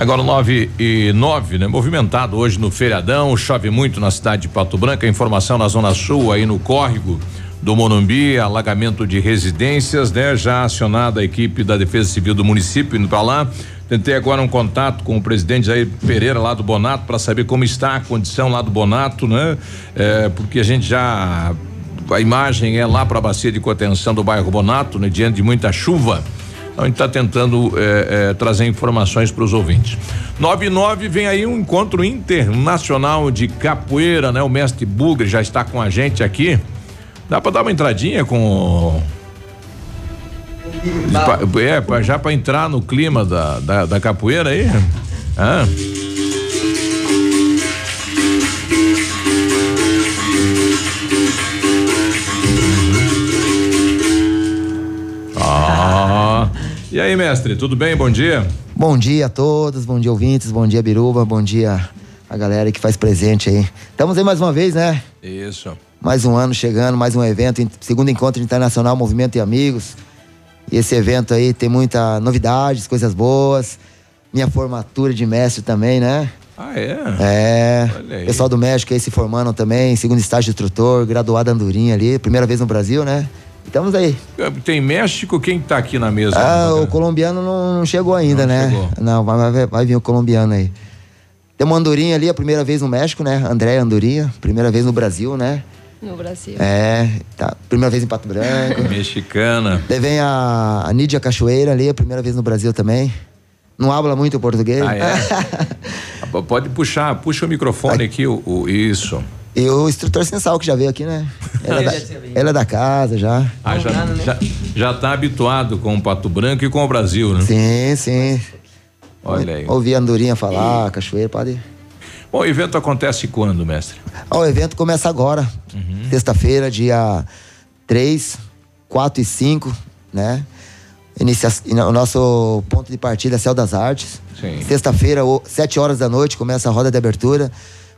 Agora 9 e 9, né? Movimentado hoje no feriadão, chove muito na cidade de Pato Branco. Informação na Zona Sul, aí no córrego do Monumbi, alagamento de residências, né? Já acionada a equipe da Defesa Civil do município indo para lá. Tentei agora um contato com o presidente Jair Pereira lá do Bonato para saber como está a condição lá do Bonato, né? É, porque a gente já a imagem é lá para a bacia de contenção do bairro Bonato, né? Diante de muita chuva. Então a gente está tentando é, é, trazer informações para os ouvintes. 99 vem aí um encontro internacional de capoeira, né? O mestre Bugre já está com a gente aqui. Dá para dar uma entradinha com é, já para entrar no clima da, da, da capoeira aí? Ah. E aí, mestre, tudo bem? Bom dia. Bom dia a todos, bom dia ouvintes, bom dia Biruba, bom dia a galera que faz presente aí. Estamos aí mais uma vez, né? Isso. Mais um ano chegando, mais um evento, segundo encontro internacional Movimento e Amigos. E esse evento aí tem muita novidades, coisas boas. Minha formatura de mestre também, né? Ah, é? É. Pessoal do México aí se formando também, segundo estágio de instrutor, graduado Andorinha ali, primeira vez no Brasil, né? Estamos aí. Tem México, quem tá aqui na mesa? Ah, o colombiano não, não chegou ainda, Não né? chegou. Não, vai, vai, vai vir o colombiano aí. Tem uma andorinha ali, a primeira vez no México, né? André Andorinha, primeira vez no Brasil, né? No Brasil. É, tá. Primeira vez em Pato Branco. Mexicana. Daí vem a, a Nídia Cachoeira ali, a primeira vez no Brasil também. Não habla muito português. Ah, é? [LAUGHS] Pode puxar, puxa o microfone aqui, o, o- isso. E o instrutor Sensal, que já veio aqui, né? [LAUGHS] Ela, é da, ela é da casa já. Ah, já, já, já tá habituado com o Pato Branco e com o Brasil, né? Sim, sim. Olha aí. Ouvi a Andorinha falar, Cachoeira, pode. Bom, o evento acontece quando, mestre? Ó, o evento começa agora, sexta-feira, dia 3, 4 e 5, né? Inicia, o nosso ponto de partida é Céu das Artes. Sim. Sexta-feira, o- 7 horas da noite, começa a roda de abertura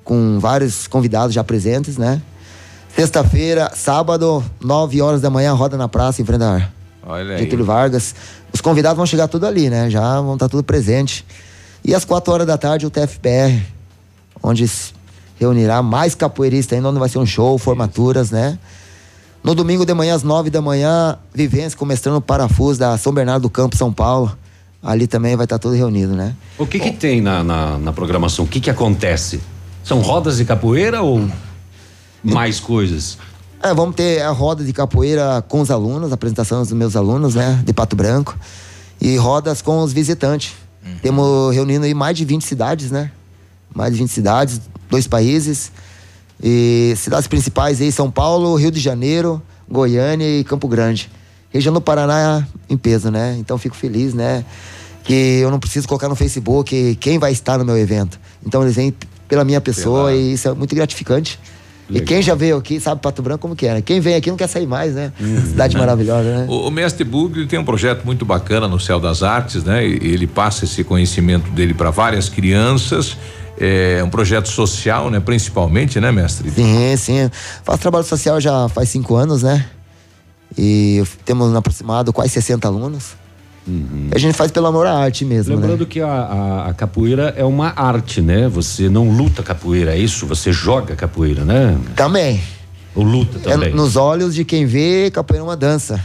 com vários convidados já presentes, né? Sexta-feira, sábado, 9 horas da manhã, roda na praça em frente Olha aí. Getúlio Vargas. Os convidados vão chegar tudo ali, né? Já vão estar tudo presente. E às 4 horas da tarde, o TFPR, onde se reunirá mais capoeiristas ainda, onde vai ser um show, formaturas, né? No domingo de manhã, às 9 da manhã, vivência com o mestrando parafuso da São Bernardo do Campo, São Paulo. Ali também vai estar tudo reunido, né? O que que tem na, na, na programação? O que que acontece? São rodas de capoeira ou mais coisas? É, vamos ter a roda de capoeira com os alunos, a apresentação dos meus alunos, né? De Pato Branco. E rodas com os visitantes. Temos reunindo aí mais de 20 cidades, né? Mais de 20 cidades, dois países. E cidades principais aí, São Paulo, Rio de Janeiro, Goiânia e Campo Grande. Região do Paraná em peso, né? Então fico feliz, né? Que eu não preciso colocar no Facebook quem vai estar no meu evento. Então eles vêm pela minha pessoa Pela- e isso é muito gratificante. E quem já veio aqui sabe Pato Branco como que é, né? Quem vem aqui não quer sair mais, né? Cidade maravilhosa, né? O, o mestre Bugli tem um projeto muito bacana no Céu das Artes, né? E Ele passa esse conhecimento dele para várias crianças. É um projeto social, né? Principalmente, né, mestre? Sim, sim. Faço trabalho social já faz cinco anos, né? E temos aproximado quase 60 alunos. A gente faz pelo amor à arte mesmo, né? Lembrando que a, a- a capoeira é uma arte, né? Você não luta capoeira, é isso? Você joga capoeira, né? Também. Ou luta É também. nos olhos de quem vê, capoeira é uma dança.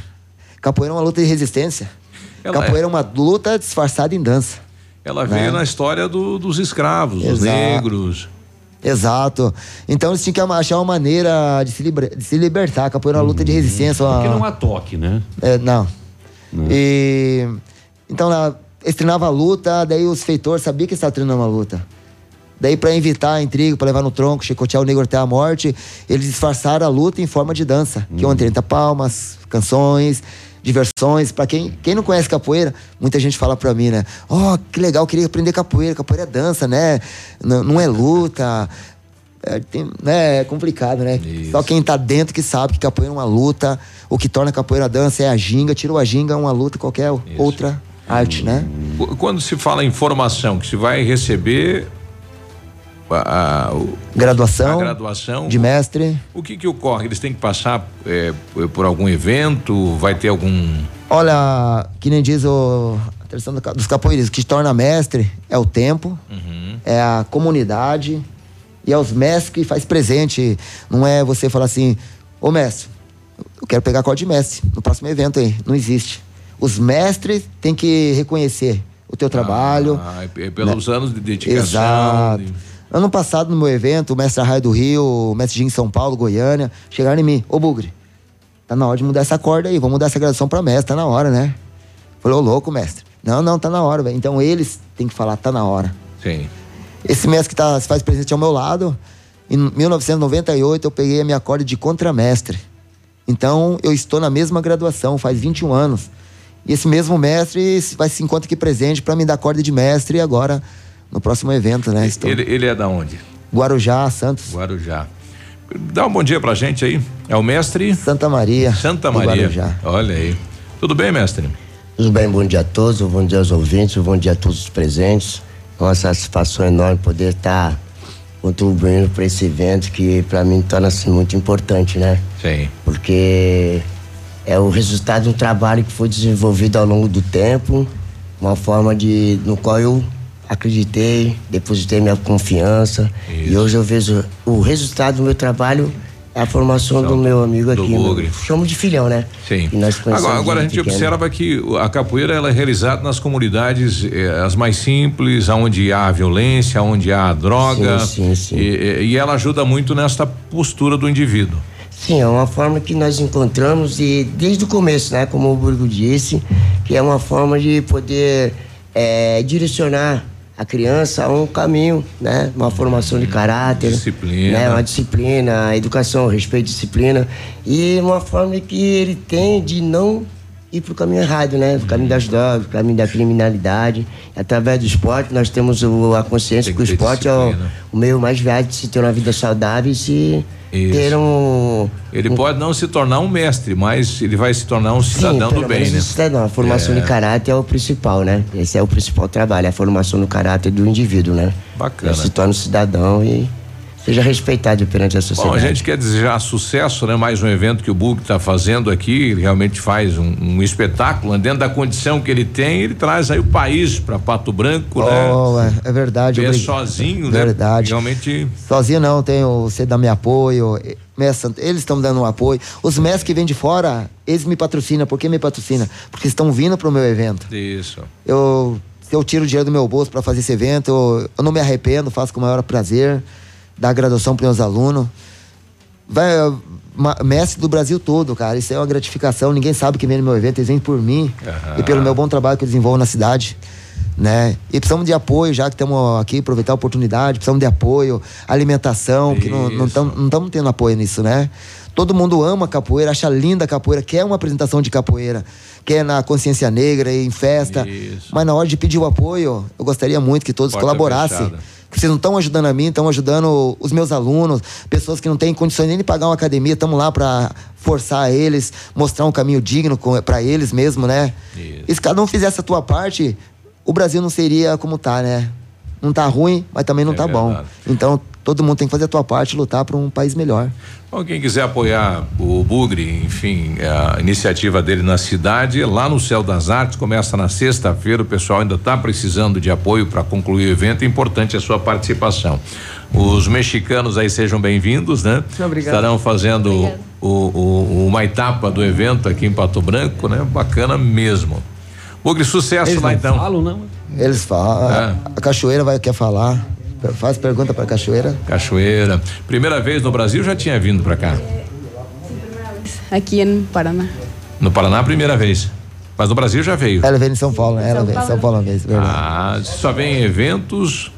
Capoeira é uma luta de resistência. Ela capoeira é. uma luta disfarçada em dança. Ela Né? veio na história do- dos escravos, dos Exato. negros. Exato. Então eles tinham que achar uma maneira de se, liber- de se libertar. A capoeira é uma luta de resistência. uma- Porque não há toque, né? É, não. E então eles treinavam a luta, daí os feitores sabiam que eles estavam treinando uma luta. Daí, pra evitar a intriga, pra levar no tronco, chicotear o negro até a morte, eles disfarçaram a luta em forma de dança. Que é onde 30 palmas, canções, diversões. Pra quem, quem não conhece capoeira, muita gente fala pra mim, né? Ó, que legal, queria aprender capoeira. Capoeira é dança, né? Não, não é luta. É, tem- né, é complicado, né? Só quem tá dentro que sabe que capoeira é uma luta. O que torna capoeira dança é a ginga. Tirou a ginga, é uma luta qualquer outra arte, né? Qu- Quando se fala em formação, que se vai receber a, a- o- Graduação. a graduação, De mestre. o que que ocorre? Eles têm que passar é, por algum evento? Vai ter algum Olha, que nem diz o, a tradição dos capoeiristas, o que torna mestre é o tempo, é a comunidade e é os mestres que faz presente. Não é você falar assim, ô mestre, eu quero pegar código de mestre no próximo evento aí. Não existe. Os mestres têm que reconhecer o teu trabalho. Ah, é pelos anos de dedicação. Exato. de- Ano passado, no meu evento, o mestre Arraio do Rio, o mestre em São Paulo, Goiânia, chegaram em mim, ô Bugre, tá na hora de mudar essa corda aí, vamos mudar essa graduação pra mestre, tá na hora, né? Falei, ô louco, mestre. Não, não, tá na hora, velho. Então eles têm que falar, tá na hora. Sim. Esse mestre que tá, se faz presente ao meu lado, em 1998 eu peguei a minha corda de contramestre. Então eu estou na mesma graduação, faz 21 anos. E esse mesmo mestre vai se encontrar aqui presente para me dar corda de mestre agora no próximo evento, né? Estou Ele, ele é da onde? Guarujá, Santos. Guarujá. Dá um bom dia pra gente aí. É o mestre Santa Maria. Santa Maria. Guarujá. Olha aí. Tudo bem, mestre? Tudo bem, bom dia a todos, bom dia aos ouvintes, bom dia a todos os presentes. Uma satisfação enorme poder estar contribuindo para esse evento que para mim torna-se muito importante, né? Sim. Porque é o resultado de um trabalho que foi desenvolvido ao longo do tempo, uma forma de no qual eu acreditei, depositei minha confiança e hoje eu vejo o resultado do meu trabalho a formação do meu amigo aqui, meu, Bugre. chamo de filhão, né? Sim. Agora, agora a gente pequeno. observa que a capoeira ela é realizada nas comunidades eh, as mais simples, onde há violência, onde há droga. Sim, sim, sim. E, e ela ajuda muito nesta postura do indivíduo. Sim, é uma forma que nós encontramos e desde o começo, né? Como o Burgo disse, que é uma forma de poder eh, direcionar a criança a um caminho, né? Uma formação de caráter, Disciplina. né? Uma disciplina, educação, respeito, disciplina e uma forma que ele tem de não ir pro caminho errado, né? O caminho das drogas, o caminho da criminalidade. Através do esporte, nós temos o- a consciência que o ter esporte é o, o meio mais viável de se ter uma vida saudável e se Isso. ter um. Ele pode não se tornar um mestre, mas ele vai se tornar um cidadão Sim, do bem, né? um cidadão. A formação É. de caráter é o principal, né? Esse é o principal trabalho, a formação do caráter do indivíduo, né? Bacana. Ele se torna um cidadão e seja respeitado perante a sociedade. Bom, a gente quer desejar sucesso, né? Mais um evento que o Bug está fazendo aqui, ele realmente faz um, um espetáculo, né? dentro da condição que ele tem, ele traz aí o país para Pato Branco, né? Oh, é, é verdade. Vê obrig- sozinho, né? Verdade. Realmente Sozinho não, tem o Você dá me apoio, eles estão dando um apoio. Os mestres que vêm de fora, eles me patrocinam. Por que me patrocinam? Porque estão vindo pro meu evento. isso. Eu, se eu tiro o dinheiro do meu bolso para fazer esse evento, eu, eu não me arrependo, faço com o maior prazer, dar graduação para meus alunos. Vai, eh, mestre do Brasil todo, cara. Isso é uma gratificação. Ninguém sabe que vem no meu evento, eles vêm por mim e pelo meu bom trabalho que eu desenvolvo na cidade. Né? E precisamos de apoio, já que estamos aqui, aproveitar a oportunidade, precisamos de apoio, alimentação, que não estamos tendo apoio nisso, né? Todo mundo ama capoeira, acha linda a capoeira, quer uma apresentação de capoeira, quer na consciência negra, em festa. Mas na hora de pedir o apoio, eu gostaria muito que todos Porta colaborassem. fechada. Que vocês não estão ajudando a mim, estão ajudando os meus alunos, pessoas que não têm condições nem de pagar uma academia, estamos lá para forçar eles, mostrar um caminho digno para eles mesmo, né? E se cada um fizesse a tua parte, o Brasil não seria como tá, né? Não tá ruim, mas também não É tá bom. verdade. Então, todo mundo tem que fazer a tua parte e lutar para um país melhor. Bom, quem quiser apoiar o Bugre, enfim, a iniciativa dele na cidade, lá no Céu das Artes, começa na sexta-feira, o pessoal ainda está precisando de apoio para concluir o evento, é importante a sua participação. Os mexicanos aí sejam bem-vindos, né? Obrigado. Estarão fazendo o, o- uma etapa do evento aqui em Pato Branco, né? Bacana mesmo. Bugre, sucesso Eles lá não então. falam, não? Eles falam. É. A cachoeira vai quer falar. Faz pergunta para a cachoeira. Cachoeira. Primeira vez no Brasil, já tinha vindo para cá. Aqui em Paraná. No Paraná, primeira vez. Mas no Brasil já veio. Ela vem em São Paulo, né? Ela vem em São Paulo mesmo, verdade. Ah, só vem em eventos.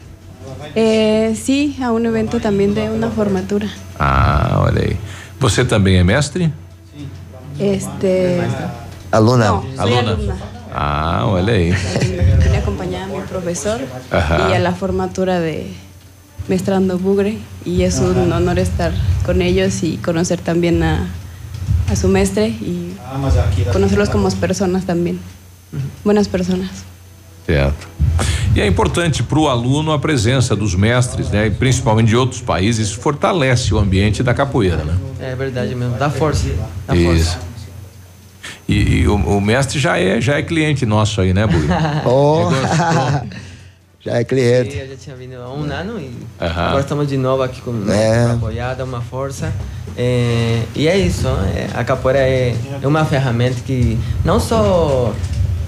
Eh, sí, a un evento también de una formatura. Ah, olha aí. Você também é mestre? Este. Aluna. No, soy Aluna. Ah, olha aí. Vine a acompañar a mi profesor Ajá. y a la formatura de Mestrando Bugre. Y es un honor estar con ellos y conocer también a, a su mestre y conocerlos como personas también. Buenas personas. Certo. E é importante para o aluno a presença dos mestres, né? E principalmente de outros países, fortalece o ambiente da capoeira, né? É verdade mesmo, dá força. Dá Isso. força. E, e o, o mestre já é já é cliente nosso aí, né, Bui? [LAUGHS] Oh. [LAUGHS] Já é cliente. Eu já tinha vindo há um ano e Aham. agora estamos de novo aqui com É. uma apoiada, uma força. É, e é isso, é, a capoeira é, é uma ferramenta que não só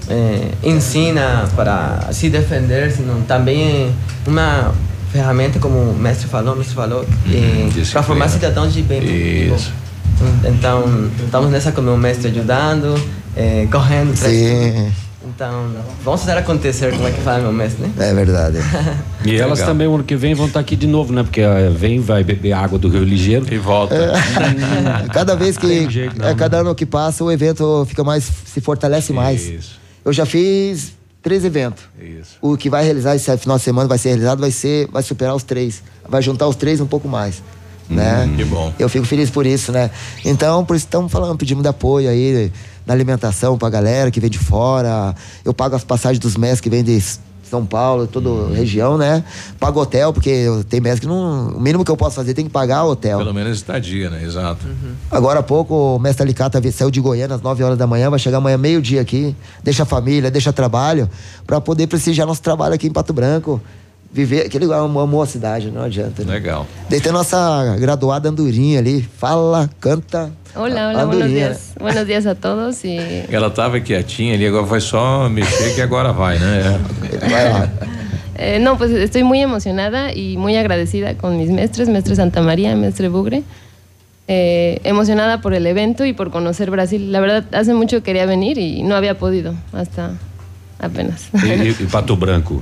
é, ensina para se defender, senão também é uma ferramenta, como o mestre falou, o mestre falou, é, para formar cidadãos de bem. Isso. Então, estamos nessa com o meu mestre ajudando, é, correndo. Sim. Então, vamos fazer acontecer, como é que fala meu mestre, né? É verdade. [LAUGHS] E elas Legal. também, o ano que vem, vão estar aqui de novo, né? Porque eh, vem, vai beber água do Rio Ligeiro. E volta. [LAUGHS] Cada vez que. Jeito, não, é, né? cada ano que passa, o evento fica mais. se fortalece mais. Isso. Eu já fiz três eventos. Isso. O que vai realizar esse final de semana vai ser realizado, vai ser. Vai superar os três. Vai juntar os três um pouco mais. Né? Hum, que bom. Eu fico feliz por isso, né? Então, por isso estamos falando, pedimos de apoio aí na alimentação pra galera que vem de fora. Eu pago as passagens dos mestres que vêm de São Paulo, toda Hum. região, né? Pago hotel, porque tem mestre que não. O mínimo que eu posso fazer tem que pagar o hotel. Pelo menos estadia, né? Exato. Agora há pouco o mestre Alicata saiu de Goiânia às 9 horas da manhã, vai chegar amanhã meio-dia aqui, deixa a família, deixa trabalho, para poder prestigiar nosso trabalho aqui em Pato Branco. Viver, aquele amou, amou a cidade, não adianta. Né? Legal. Daí tem a nossa graduada Andorinha ali, fala, canta. Hola, hola, buenos días. Buenos días a todos y Ela tava quietinha ali, agora vai só mexer que agora vai, né? [LAUGHS] eh, no, pues estoy muy emocionada y muy agradecida con mis mestres, mestre Santa María, mestre Bugre. Eh, emocionada por el evento y por conocer Brasil. La verdad, hace mucho quería venir y no había podido, hasta apenas. E, e Pato Branco,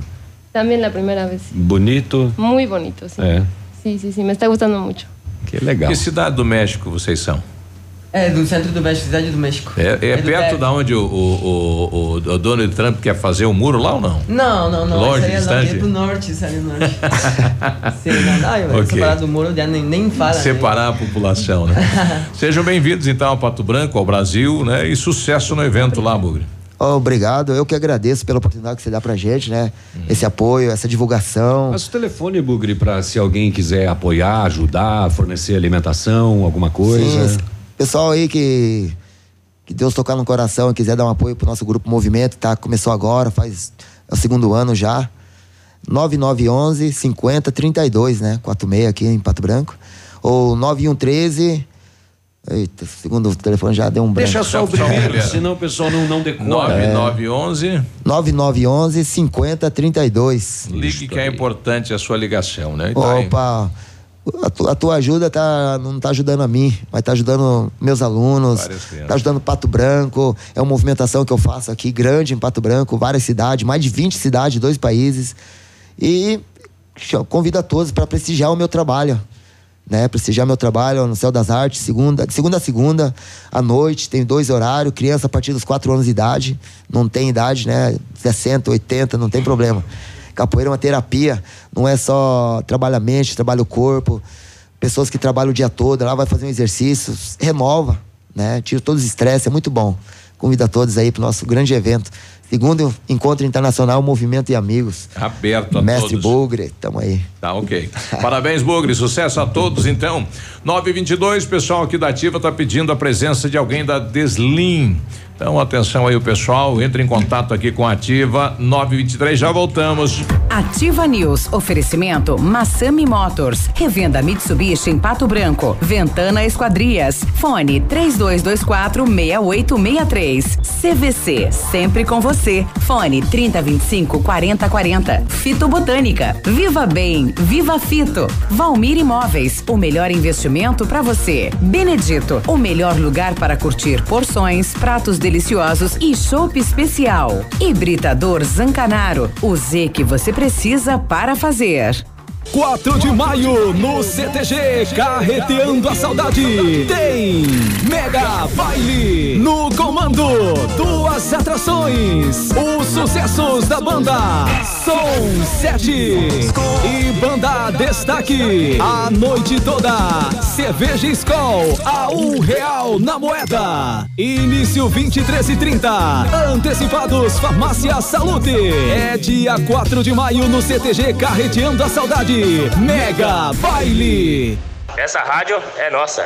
También la primera vez. bonito. Muy bonito, sí. É. Sí, sí, sí, me está gustando mucho. Que legal. Que cidade do México vocês são? É, do centro do México, cidade do México. É, é do perto DF. da onde o, o, o, o Donald Trump quer fazer o muro lá ou não? Não, não, não. Longe, aí é longe, distante? é pro norte, isso aí é do norte. [LAUGHS] Sim, não, não, eu Ok. separar do muro, já nem, nem fala. né? Separar a população, né? [LAUGHS] Sejam bem-vindos então ao Pato Branco, ao Brasil, né? E sucesso no evento lá, Bugre. Obrigado, eu que agradeço pela oportunidade que você dá pra gente, né? Esse apoio, essa divulgação. Mas o telefone, Bugre, para se alguém quiser apoiar, ajudar, fornecer alimentação, alguma coisa. Sim, pessoal aí que que Deus tocar no coração e quiser dar um apoio pro nosso grupo Movimento, tá? Começou agora, faz é o segundo ano já. 9911 5032, né? 46 aqui em Pato Branco. Ou 9113 Eita, segundo o telefone já deu um branco. Deixa só o primeiro, senão o pessoal não, não decora. É. 9911. 9911 5032. Ligue que é importante a sua ligação, né? E tá aí. Opa, a, tu- a tua ajuda tá, não tá ajudando a mim, mas tá ajudando meus alunos, Várias crianças. tá ajudando Pato Branco. É uma movimentação que eu faço aqui, grande em Pato Branco, várias cidades, mais de 20 cidades, dois países. E convido a todos para prestigiar o meu trabalho. Né, prestigiar meu trabalho no Céu das Artes, segunda, segunda a segunda, à noite, tem dois horários, criança a partir dos 4 anos de idade, não tem idade, né? 60, 80, não tem problema. Capoeira é uma terapia, não é só trabalha a mente, trabalha o corpo. Pessoas que trabalham o dia todo, lá vai fazer um exercício, renova, né? Tira todos os estresses, é muito bom. Convido a todos aí para o nosso grande evento. Segundo Encontro Internacional Movimento e Amigos. Aberto a Mestre todos. Bugre, tamo aí. Tá, ok. Parabéns, Bugre. Sucesso a todos, então. 922, pessoal aqui da Ativa tá pedindo a presença de alguém da Deslim. Então, atenção aí, o pessoal. Entre em contato aqui com a Ativa. 923, já voltamos. Ativa News. Oferecimento Massami Motors. Revenda Mitsubishi em Pato Branco. Ventana Esquadrias. Fone 3224 6863. CVC. Sempre com você. Fone 3025 4040. Fito Botânica. Viva Bem. Viva Fito. Valmir Imóveis. O melhor investimento para você. Benedito. O melhor lugar para curtir porções, pratos deliciosos e chopp especial. Hibridador Zancanaro. O Z que você precisa para fazer. 4 de maio no CTG Carreteando a Saudade. Tem Mega Baile no comando duas atrações os sucessos da banda Som 7 e banda Destaque a noite toda cerveja Skol a um real na moeda. Início 23 e 30 antecipados Farmácia Salute. É dia 4 de maio no CTG Carreteando a Saudade Mega Baile Essa rádio é nossa.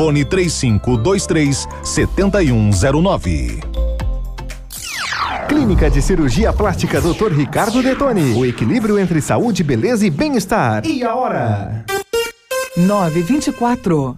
fone 3523 7109. Clínica de Cirurgia Plástica Dr. Ricardo Detoni. O equilíbrio entre saúde, beleza e bem-estar. E a hora? 924.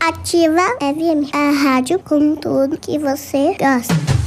Ativa FM, a rádio com tudo que você gosta.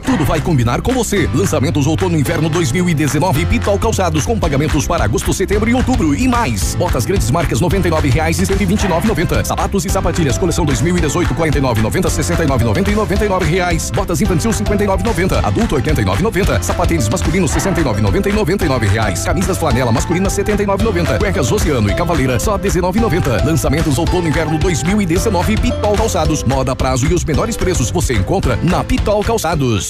Tudo vai combinar com você. Lançamentos outono e inverno 2019 Pitol Calçados com pagamentos para agosto, setembro e outubro e mais. Botas grandes marcas R$ 99,00 e R$ 129,90. Sapatos e sapatilhas coleção 2018 49,90, 69,90 e 99 reais. Botas infantil 59,90. Adulto 89,90. Sapatênis masculinos 69,90 e 99 reais. Camisas flanela masculina 79,90. Cuecas Oceano e Cavaleira só 19,90. Lançamentos outono e inverno 2019 Pitol Calçados. Moda prazo e os menores preços você encontra na Pitol Calçados.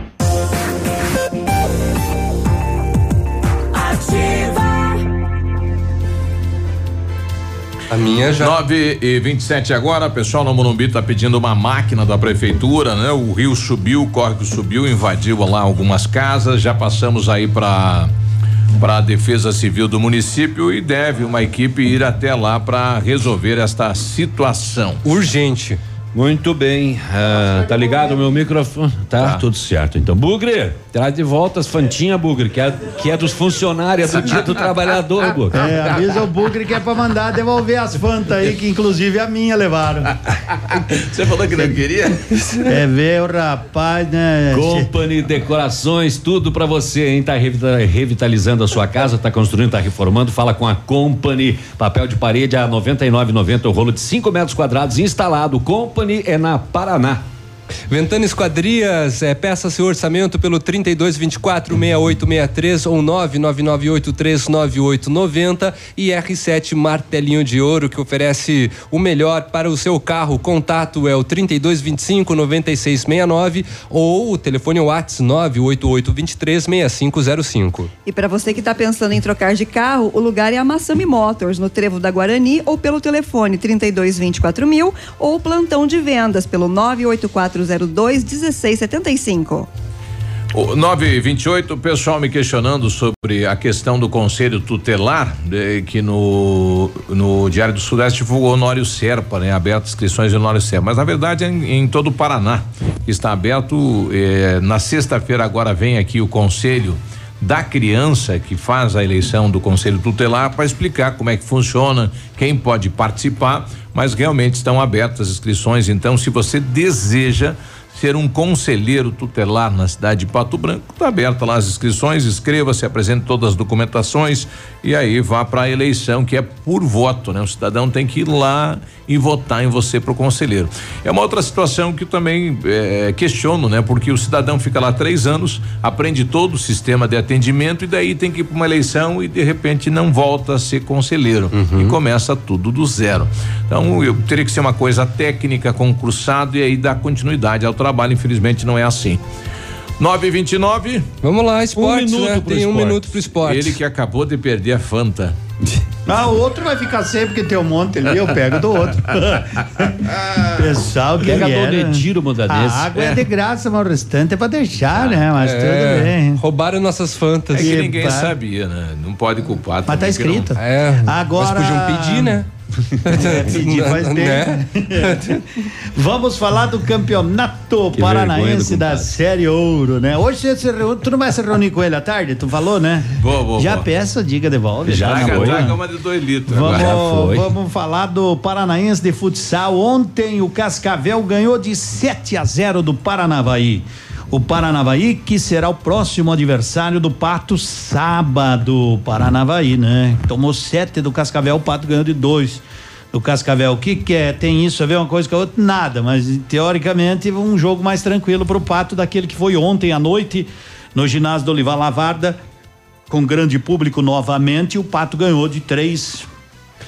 A minha já. 9 e 27 agora, pessoal no Morumbi tá pedindo uma máquina da prefeitura, né? O rio subiu, o córrego subiu, invadiu lá algumas casas, já passamos aí para para a Defesa Civil do município e deve uma equipe ir até lá para resolver esta situação. Urgente. Muito bem. Ah, tá ligado o meu microfone? Tá, tudo certo. Então, Bugre, traz de volta as fantinhas, Bugre, que é, que é dos funcionários, é do dia do trabalhador, [LAUGHS] Bugre. É, avisa o Bugre que é pra mandar devolver as fantas aí, que inclusive a minha levaram. [LAUGHS] Você falou que não queria? É ver o rapaz, né? Company Decorações, tudo pra você, hein? Tá revita- revitalizando a sua casa, tá construindo, tá reformando. Fala com a Company. Papel de parede a 99,90, o rolo de 5 metros quadrados instalado. Company é na Paraná. Ventana Esquadrias, é, peça seu orçamento pelo 3224 6863 ou 999839890 e R7 Martelinho de Ouro que oferece o melhor para o seu carro. Contato é o 3225 9669 ou o telefone WhatsApp 98823 6505. E para você que está pensando em trocar de carro, o lugar é a Massami Motors, no Trevo da Guarani, ou pelo telefone 3224 mil, ou plantão de vendas pelo 98402 1675. O 928, o pessoal me questionando sobre a questão do conselho tutelar, que no, no Diário do Sudeste divulgou Honório Serpa, né? Aberto inscrições de Honório Serpa. Mas na verdade é em, em todo o Paraná. Está aberto. eh, na sexta-feira agora vem aqui o conselho da criança que faz a eleição do conselho tutelar para explicar como é que funciona, quem pode participar, mas realmente estão abertas as inscrições. Então, se você deseja ser um conselheiro tutelar na cidade de Pato Branco, está aberta lá as inscrições, inscreva-se, apresente todas as documentações e aí vá para a eleição que é por voto, né? O cidadão tem que ir lá e votar em você para o conselheiro. É uma outra situação que também eh, questiono, né? Porque o cidadão fica lá três anos, aprende todo o sistema de atendimento e daí tem que ir para uma eleição e de repente não volta a ser conselheiro e começa tudo do zero. Então eu teria que ser uma coisa técnica, concursado e aí dar continuidade ao trabalho. Infelizmente não é assim. 929. Vamos lá, esportes, um né? minuto pro Tem um esporte. minuto pro esporte. Ele que acabou de perder a Fanta. [LAUGHS] Ah, o outro vai ficar sem porque tem um monte ali, eu pego do outro. [LAUGHS] Pessoal que Pega do vier, né? Netiro Modanese. A água é. É. de graça, mas o restante é pra deixar, né? Mas É, tudo bem. Roubaram nossas fantas. É que ninguém sabia, né? Não pode culpar. Mas tá escrito. É, Agora- mas podiam pedir, né? É, [LAUGHS] pedir faz tempo. Né? [LAUGHS] Vamos falar do campeonato Que paranaense da. Série Ouro, né? Hoje você se reúne, tu não vai se reunir com ele à tarde? Tu falou, né? Vou, vou, Já vou. peça, diga, devolve. Já na Traga, boa. uma de dois litros. Vamos, vamos falar do Paranaense de futsal. Ontem o Cascavel ganhou de 7 a 0 do Paranavaí. O Paranavaí que será o próximo adversário do Pato sábado. Paranavaí, né? Tomou 7 do Cascavel, o Pato ganhou de 2 do Cascavel. O que que é? Tem isso a ver uma coisa com a outra? Nada, mas teoricamente um jogo mais tranquilo para o Pato daquele que foi ontem à noite no ginásio do Olivar Lavarda com grande público novamente, e o Pato ganhou de três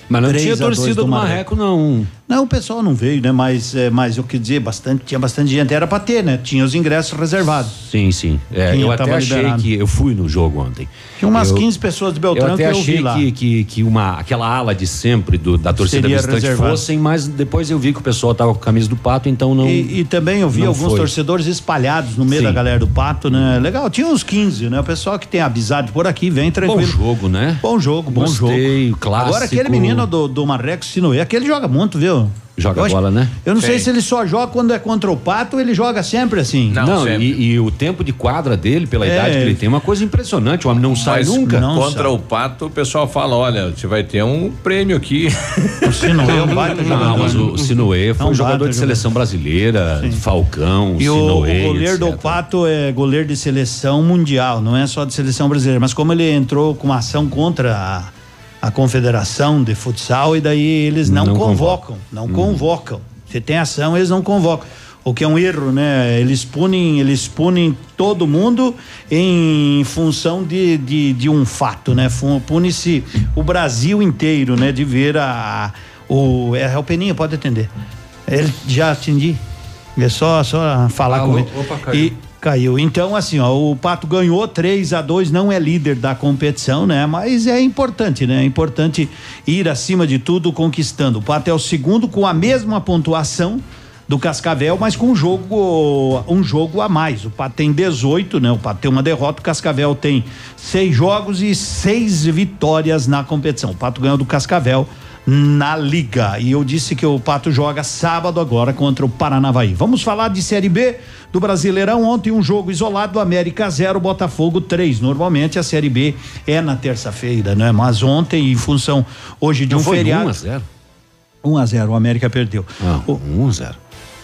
Mas não 3 tinha a 2 torcida do Marreco, não. Não, o pessoal não veio, né? Mas, é, mas eu queria dizer, bastante, tinha bastante gente, era pra ter, né? Tinha os ingressos reservados. Sim, sim. É, eu até achei liberado. que eu fui no jogo ontem. Tinha umas Eu- 15 pessoas de Beltrão eu até que eu achei vi lá. que, que, que uma, aquela ala de sempre do, da torcida Seria visitante reservado. fossem, mas depois eu vi que o pessoal tava com a camisa do pato, então não. E, e também eu vi alguns foi. torcedores espalhados no meio Sim. da galera do Pato, né? Legal, tinha uns 15, né? O pessoal que tem amizade por aqui, vem tranquilo. Bom jogo, né? Bom jogo, bom Gostei, jogo. clássico. Agora aquele menino do, do Marreco Sinoé, aquele joga muito, viu? Joga Eu acho- bola, né? Eu não sei Sim. se ele só joga quando é contra o Pato, ele joga sempre assim. Não, e, e o tempo de quadra dele, pela É. idade que ele tem, é uma coisa impressionante. O homem não sai nunca. Contra o Pato, o pessoal fala: olha, você vai ter um prêmio aqui. [LAUGHS] O Sinoé é um baita Não, jogador. mas o Sinoé foi É um jogador de seleção brasileira, Falcão, E o, Sinoé. o goleiro do etc. Pato é goleiro de seleção mundial, não é só de seleção brasileira. Mas como ele entrou com uma ação contra a, a confederação de futsal, e daí eles não, Não convocam, não convocam. Se tem ação, eles não convocam. O que é um erro, né? Eles punem, eles punem todo mundo em função de, de, de um fato, né? Pune-se o Brasil inteiro, né? De ver a. o, é, o Peninha, pode atender. Ele já atendi. É só, só falar Alô? com ele. Opa. E caiu. Então, assim, ó, o Pato ganhou 3 a 2 não é líder da competição, né? Mas é importante, né? É importante ir acima de tudo conquistando. O Pato é o segundo com a mesma pontuação do Cascavel, mas com um jogo um jogo a mais. O Pato tem 18, né? O Pato tem uma derrota, o Cascavel tem seis jogos e seis vitórias na competição. O Pato ganhou do Cascavel na liga. E eu disse que o Pato joga sábado agora contra o Paranavaí. Vamos falar de Série B do Brasileirão. Ontem um jogo isolado, América 0, Botafogo 3. Normalmente a Série B é na terça-feira, né? Mas ontem, em função hoje de Não um foi feriado. 1 a 0 1 a 0 o América perdeu. Não, 1 a 0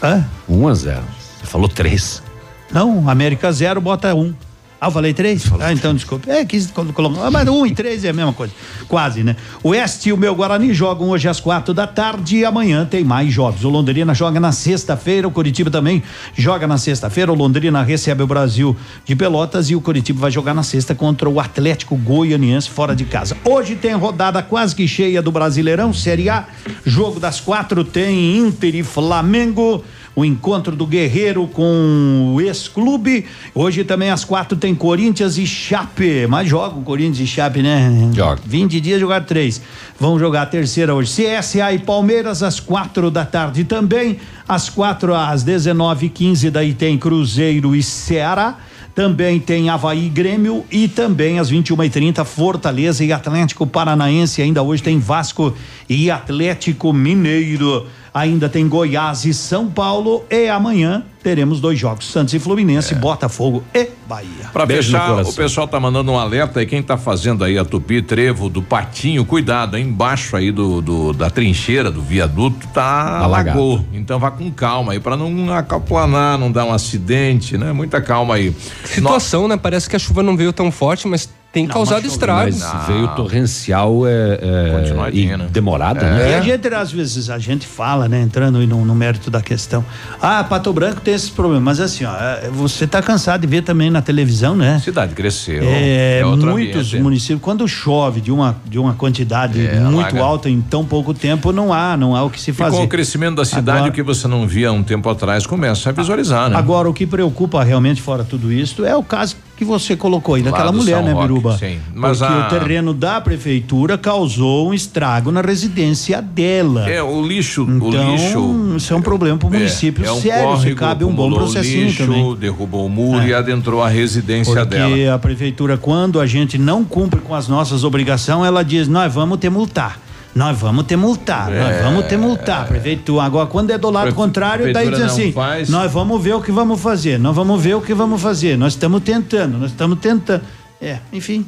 Hã? 1 a 0 Você falou 3. Não, América 0, bota 1. Ah, eu falei três? Ah, então desculpa. É, quis colo- colocar. Ah, mas um e três é a mesma coisa. Quase, né? O Oeste e o meu Guarani jogam hoje às quatro da tarde e amanhã tem mais jogos. O Londrina joga na sexta-feira, o Curitiba também joga na sexta-feira. O Londrina recebe o Brasil de Pelotas e o Curitiba vai jogar na sexta contra o Atlético Goianiense fora de casa. Hoje tem rodada quase que cheia do Brasileirão, Série A. Jogo das quatro tem Inter e Flamengo o encontro do Guerreiro com o ex-clube. Hoje também às quatro tem Corinthians e Chape. Mas joga o Corinthians e Chape, né? Joga. 20 dias jogar três. Vão jogar a terceira hoje. CSA e Palmeiras às quatro da tarde também. Às quatro às 19h15 daí tem Cruzeiro e Ceará. Também tem Havaí e Grêmio e também às 21h30 Fortaleza e Atlético Paranaense. Ainda hoje tem Vasco e Atlético Mineiro. Ainda tem Goiás e São Paulo. E amanhã teremos dois jogos: Santos e Fluminense, Botafogo e Bahia. Pra Beijo no fechar, o pessoal tá mandando um alerta aí, quem tá fazendo aí a tupi, trevo, do patinho, cuidado, aí embaixo aí do, do- da trincheira, do viaduto, tá Alagado. alagou. Então vá com calma aí, pra não acaplanar, não dar um acidente, né? Muita calma aí. Situação, né? Parece que a chuva não veio tão forte, mas tem causado estragos. Mas veio torrencial é, é, e demorada, E né? a gente, às vezes, a gente fala, né, entrando aí no, no mérito da questão. Ah, Pato Branco tem esses problemas. Mas assim, ó, é, você tá cansado de ver também na televisão, né? A cidade cresceu. É, outro muitos ambiente. municípios, quando chove de uma, de uma quantidade É, muito alaga. alta em tão pouco tempo, não há, não há o que se E fazer. com o crescimento da cidade, Agora- o que você não via um tempo atrás, começa a visualizar, né? Agora, o que preocupa realmente fora tudo isso é o caso que você colocou aí daquela do mulher, São né, Roque, Biruba? sim. Mas Porque a- o terreno da prefeitura causou um estrago na residência dela. É, o lixo, o Então, lixo. isso é um problema para o município é um sério. Se córrego, cabe um bom processinho lixo, também. derrubou o muro É. e adentrou a residência Porque dela. a prefeitura, quando a gente não cumpre com as nossas obrigações, ela diz: nós vamos ter multar. Nós vamos ter multar, nós É. vamos ter multar. Prefeitura. Agora, quando é do lado Prefe- contrário, daí diz assim: faz. nós vamos ver o que vamos fazer, nós vamos ver o que vamos fazer. Nós estamos tentando, nós estamos tentando. É, enfim,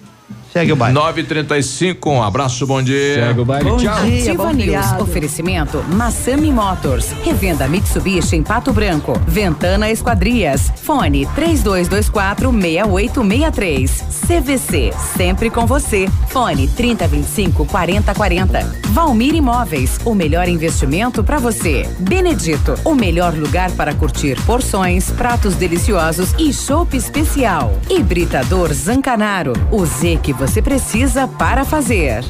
segue o baile. 935, um abraço, bom dia. Segue o baile, Bom tchau. dia, Ativa bom News. News. Oferecimento Massami Motors. Revenda Mitsubishi em Pato Branco. Ventana Esquadrias. Fone 3224 6863. CVC. Sempre com você. Fone 3025 4040. Valmir Imóveis. O melhor investimento para você. Benedito. O melhor lugar para curtir porções, pratos deliciosos e chopp especial. Hibridador Zancanaro. O Z que você precisa para fazer.